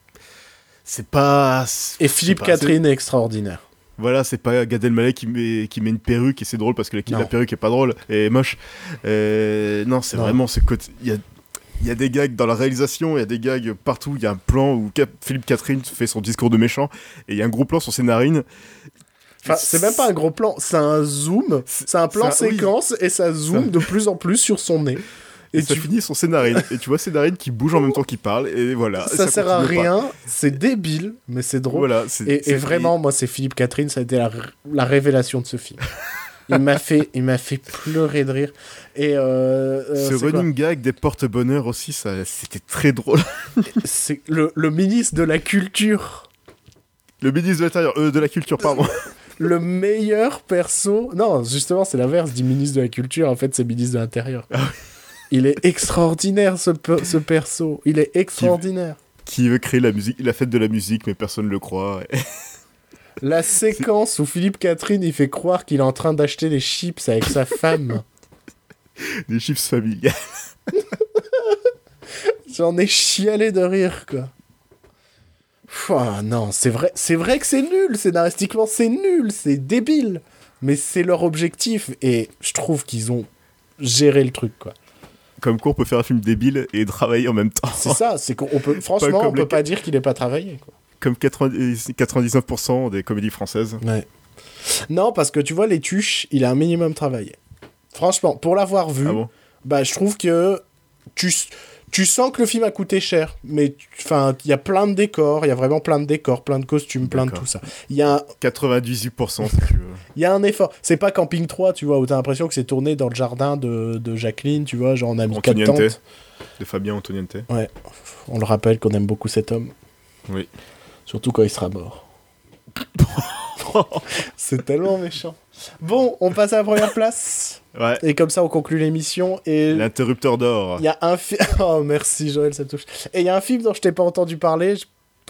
c'est pas. Et Philippe pas, Catherine est extraordinaire. Voilà, c'est pas Gad Elmaleh qui met, qui met une perruque et c'est drôle parce que la, la perruque est pas drôle et moche. Euh, non, c'est vraiment ce côté. Il y a, il y a des gags dans la réalisation, il y a des gags partout. Il y a un plan où Cap- Philippe Catherine fait son discours de méchant et il y a un gros plan sur ses narines. Enfin, c'est même pas un gros plan, c'est un zoom, C'est- un plan oui. séquence et ça zoome Ça- de plus en plus sur son nez. Et, Et ça tu finit sur ses narines. et tu vois ses narines qui bougent en même temps qu'il parle et voilà. ça, et sert à rien, c'est débile, mais c'est drôle. Voilà, Et, vraiment, moi, c'est Philippe Catherine, ça a été la, la révélation de ce film. Il m'a fait, il m'a fait pleurer de rire. Et euh, euh, Ce running gag des porte-bonheur aussi, ça, c'était très drôle. c'est le, le ministre de la culture, Le ministre de l'Intérieur, euh, de la Culture, pardon. le meilleur perso. Non, justement, c'est l'inverse du ministre de la culture. En fait, c'est ministre de l'intérieur. Ah Il est extraordinaire ce, pe- ce perso. Il est extraordinaire. qui veut créer la musique, la fête de la musique, mais personne ne le croit. La séquence où Philippe Catherine il fait croire qu'il est en train d'acheter des chips avec sa femme. Des chiffres familiales. J'en ai chialé de rire, quoi. Pouah, non, c'est vrai, c'est vrai que c'est nul, scénaristiquement c'est nul, c'est débile. Mais c'est leur objectif et je trouve qu'ils ont géré le truc, quoi. Comme quoi on peut faire un film débile et travailler en même temps. C'est ça, c'est qu'on peut, franchement, on peut les- pas dire qu'il ait pas travaillé, quoi. Comme 90 99% des comédies françaises. Ouais. Non, parce que tu vois, les tuches, il a un minimum travaillé. Franchement, pour l'avoir vu, Ah bon? bah, je trouve que tu, tu sens que le film a coûté cher, mais enfin, il y a plein de décors, il y a vraiment plein de décors, plein de costumes, plein de tout ça. Il y a 98% si tu veux. Il y a un effort. C'est pas Camping 3, tu vois, où t'as l'impression que c'est tourné dans le jardin de, de Jacqueline, tu vois, genre on a mis quatre tentes. De Fabien Antoniente. Ouais, on le rappelle qu'on aime beaucoup cet homme. Oui. Surtout quand il sera mort. c'est tellement méchant. Bon, on passe à la première place. Ouais. Et comme ça, on conclut l'émission. Et l'interrupteur d'or. Il y a un film. Oh, merci Joël, ça touche. Et il y a un film dont je t'ai pas entendu parler. Je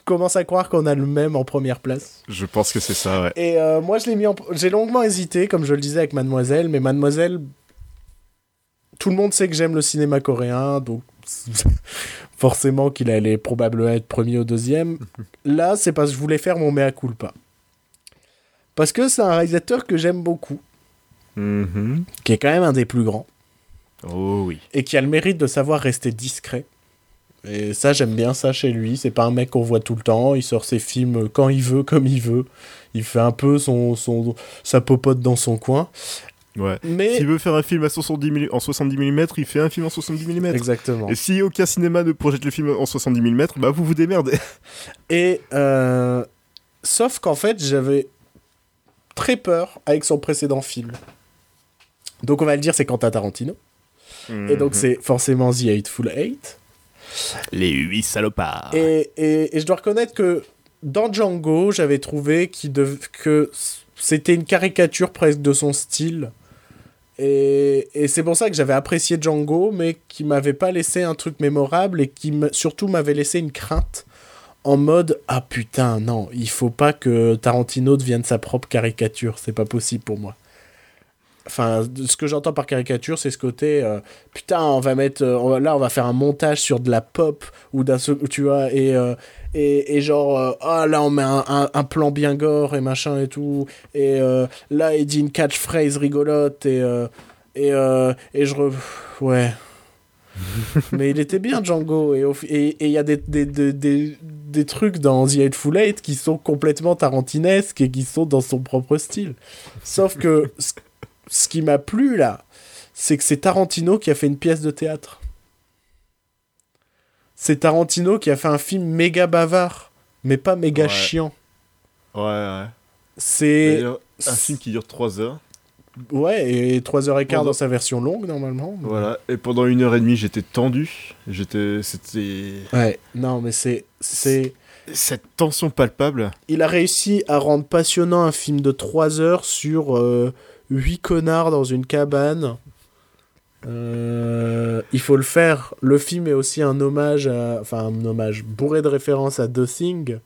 commence à croire qu'on a le même en première place. Je pense que c'est ça, ouais. Et euh, moi, je l'ai mis en. J'ai longuement hésité, comme je le disais avec Mademoiselle, mais Mademoiselle. Tout le monde sait que j'aime le cinéma coréen, donc forcément qu'il allait probablement être premier ou deuxième. Là, c'est parce que je voulais faire mon mea culpa. Parce que c'est un réalisateur que j'aime beaucoup. Mm-hmm. Qui est quand même un des plus grands. Oh oui. Et qui a le mérite de savoir rester discret. Et ça, j'aime bien ça chez lui. C'est pas un mec qu'on voit tout le temps. Il sort ses films quand il veut, comme il veut. Il fait un peu son, son, sa popote dans son coin. Ouais. Mais... S'il veut faire un film à 70 en 70 mm, il fait un film en 70 mm. Exactement. Et si aucun cinéma ne projette le film en 70 mm, bah vous vous démerdez. Et euh... sauf qu'en fait, j'avais très peur avec son précédent film. Donc on va le dire, c'est Quentin Tarantino. Et donc Mhm. c'est forcément The Hateful Eight. Les huit salopards. Et, et, et je dois reconnaître que dans Django, j'avais trouvé dev- que c'était une caricature presque de son style. Et, c'est pour ça que j'avais apprécié Django, mais qui m'avait pas laissé un truc mémorable et qui surtout m'avait laissé une crainte en mode ah putain non il faut pas que Tarantino devienne sa propre caricature. C'est pas possible pour moi enfin ce que j'entends par caricature c'est ce côté euh, putain on va mettre euh, là on va faire un montage sur de la pop ou d'un tu vois et euh, et, et genre ah là on met un, un, plan bien gore et machin et tout et là il dit une catchphrase rigolote et et et je ouais. Mais il était bien Django et il y a des, des, des, des, des trucs dans The Hateful Eight qui sont complètement tarantinesques et qui sont dans son propre style. Sauf que ce- qui m'a plu là c'est que c'est Tarantino qui a fait une pièce de théâtre c'est Tarantino qui a fait un film méga bavard mais pas méga Ouais. chiant Ouais, ouais. c'est D'ailleurs, un film qui dure 3 heures. ouais et 3h15 Pendant- dans sa version longue normalement Voilà. Et pendant une heure et demie, j'étais tendu. J'étais. C'était. ouais non mais c'est c'est Cette tension palpable. il a réussi à rendre passionnant un film de 3 heures sur 8 connards dans une cabane. Euh, il faut le faire. Le film est aussi un hommage, à, enfin un hommage bourré de références à The Thing,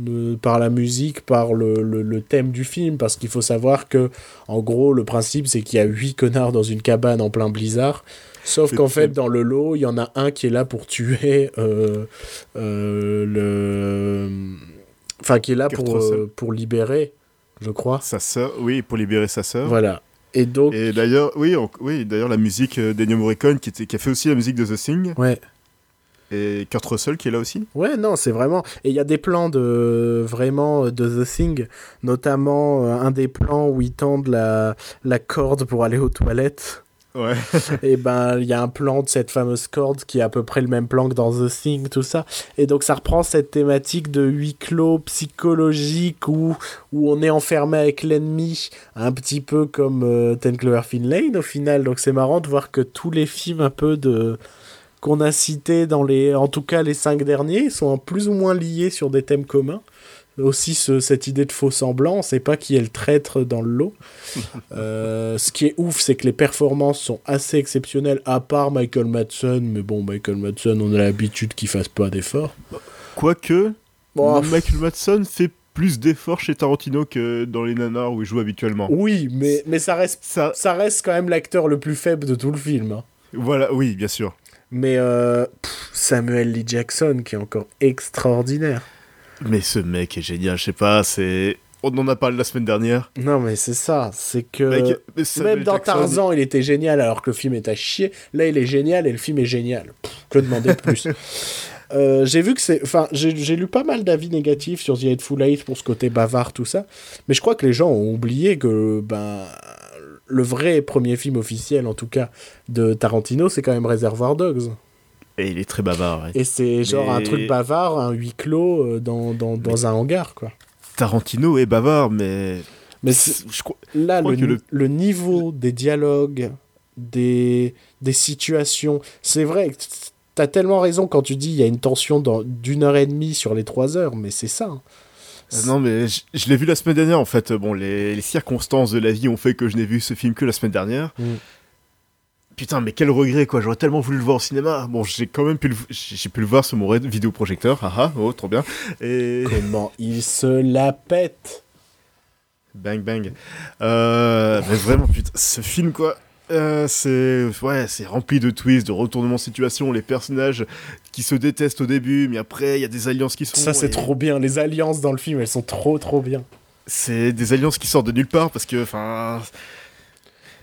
de- par la musique, par le, le- le thème du film, parce qu'il faut savoir que, en gros, le principe c'est qu'il y a 8 connards dans une cabane en plein blizzard. Sauf qu'en fait, dans le lot, il y en a un qui est là pour tuer euh, euh, le. Enfin, qui est là Kurt pour, Russell. pour libérer, je crois. Sa sœur. Oui, pour libérer sa sœur. Voilà. Et donc. Et d'ailleurs, oui, on- oui, d'ailleurs la musique euh, d'Ennio Morricone qui, était, qui a fait aussi la musique de The Thing Ouais. et Kurt Russell qui est là aussi. Ouais, non, c'est vraiment. Et il y a des plans de vraiment de The Thing, notamment euh, un des plans où ils tendent la, la corde pour aller aux toilettes. Ouais. et ben, il y a un plan de cette fameuse corde qui est à peu près le même plan que dans The Thing, tout ça. Et donc, ça reprend cette thématique de huis clos psychologique où, où on est enfermé avec l'ennemi, un petit peu comme euh, Ten Cloverfield Lane au final. Donc, c'est marrant de voir que tous les films un peu de qu'on a cités dans les, en tout cas les cinq derniers, sont plus ou moins liés sur des thèmes communs. Aussi ce- cette idée de faux semblant, sait pas qui est le traître dans le lot. Euh, ce qui est ouf, c'est que les performances sont assez exceptionnelles, à part Michael Madsen, mais bon, Michael Madsen, on a l'habitude qu'il fasse pas d'efforts. Quoique, Michael Madsen fait plus d'efforts chez Tarantino que dans les nanars où il joue habituellement. oui, mais, mais ça, reste, Ça, ça reste quand même l'acteur le plus faible de tout le film. hein. voilà, oui, bien sûr. Mais euh, pff, Samuel Lee Jackson, qui est encore extraordinaire. Mais ce mec est génial, je sais pas, c'est. On en a parlé la semaine dernière. Non, mais c'est ça, c'est que... Mec, Même dans Jackson, Tarzan, il était génial alors que le film est à chier. Là, il est génial et le film est génial. Pff, que demander de plus Euh, J'ai vu que c'est. Enfin, j'ai j'ai lu pas mal d'avis négatifs sur The Hateful Eight pour ce côté bavard, tout ça. Mais je crois que les gens ont oublié que. Ben. Le vrai premier film officiel, en tout cas, de Tarantino, c'est quand même Reservoir Dogs. Et il est très bavard. ouais. Et c'est genre un truc bavard, un huis clos euh, dans, dans, un hangar, quoi. Tarantino est bavard, mais. Mais Je là, le, le- le niveau des dialogues, des, des situations, c'est vrai que t'as tellement raison quand tu dis il y a une tension d'une heure et demie sur les trois heures, mais c'est ça. hein. Euh, Non, mais je, je l'ai vu la semaine dernière en fait. Bon, les, les circonstances de la vie ont fait que je n'ai vu ce film que la semaine dernière. Mm. Putain, mais quel regret quoi. J'aurais tellement voulu le voir au cinéma. Bon, j'ai quand même pu le, j'ai pu le voir sur mon vidéoprojecteur. Haha, oh, trop bien. Et. Comment il se la pète Bang bang. Euh, mais vraiment, putain, ce film quoi. euh, c'est ouais, c'est rempli de twists, de retournements de situation, les personnages qui se détestent au début, mais après il y a des alliances qui sont. Ça, c'est et trop bien. Les alliances dans le film, elles sont trop, trop bien. C'est des alliances qui sortent de nulle part parce que enfin.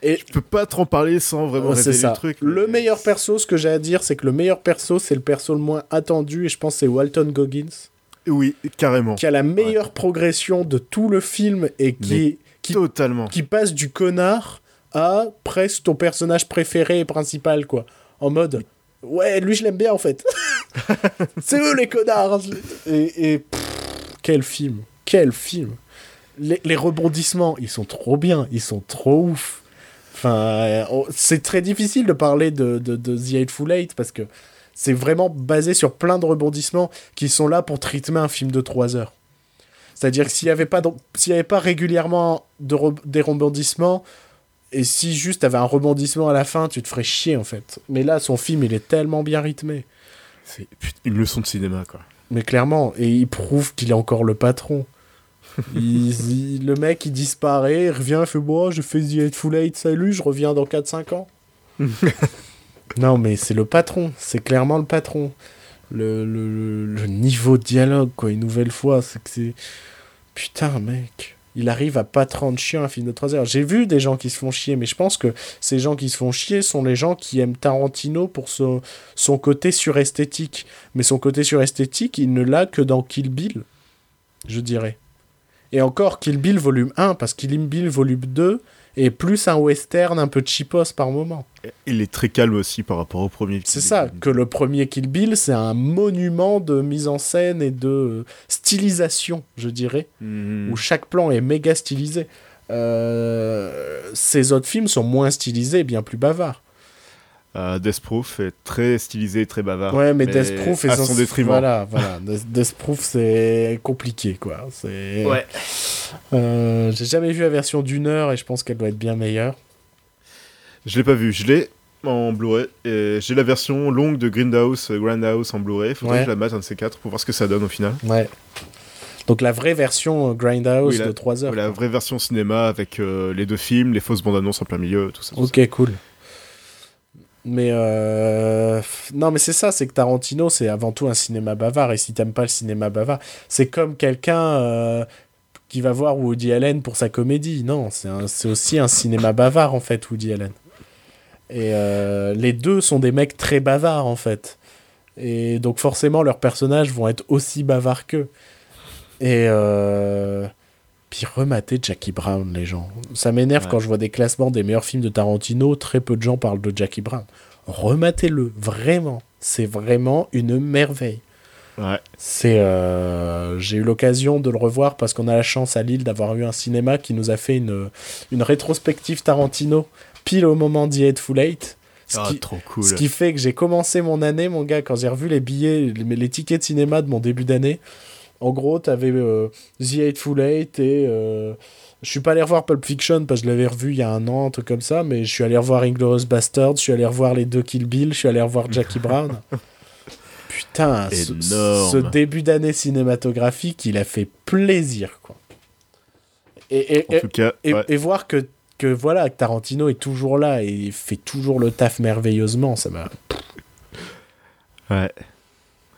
Et- je peux pas trop en parler sans vraiment révéler le truc. Le meilleur perso, ce que j'ai à dire, c'est que le meilleur perso, c'est le perso le moins attendu, et je pense que c'est Walton Goggins, Oui, carrément. qui a la meilleure progression de tout le film et qui, qui, Totalement. qui passe du connard à presque ton personnage préféré et principal, quoi. En mode, ouais, lui, je l'aime bien, en fait. c'est eux, les connards. Et, et pff, quel film, quel film. Les, les rebondissements, ils sont trop bien, ils sont trop ouf. Enfin, euh, c'est très difficile de parler de, de, de The Hateful Eight parce que c'est vraiment basé sur plein de rebondissements qui sont là pour rythmer un film de 3 heures. C'est-à-dire que s'il n'y avait, pas de- s'il y avait pas régulièrement de re- des rebondissements, et si juste t'avais un rebondissement à la fin, tu te ferais chier en fait. Mais là, son film, il est tellement bien rythmé. C'est une leçon de cinéma quoi. Mais clairement, et il prouve qu'il est encore le patron. Il- il- le mec, il disparaît, il revient, il fait Bon, je fais The Hateful Eight, salut, je reviens dans 4-5 ans. non, mais c'est le patron, c'est clairement le patron. Le, le, niveau de dialogue, quoi, une nouvelle fois, c'est que c'est. Putain, mec. Il arrive à pas te rendre chiant un film de 3 heures. J'ai vu des gens qui se font chier, mais je pense que ces gens qui se font chier sont les gens qui aiment Tarantino pour son, son côté suresthétique. Mais son côté suresthétique, il ne l'a que dans Kill Bill, je dirais. Et encore Kill Bill volume 1, parce Kill Bill volume 2 est plus un western un peu cheapos par moment. Il est très calme aussi par rapport au premier. C'est ça, que le premier Kill Bill, c'est un monument de mise en scène et de stylisation, je dirais, Mhm. où chaque plan est méga stylisé. Euh, ces autres films sont moins stylisés et bien plus bavards. Euh, Death Proof est très stylisé, très bavard. ouais, mais, Death Proof est à son détriment. Voilà, voilà. Death, Proof, c'est compliqué, quoi. C'est. Ouais. Euh, J'ai jamais vu la version d'une heure et je pense qu'elle doit être bien meilleure. Je l'ai pas vu, je l'ai en Blu-ray. J'ai la version longue de Grindhouse, euh, Grindhouse en Blu-ray. Faudrait Ouais. que je la mate un de ces quatre pour voir ce que ça donne au final. Ouais. Donc la vraie version euh, Grindhouse Oui, la- de 3 heures. La vraie version cinéma avec euh, les deux films, les fausses bandes annonces en plein milieu, tout ça. tout Ok, cool. Mais euh... non, mais c'est ça, c'est que Tarantino, c'est avant tout un cinéma bavard. Et si t'aimes pas le cinéma bavard, c'est comme quelqu'un euh, qui va voir Woody Allen pour sa comédie. Non, c'est aussi un cinéma bavard en fait, Woody Allen. Et euh, les deux sont des mecs très bavards en fait. Et donc forcément, leurs personnages vont être aussi bavards qu'eux. Et euh... puis remater Jackie Brown, les gens. Ça m'énerve Ouais. quand je vois des classements des meilleurs films de Tarantino. Très peu de gens parlent de Jackie Brown. Rematez-le, vraiment. C'est vraiment une merveille. Ouais. C'est, euh, j'ai eu l'occasion de le revoir parce qu'on a la chance à Lille d'avoir eu un cinéma qui nous a fait une, une rétrospective Tarantino pile au moment d'Y Hateful Eight. Ce Ah, qui, trop cool. ce qui fait que j'ai commencé mon année, mon gars, quand j'ai revu les billets, les, les tickets de cinéma de mon début d'année. En gros, t'avais euh, The Hateful Eight et. euh, je suis pas allé revoir Pulp Fiction parce que je l'avais revu il y a un an, un truc comme ça, mais je suis allé revoir Inglourious Bastard, je suis allé revoir les deux Kill Bill, je suis allé revoir Jackie Brown. Putain, ce, début d'année cinématographique, il a fait plaisir, quoi. Et, et- En tout cas, ouais. et voir que, que voilà, que Tarantino est toujours là et fait toujours le taf merveilleusement, ça m'a. ouais.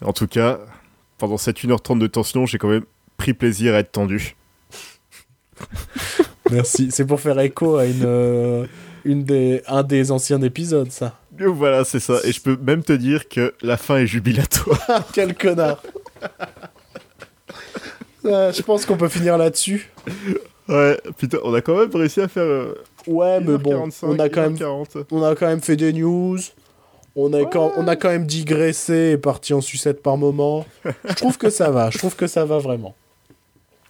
En tout cas, pendant cette 1h30 de tension, j'ai quand même pris plaisir à être tendu. Merci. C'est pour faire écho à une, euh, une des, un des anciens épisodes, ça. Voilà, c'est ça. Et je peux même te dire que la fin est jubilatoire. Ah, quel connard. Euh, je pense qu'on peut finir là-dessus. Ouais, putain, on a quand même réussi à faire. euh, Ouais, mais bon, 1h45, on a quand même 1h40. on a quand même fait des news. On a, quand, on a quand même digressé et parti en sucette par moment. Je trouve que ça va, je trouve que ça va vraiment.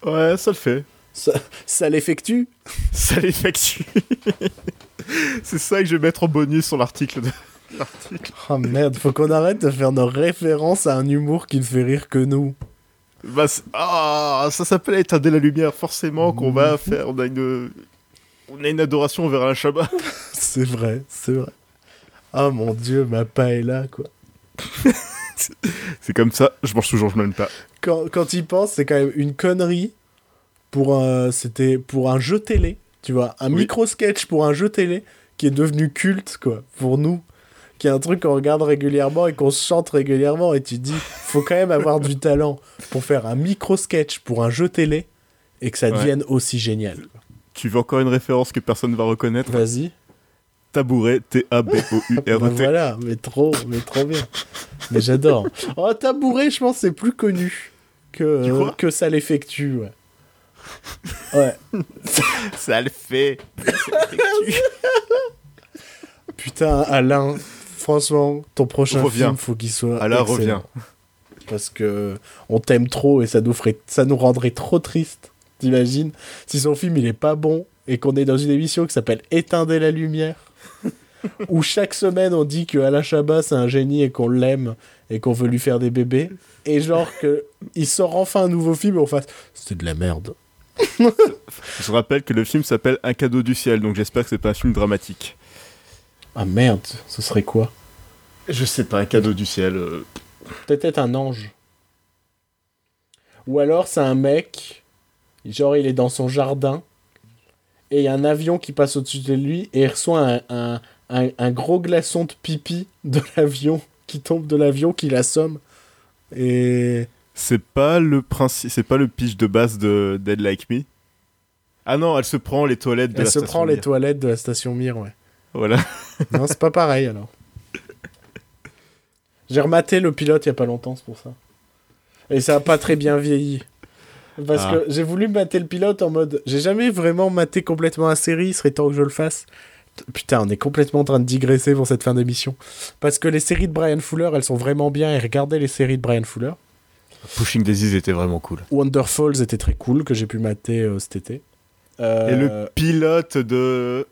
Ouais, ça le fait. Ça, ça l'effectue? Ça l'effectue. C'est ça que je vais mettre en bonus sur l'article. De... Oh merde, faut qu'on arrête de faire nos références à un humour qui ne fait rire que nous. Bah, ah, ça s'appelle éteindre la lumière, forcément qu'on va faire. On a une, on a une adoration vers un Shabbat. c'est vrai, c'est vrai. Oh mon dieu, ma paella, quoi. c'est comme ça, je mange toujours, je m'aime pas. Quand, quand il pense, c'est quand même une connerie pour un, c'était pour un jeu télé, tu vois, un micro-sketch pour un jeu télé qui est devenu culte, quoi, pour nous. Qui est un truc qu'on regarde régulièrement et qu'on chante régulièrement. Et tu dis, faut quand même avoir du talent pour faire un micro-sketch pour un jeu télé et que ça devienne aussi génial. Tu veux encore une référence que personne ne va reconnaître? Vas-y. Tabouret, T-A-B-O-U-R-E-T. bah voilà, mais trop, mais trop bien. mais j'adore. Oh, tabouret, je pense, c'est plus connu que, que ça l'effectue, ouais. Ouais. ça le fait. Putain, Alain, franchement, ton prochain film, faut qu'il soit. Alain revient. Parce que on t'aime trop et ça nous, ferait, ça nous rendrait trop triste. T'imagines? Si son film il est pas bon et qu'on est dans une émission qui s'appelle Éteindre la lumière, où chaque semaine on dit que Alain Chabat c'est un génie et qu'on l'aime et qu'on veut lui faire des bébés, et genre que il sort enfin un nouveau film et on fasse c'est de la merde. Je rappelle que le film s'appelle Un cadeau du ciel, donc j'espère que c'est pas un film dramatique. Ah merde, ce serait quoi? Je sais pas, un cadeau du ciel. Euh. Peut-être un ange. Ou alors c'est un mec, genre il est dans son jardin, et il y a un avion qui passe au-dessus de lui, et il reçoit un, un, un gros glaçon de pipi de l'avion, qui tombe de l'avion, qui l'assomme. Et c'est pas le principe, c'est pas le pitch de base de Dead Like Me? Ah non, elle se prend les toilettes de elle la station. Elle se prend les toilettes de la station Mir, ouais. Voilà. non, c'est pas pareil alors. J'ai rematé le pilote il y a pas longtemps, c'est pour ça. Et ça a pas très bien vieilli. Parce ah. que j'ai voulu mater le pilote en mode. J'ai jamais vraiment maté complètement la série, il serait temps que je le fasse. Putain, on est complètement en train de digresser pour cette fin d'émission. Parce que les séries de Brian Fuller, elles sont vraiment bien et regardez les séries de Brian Fuller. Pushing Daisies était vraiment cool. Wonderfalls était très cool, que j'ai pu mater euh, cet été. Euh, Et le pilote de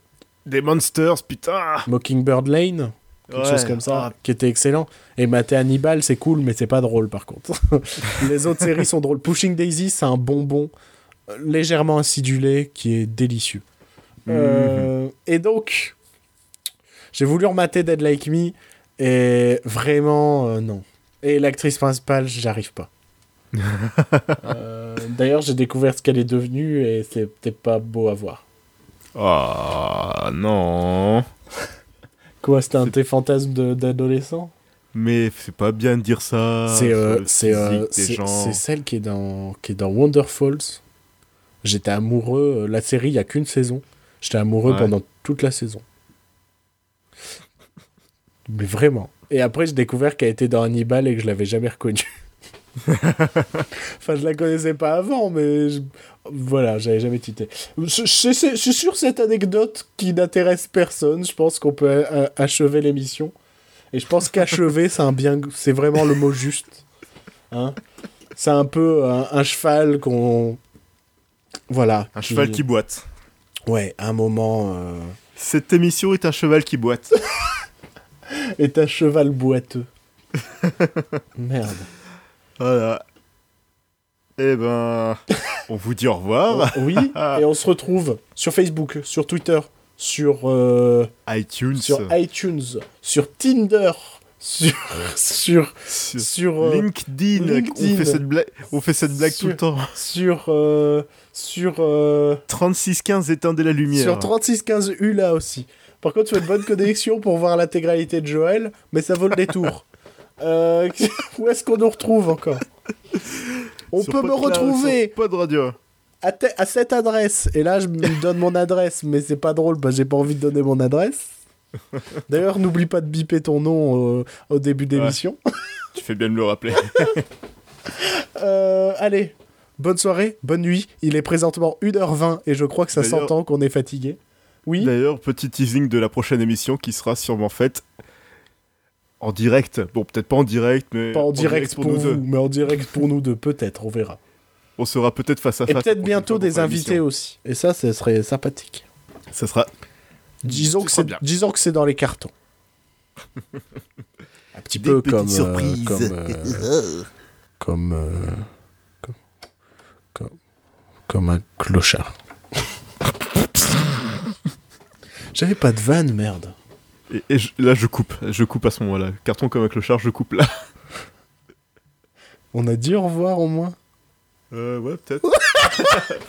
des Monsters, putain Mockingbird Lane quelque chose comme ça, ah. qui était excellent. Et mater Hannibal, c'est cool, mais c'est pas drôle par contre. Les autres séries sont drôles. Pushing Daisy, c'est un bonbon euh, légèrement acidulé qui est délicieux. Mhm. Et donc, j'ai voulu remater Dead Like Me, et vraiment, non. Et l'actrice principale, j'arrive pas. Euh, d'ailleurs, j'ai découvert ce qu'elle est devenue et c'était pas beau à voir. Oh non. Quoi, c'était un de tes fantasmes d'adolescent? Mais c'est pas bien de dire ça. C'est euh, euh, celle qui est dans qui est dans Wonderfalls. J'étais amoureux. La série, il y a qu'une saison. J'étais amoureux pendant toute la saison. Mais vraiment. Et après, j'ai découvert qu'elle était dans Hannibal et que je l'avais jamais reconnue. enfin, je la connaissais pas avant, mais voilà, j'avais jamais tité. Je, suis sur cette anecdote qui n'intéresse personne. Je pense qu'on peut achever l'émission. Et je pense qu'achever, c'est un bien, c'est vraiment le mot juste. Hein c'est un peu un, cheval qu'on, voilà. Un cheval qui boite. Ouais, un moment. Euh, cette émission est un cheval qui boite. est un cheval boiteux. Merde. Voilà. Eh ben, on vous dit au revoir. oui, et on se retrouve sur Facebook, sur Twitter, sur euh, iTunes, sur iTunes, sur Tinder, sur sur sur, euh, LinkedIn. On fait cette blague, on fait cette blague tout le temps. Sur euh, sur 3615 éteindre la lumière. Sur 3615 U là aussi. Par contre, tu as une bonne connexion pour voir l'intégralité de Joël, mais ça vaut le détour. Euh, où est-ce qu'on nous retrouve encore On peut me retrouver. Pas de radio. À, cette adresse. Et là, je me donne mon adresse, mais c'est pas drôle, bah, j'ai pas envie de donner mon adresse. D'ailleurs, n'oublie pas de biper ton nom euh, au début d'émission. tu fais bien de me le rappeler. Euh, allez, bonne soirée, bonne nuit. Il est présentement 1h20 et je crois que ça s'entend qu'on est fatigué. Oui. D'ailleurs, petit teasing de la prochaine émission qui sera sûrement faite En direct. Bon, peut-être pas en direct, mais. Pas en, direct, pour, nous vous, deux. mais en direct pour nous deux, peut-être, on verra. On sera peut-être face à Et face. peut-être la bientôt des invités aussi. Et ça, ce serait sympathique. Ça sera. Disons que sera c'est bien. disons que c'est dans les cartons. Un petit Des peu comme euh, comme euh, comme, euh, comme comme comme un clochard. J'avais pas de vanne, merde. Et, et je- là, je coupe. Je coupe à ce moment-là. Carton comme un clochard, je coupe là. On a dit au revoir au moins? Euh, ouais, peut-être.